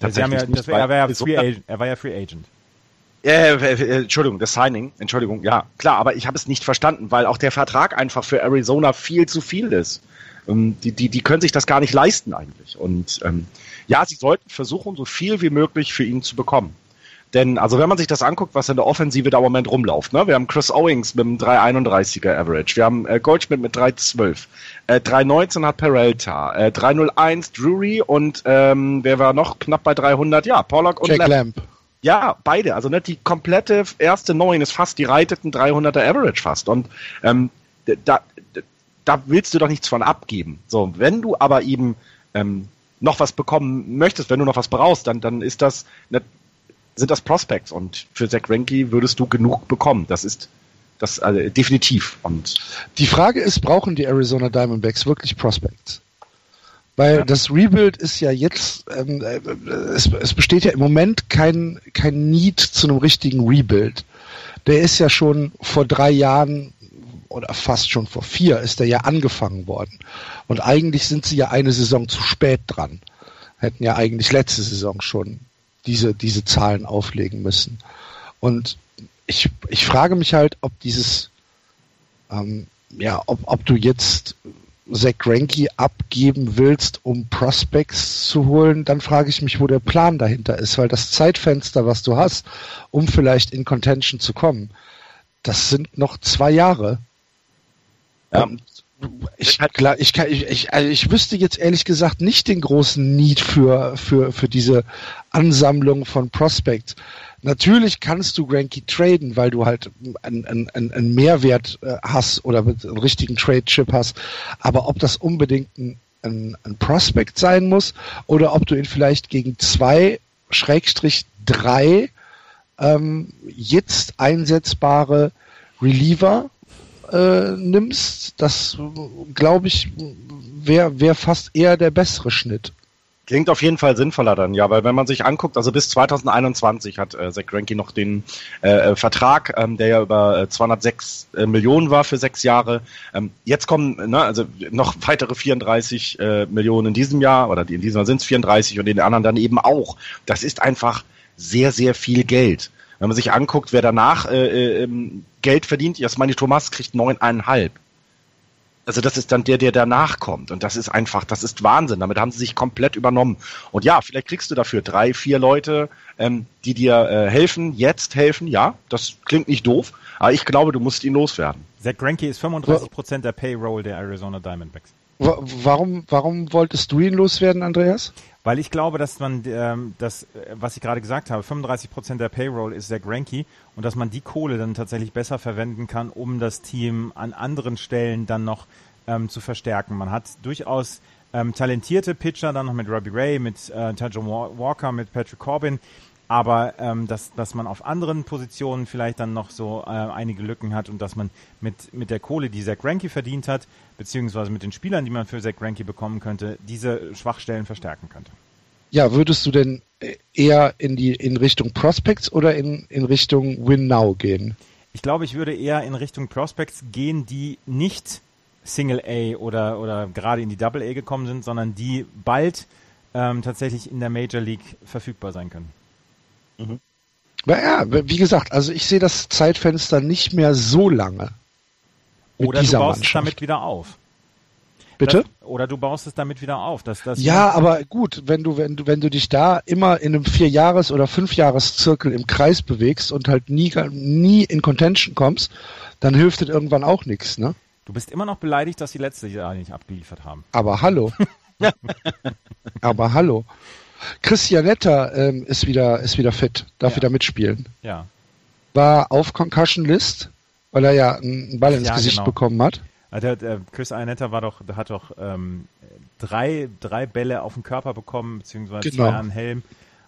Haben ja, das, er, war ja Free Agent, er war ja Free Agent. Äh, Entschuldigung, das Signing, Entschuldigung, ja, klar, aber ich habe es nicht verstanden, weil auch der Vertrag einfach für Arizona viel zu viel ist. Ähm, die, die, die können sich das gar nicht leisten eigentlich. Und ähm, ja, sie sollten versuchen, so viel wie möglich für ihn zu bekommen. Denn, also wenn man sich das anguckt, was in der Offensive da im Moment rumläuft, ne? Wir haben Chris Owings mit einem 331er Average, wir haben äh, Goldschmidt mit 312, äh, 319 hat Peralta, äh, 301 Drury und ähm, wer war noch knapp bei 300? Ja, Pollock und Jack Lamb. Lamp. Ja, beide. Also ne, die komplette erste Neun ist fast die reiteten 300er Average fast. Und ähm, da, da willst du doch nichts von abgeben. So, wenn du aber eben ähm, noch was bekommen möchtest, wenn du noch was brauchst, dann, dann ist das, ne, sind das Prospects. Und für Zach Greinke würdest du genug bekommen. Das ist das also, definitiv. Und die Frage ist, brauchen die Arizona Diamondbacks wirklich Prospects? Weil ja. das Rebuild ist ja jetzt, ähm, äh, es, es besteht ja im Moment kein, kein Need zu einem richtigen Rebuild. Der ist ja schon vor drei Jahren oder fast schon vor vier ist der ja angefangen worden. Und eigentlich sind sie ja eine Saison zu spät dran. Hätten ja eigentlich letzte Saison schon diese, diese Zahlen auflegen müssen. Und ich, ich frage mich halt, ob dieses, ähm, ja, ob, ob du jetzt Zach Greinke abgeben willst, um Prospects zu holen, dann frage ich mich, wo der Plan dahinter ist, weil das Zeitfenster, was du hast, um vielleicht in Contention zu kommen, das sind noch zwei Jahre. Ja. Ich, ich, ich, also ich wüsste jetzt ehrlich gesagt nicht den großen Need für, für, für diese Ansammlung von Prospects. Natürlich kannst du Granky traden, weil du halt einen, einen, einen Mehrwert äh, hast oder mit einem richtigen Trade-Chip hast. Aber ob das unbedingt ein, ein, ein Prospect sein muss oder ob du ihn vielleicht gegen zwei, Schrägstrich drei ähm, jetzt einsetzbare Reliever äh, nimmst, das glaube ich wäre wär fast eher der bessere Schnitt. Klingt auf jeden Fall sinnvoller dann, ja, weil wenn man sich anguckt, also bis 2021 hat äh, Zach Greinke noch den äh, äh, Vertrag, ähm, der ja über äh, 206 äh, Millionen war für sechs Jahre. Ähm, jetzt kommen ne, also noch weitere 34 äh, Millionen in diesem Jahr, oder in diesem Jahr sind es 34 und in den anderen dann eben auch. Das ist einfach sehr, sehr viel Geld. Wenn man sich anguckt, wer danach äh, äh, ähm, Geld verdient, Jasmani Thomas kriegt neuneinhalb. Also das ist dann der, der danach kommt. Und das ist einfach, das ist Wahnsinn. Damit haben sie sich komplett übernommen. Und ja, vielleicht kriegst du dafür drei, vier Leute, ähm, die dir äh, helfen, jetzt helfen. Ja, das klingt nicht doof. Aber ich glaube, du musst ihn loswerden. Zach Greinke ist 35% der Payroll der Arizona Diamondbacks. Warum, warum wolltest du ihn loswerden, Andreas? Weil ich glaube, dass man ähm, das, äh, was ich gerade gesagt habe, 35 Prozent der Payroll ist sehr Granky und dass man die Kohle dann tatsächlich besser verwenden kann, um das Team an anderen Stellen dann noch ähm, zu verstärken. Man hat durchaus ähm, talentierte Pitcher, dann noch mit Robbie Ray, mit äh, Tajon Walker, mit Patrick Corbin, aber ähm, dass, dass man auf anderen Positionen vielleicht dann noch so äh, einige Lücken hat und dass man mit, mit der Kohle, die Zach Greinke verdient hat, beziehungsweise mit den Spielern, die man für Zach Greinke bekommen könnte, diese Schwachstellen verstärken könnte. Ja, würdest du denn eher in die in Richtung Prospects oder in, in Richtung Win Now gehen? Ich glaube, ich würde eher in Richtung Prospects gehen, die nicht Single A oder, oder gerade in die Double A gekommen sind, sondern die bald ähm, tatsächlich in der Major League verfügbar sein können. Mhm. Ja, wie gesagt, also ich sehe das Zeitfenster nicht mehr so lange. Oder du baust es damit wieder auf. Bitte? Das, oder du baust es damit wieder auf. Dass, dass ja, aber gut, wenn du, wenn du, wenn du dich da immer in einem Vierjahres- oder Fünfjahreszirkel im Kreis bewegst und halt nie, nie in Contention kommst, dann hilft das irgendwann auch nichts, ne? Du bist immer noch beleidigt, dass sie letztes Jahr nicht abgeliefert haben. Aber hallo. aber hallo. Christianetta ähm, ist wieder ist wieder fit, darf ja. wieder mitspielen. Ja. War auf Concussion List, weil er ja einen Ball ins ja, Gesicht genau. bekommen hat. Der, der Chris Ianetta war doch, hat doch ähm, drei, drei Bälle auf den Körper bekommen, beziehungsweise genau. zwei an Helm,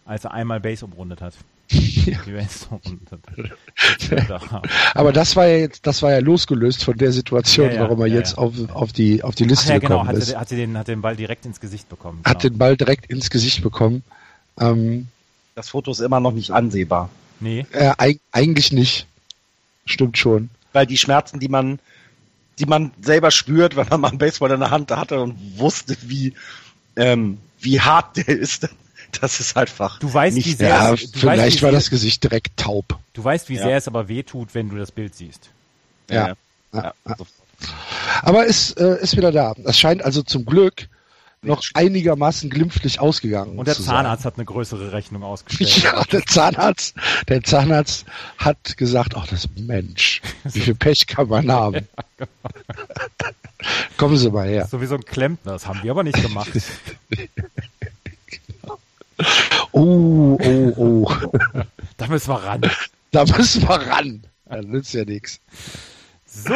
als er einmal Base umrundet hat. Aber das war ja jetzt, das war ja losgelöst von der Situation, ja, ja, warum er ja, jetzt Auf, auf die auf die Liste Ach, ja, genau, gekommen ist. Hatte, hatte den, hat den Ball direkt ins Gesicht bekommen. Genau. Hat den Ball direkt ins Gesicht bekommen. Ähm, das Foto ist immer noch nicht ansehbar. Nee. Äh, eigentlich nicht. Stimmt schon. Weil die Schmerzen, die man, die man selber spürt, wenn man mal einen Baseball in der Hand hatte und wusste, wie, ähm, wie hart der ist, das ist einfach. Du weißt, nicht wie sehr. Ja, es, vielleicht weißt, war das Gesicht direkt taub. Du weißt, wie ja. sehr es aber wehtut, wenn du das Bild siehst. Ja. ja. ja. Aber es äh, ist wieder da. Es scheint also zum Glück noch einigermaßen glimpflich ausgegangen. Und der Zahnarzt hat eine größere Rechnung ausgestellt. Ja, der Zahnarzt, der Zahnarzt hat gesagt, ach, das Mensch, wie viel Pech kann man haben? Genau. Kommen Sie mal her. So wie so ein Klempner, das haben wir aber nicht gemacht. Oh, oh, oh. müssen wir ran. Da müssen wir ran. Da nützt ja nichts. So.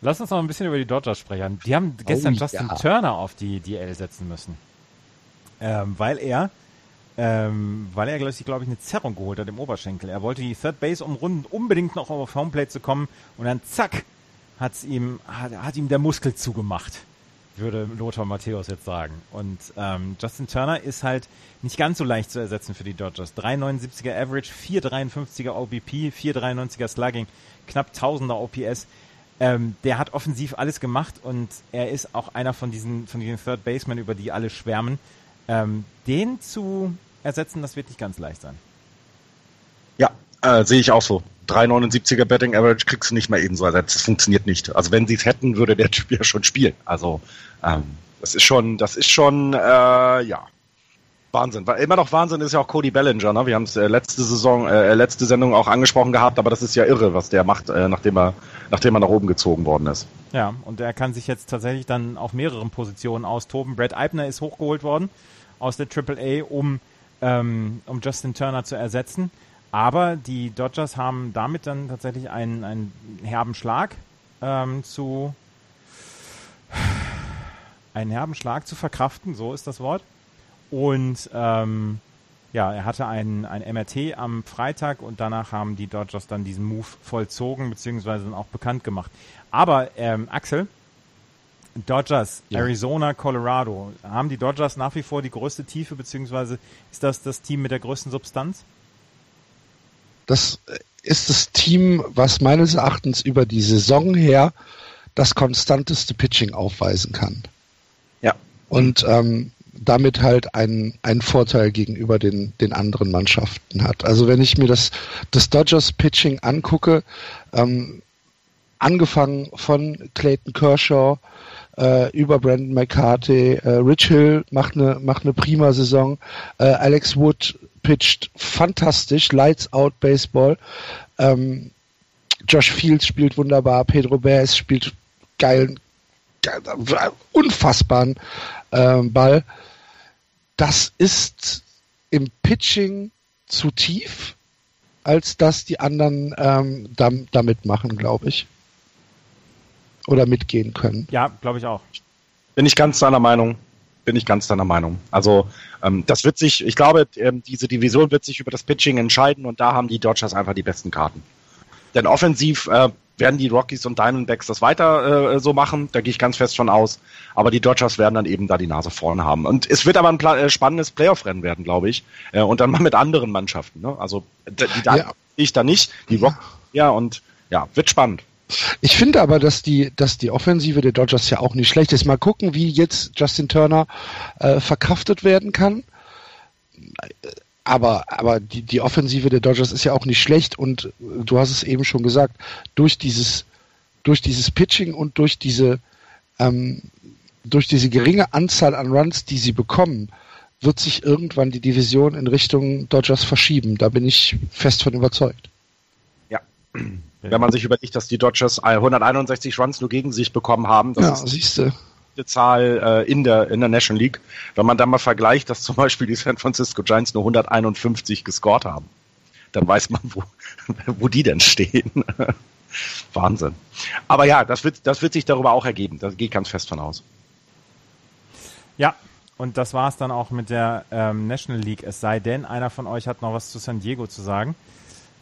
Lass uns noch ein bisschen über die Dodgers sprechen. Die haben gestern Oh, Justin ja. Turner auf die DL setzen müssen. Ähm, weil er, ähm, weil er, glaube ich, glaub ich, eine Zerrung geholt hat im Oberschenkel. Er wollte die Third Base umrunden, unbedingt noch auf Homeplate zu kommen und dann zack, hat's ihm, hat, hat ihm der Muskel zugemacht, würde Lothar Matthäus jetzt sagen. Und ähm, Justin Turner ist halt nicht ganz so leicht zu ersetzen für die Dodgers. 3,79er Average, 4,53er OBP, 4,93er Slugging, knapp 1000er OPS. Ähm, der hat offensiv alles gemacht und er ist auch einer von diesen, von diesen Third Basemen, über die alle schwärmen. Ähm, den zu ersetzen, das wird nicht ganz leicht sein. Äh, sehe ich auch so. 3,79er Betting Average kriegst du nicht mal eben so ersetzt. Das funktioniert nicht. Also wenn sie es hätten, würde der Typ ja schon spielen. Also ähm, das ist schon, das ist schon, äh, ja. Wahnsinn. Weil immer noch Wahnsinn ist ja auch Cody Bellinger, ne? Wir haben es äh, letzte Saison, äh, letzte Sendung auch angesprochen gehabt, aber das ist ja irre, was der macht, äh, nachdem er, nachdem er nach oben gezogen worden ist. Ja, und er kann sich jetzt tatsächlich dann auf mehreren Positionen austoben. Brad Eibner ist hochgeholt worden aus der AAA, um, ähm, um Justin Turner zu ersetzen. Aber die Dodgers haben damit dann tatsächlich einen, einen herben Schlag ähm, zu einen herben Schlag zu verkraften, so ist das Wort. Und ähm, ja, er hatte ein, ein MRT am Freitag und danach haben die Dodgers dann diesen Move vollzogen, beziehungsweise dann auch bekannt gemacht. Aber ähm, Axel, Dodgers, Ja. Arizona, Colorado, haben die Dodgers nach wie vor die größte Tiefe, beziehungsweise ist das das Team mit der größten Substanz? Das ist das Team, was meines Erachtens über die Saison her das konstanteste Pitching aufweisen kann. Ja. Und ähm, damit halt einen, einen Vorteil gegenüber den, den anderen Mannschaften hat. Also wenn ich mir das, das Dodgers Pitching angucke, ähm, angefangen von Clayton Kershaw äh, über Brandon McCarthy, äh, Rich Hill macht eine macht eine prima Saison, äh, Alex Wood pitcht fantastisch, Lights Out Baseball, ähm, Josh Fields spielt wunderbar, Pedro Baez spielt geilen, ge- unfassbaren ähm, Ball. Das ist im Pitching zu tief, als dass die anderen ähm, damit machen, glaube ich. Oder mitgehen können. Ja, glaube ich auch. Bin ich ganz deiner Meinung. Bin ich ganz deiner Meinung. Also ähm, das wird sich, ich glaube, ähm, diese Division wird sich über das Pitching entscheiden und da haben die Dodgers einfach die besten Karten. Denn offensiv äh, werden die Rockies und Diamondbacks das weiter äh, so machen, da gehe ich ganz fest von aus. Aber die Dodgers werden dann eben da die Nase vorne haben. Und es wird aber ein pla äh, spannendes Playoff-Rennen werden, glaube ich. Äh, und dann mal mit anderen Mannschaften. Ne? Also die da Ja. sehe ich da nicht, die Rockies ja und ja, wird spannend. Ich finde aber, dass die, dass die Offensive der Dodgers ja auch nicht schlecht ist. Mal gucken, wie jetzt Justin Turner äh, verkraftet werden kann. Aber, aber die, die Offensive der Dodgers ist ja auch nicht schlecht und du hast es eben schon gesagt, durch dieses, durch dieses Pitching und durch diese, ähm, durch diese geringe Anzahl an Runs, die sie bekommen, wird sich irgendwann die Division in Richtung Dodgers verschieben. Da bin ich fest von überzeugt. Wenn man sich überlegt, dass die Dodgers 161 Runs nur gegen sich bekommen haben, das ja, ist eine Zahl äh, in der in der National League. Wenn man dann mal vergleicht, dass zum Beispiel die San Francisco Giants nur 151 gescored haben, dann weiß man, wo, wo die denn stehen. Wahnsinn. Aber ja, das wird, das wird sich darüber auch ergeben. Da gehe ich ganz fest von aus. Ja, und das war es dann auch mit der ähm, National League. Es sei denn, einer von euch hat noch was zu San Diego zu sagen.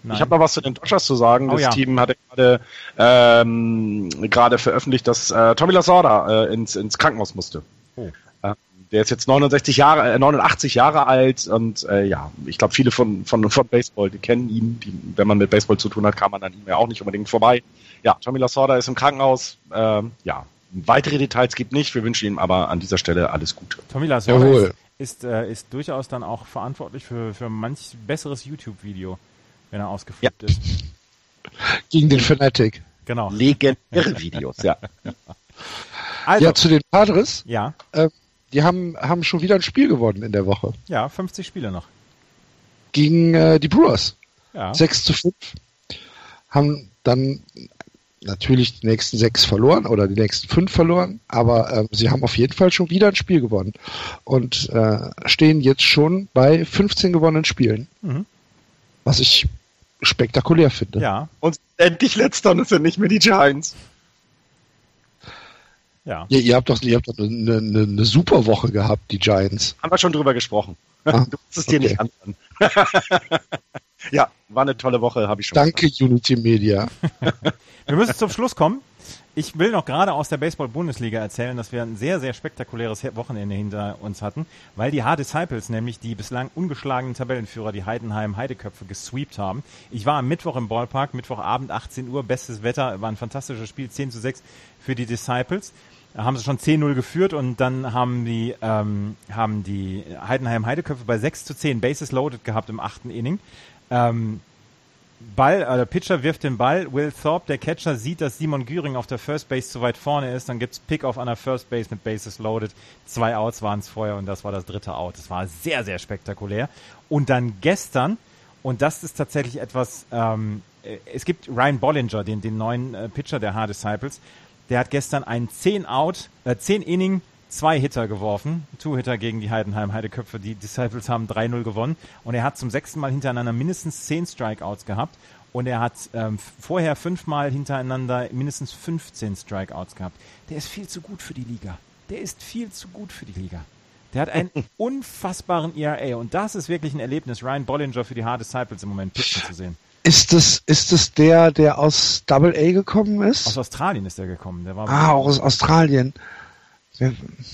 Nein. Ich habe noch was zu den Dodgers zu sagen. Oh das ja. Team hatte gerade ähm, gerade veröffentlicht, dass äh, Tommy Lasorda äh, ins, ins Krankenhaus musste. Oh. Äh, der ist jetzt 69 Jahre, äh, 89 Jahre alt und äh, ja, ich glaube, viele von, von, von Baseball, die kennen ihn. Die, wenn man mit Baseball zu tun hat, kann man an ihm ja auch nicht unbedingt vorbei. Ja, Tommy Lasorda ist im Krankenhaus. Ähm, ja, weitere Details gibt nicht. Wir wünschen ihm aber an dieser Stelle alles Gute. Tommy Lasorda Jawohl. ist, ist, äh, ist durchaus dann auch verantwortlich für, für manch besseres YouTube-Video, wenn er ausgeflippt ist. Gegen den Fanatic. Genau. Legendäre Videos, ja. Also, Ja, zu den Padres. ja, Die haben, haben schon wieder ein Spiel gewonnen in der Woche. ja, 50 Spiele noch. Gegen äh, die Brewers. Ja. 6 zu 5. Haben dann natürlich die nächsten sechs verloren oder die nächsten fünf verloren, aber äh, sie haben auf jeden Fall schon wieder ein Spiel gewonnen und äh, stehen jetzt schon bei 15 gewonnenen Spielen. Mhm. Was ich spektakulär finde. Ja. Und endlich letzter und sind nicht mehr die Giants. Ja. ja ihr habt doch, ihr habt doch eine, eine, eine, super Woche gehabt, die Giants. Haben wir schon drüber gesprochen. Ah, du musst es dir nicht anhören. ja, war eine tolle Woche, habe ich schon. Danke, gesagt. Unity Media. wir müssen zum Schluss kommen. Ich will noch gerade aus der Baseball-Bundesliga erzählen, dass wir ein sehr, sehr spektakuläres Wochenende hinter uns hatten, weil die H-Disciples, nämlich die bislang ungeschlagenen Tabellenführer, die Heidenheim Heideköpfe gesweept haben. Ich war am Mittwoch im Ballpark, Mittwochabend 18 Uhr, bestes Wetter, war ein fantastisches Spiel, 10 zu 6 für die Disciples. Da haben sie schon 10-0 geführt und dann haben die, ähm, haben die Heidenheim Heideköpfe bei 6 zu 10 Bases loaded gehabt im achten Inning. Ähm, Ball, der Pitcher wirft den Ball, Will Thorpe, der Catcher, sieht, dass Simon Güring auf der First Base zu weit vorne ist, dann gibt's Pick-off an der First Base mit Bases loaded. Zwei Outs waren es vorher und das war das dritte Out. Das war sehr, sehr spektakulär. Und dann gestern, und das ist tatsächlich etwas, ähm, äh, es gibt Ryan Bollinger, den, den neuen äh, Pitcher der H-Disciples, der hat gestern einen 10 Out, äh, 10 Inning zwei Hitter geworfen, Two-Hitter gegen die Heidenheim Heideköpfe. Die Disciples haben 3-0 gewonnen und er hat zum sechsten Mal hintereinander mindestens zehn Strikeouts gehabt und er hat ähm, vorher fünfmal hintereinander mindestens 15 Strikeouts gehabt. Der ist viel zu gut für die Liga. Der ist viel zu gut für die Liga. Der hat einen unfassbaren ERA und das ist wirklich ein Erlebnis, Ryan Bollinger für die Hard Disciples im Moment pitchen zu sehen. Ist das, ist das der, der aus Double A gekommen ist? Aus Australien ist der gekommen. Der war ah, auch aus Australien.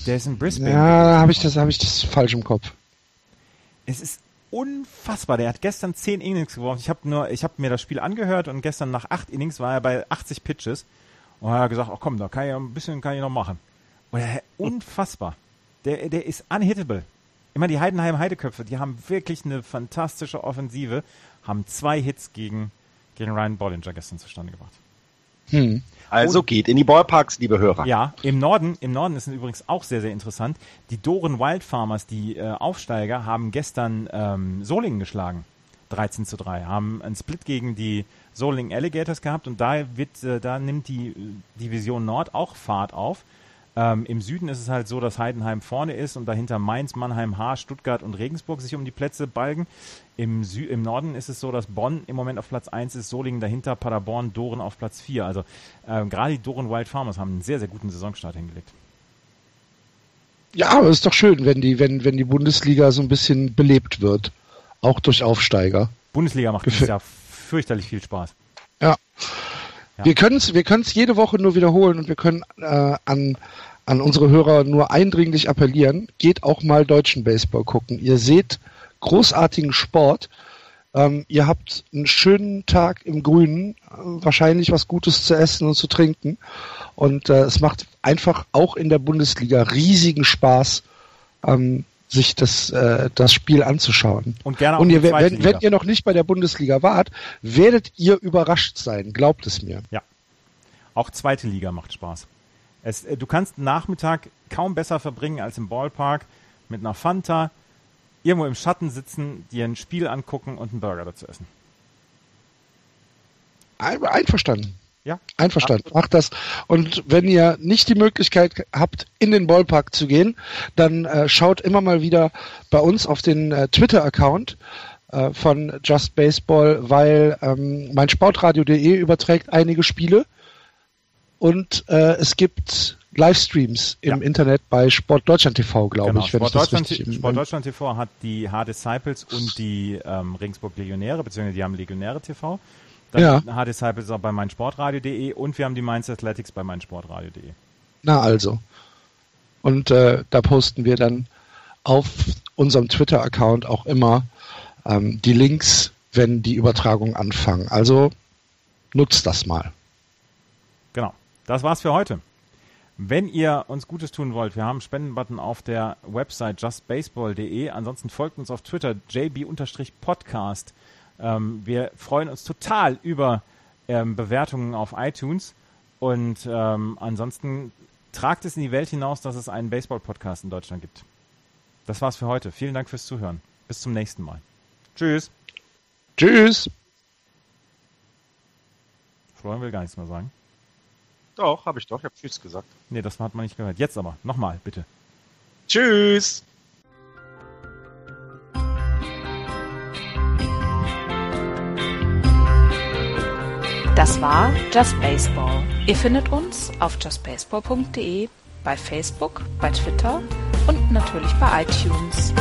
Der ist in Brisbane. Ja, habe ich das, habe ich das falsch im Kopf. Es ist unfassbar. Der hat gestern zehn Innings geworfen. Ich habe nur, ich habe mir das Spiel angehört und gestern nach acht Innings war er bei 80 Pitches und er hat gesagt, ach komm, da kann ich ein bisschen kann ich noch machen. Und er, unfassbar. Der, der ist unhittable. Immer die Heidenheim Heideköpfe, die haben wirklich eine fantastische Offensive, haben zwei Hits gegen, gegen Ryan Bollinger gestern zustande gebracht. Hm. Also geht in die Ballparks, liebe Hörer. Ja, im Norden, im Norden ist übrigens auch sehr, sehr interessant. Die Doren Wild Farmers, die äh, Aufsteiger, haben gestern ähm, Solingen geschlagen. 13 zu 3. Haben einen Split gegen die Solingen Alligators gehabt und da wird, äh, da nimmt die äh, Division Nord auch Fahrt auf. Ähm, Im Süden ist es halt so, dass Heidenheim vorne ist und dahinter Mainz, Mannheim, Haar, Stuttgart und Regensburg sich um die Plätze balgen. Im, Sü Im Norden ist es so, dass Bonn im Moment auf Platz 1 ist, Solingen dahinter, Paderborn, Doren auf Platz 4. Also ähm, gerade die Doren Wild Farmers haben einen sehr, sehr guten Saisonstart hingelegt. Ja, aber ist doch schön, wenn die, wenn, wenn die Bundesliga so ein bisschen belebt wird. Auch durch Aufsteiger. Bundesliga macht dieses Jahr fürchterlich viel Spaß. Ja. ja. Wir können es wir können's jede Woche nur wiederholen und wir können äh, an an unsere Hörer nur eindringlich appellieren, geht auch mal deutschen Baseball gucken. Ihr seht großartigen Sport. Ähm, ihr habt einen schönen Tag im Grünen, wahrscheinlich was Gutes zu essen und zu trinken. Und äh, es macht einfach auch in der Bundesliga riesigen Spaß, ähm, sich das, äh, das Spiel anzuschauen. Und gerne auch Und ihr, wenn, wenn ihr noch nicht bei der Bundesliga wart, werdet ihr überrascht sein, glaubt es mir. Ja. Auch zweite Liga macht Spaß. Es, äh, du kannst Nachmittag kaum besser verbringen als im Ballpark mit einer Fanta, irgendwo im Schatten sitzen, dir ein Spiel angucken und einen Burger dazu essen. Einverstanden. Ja. Einverstanden. Macht das. Und wenn ihr nicht die Möglichkeit habt, in den Ballpark zu gehen, dann äh, schaut immer mal wieder bei uns auf den äh, Twitter-Account äh, von Just Baseball, weil ähm, mein Sportradio.de überträgt einige Spiele und äh, es gibt Livestreams im ja. Internet bei Sport Deutschland TV, glaube genau. ich. Sport, Deutschland, Sport Deutschland TV hat die H-Disciples und die ähm, Regensburg Legionäre, beziehungsweise die haben Legionäre TV. Dann ja. H-Disciples auch bei meinsportradio.de und wir haben die Mainz Athletics bei meinsportradio.de. Na also. Und äh, da posten wir dann auf unserem Twitter-Account auch immer ähm, die Links, wenn die Übertragungen anfangen. Also nutzt das mal. Genau. Das war's für heute. Wenn ihr uns Gutes tun wollt, wir haben einen Spendenbutton auf der Website justbaseball.de. Ansonsten folgt uns auf Twitter jb-podcast. Ähm, wir freuen uns total über ähm, Bewertungen auf iTunes. Und ähm, ansonsten tragt es in die Welt hinaus, dass es einen Baseball-Podcast in Deutschland gibt. Das war's für heute. Vielen Dank fürs Zuhören. Bis zum nächsten Mal. Tschüss. Tschüss. Florian will gar nichts mehr sagen. Doch, habe ich doch. Ich habe Tschüss gesagt. Nee, das hat man nicht gehört. Jetzt aber. Nochmal, bitte. Tschüss. Das war Just Baseball. Ihr findet uns auf justbaseball.de, bei Facebook, bei Twitter und natürlich bei iTunes.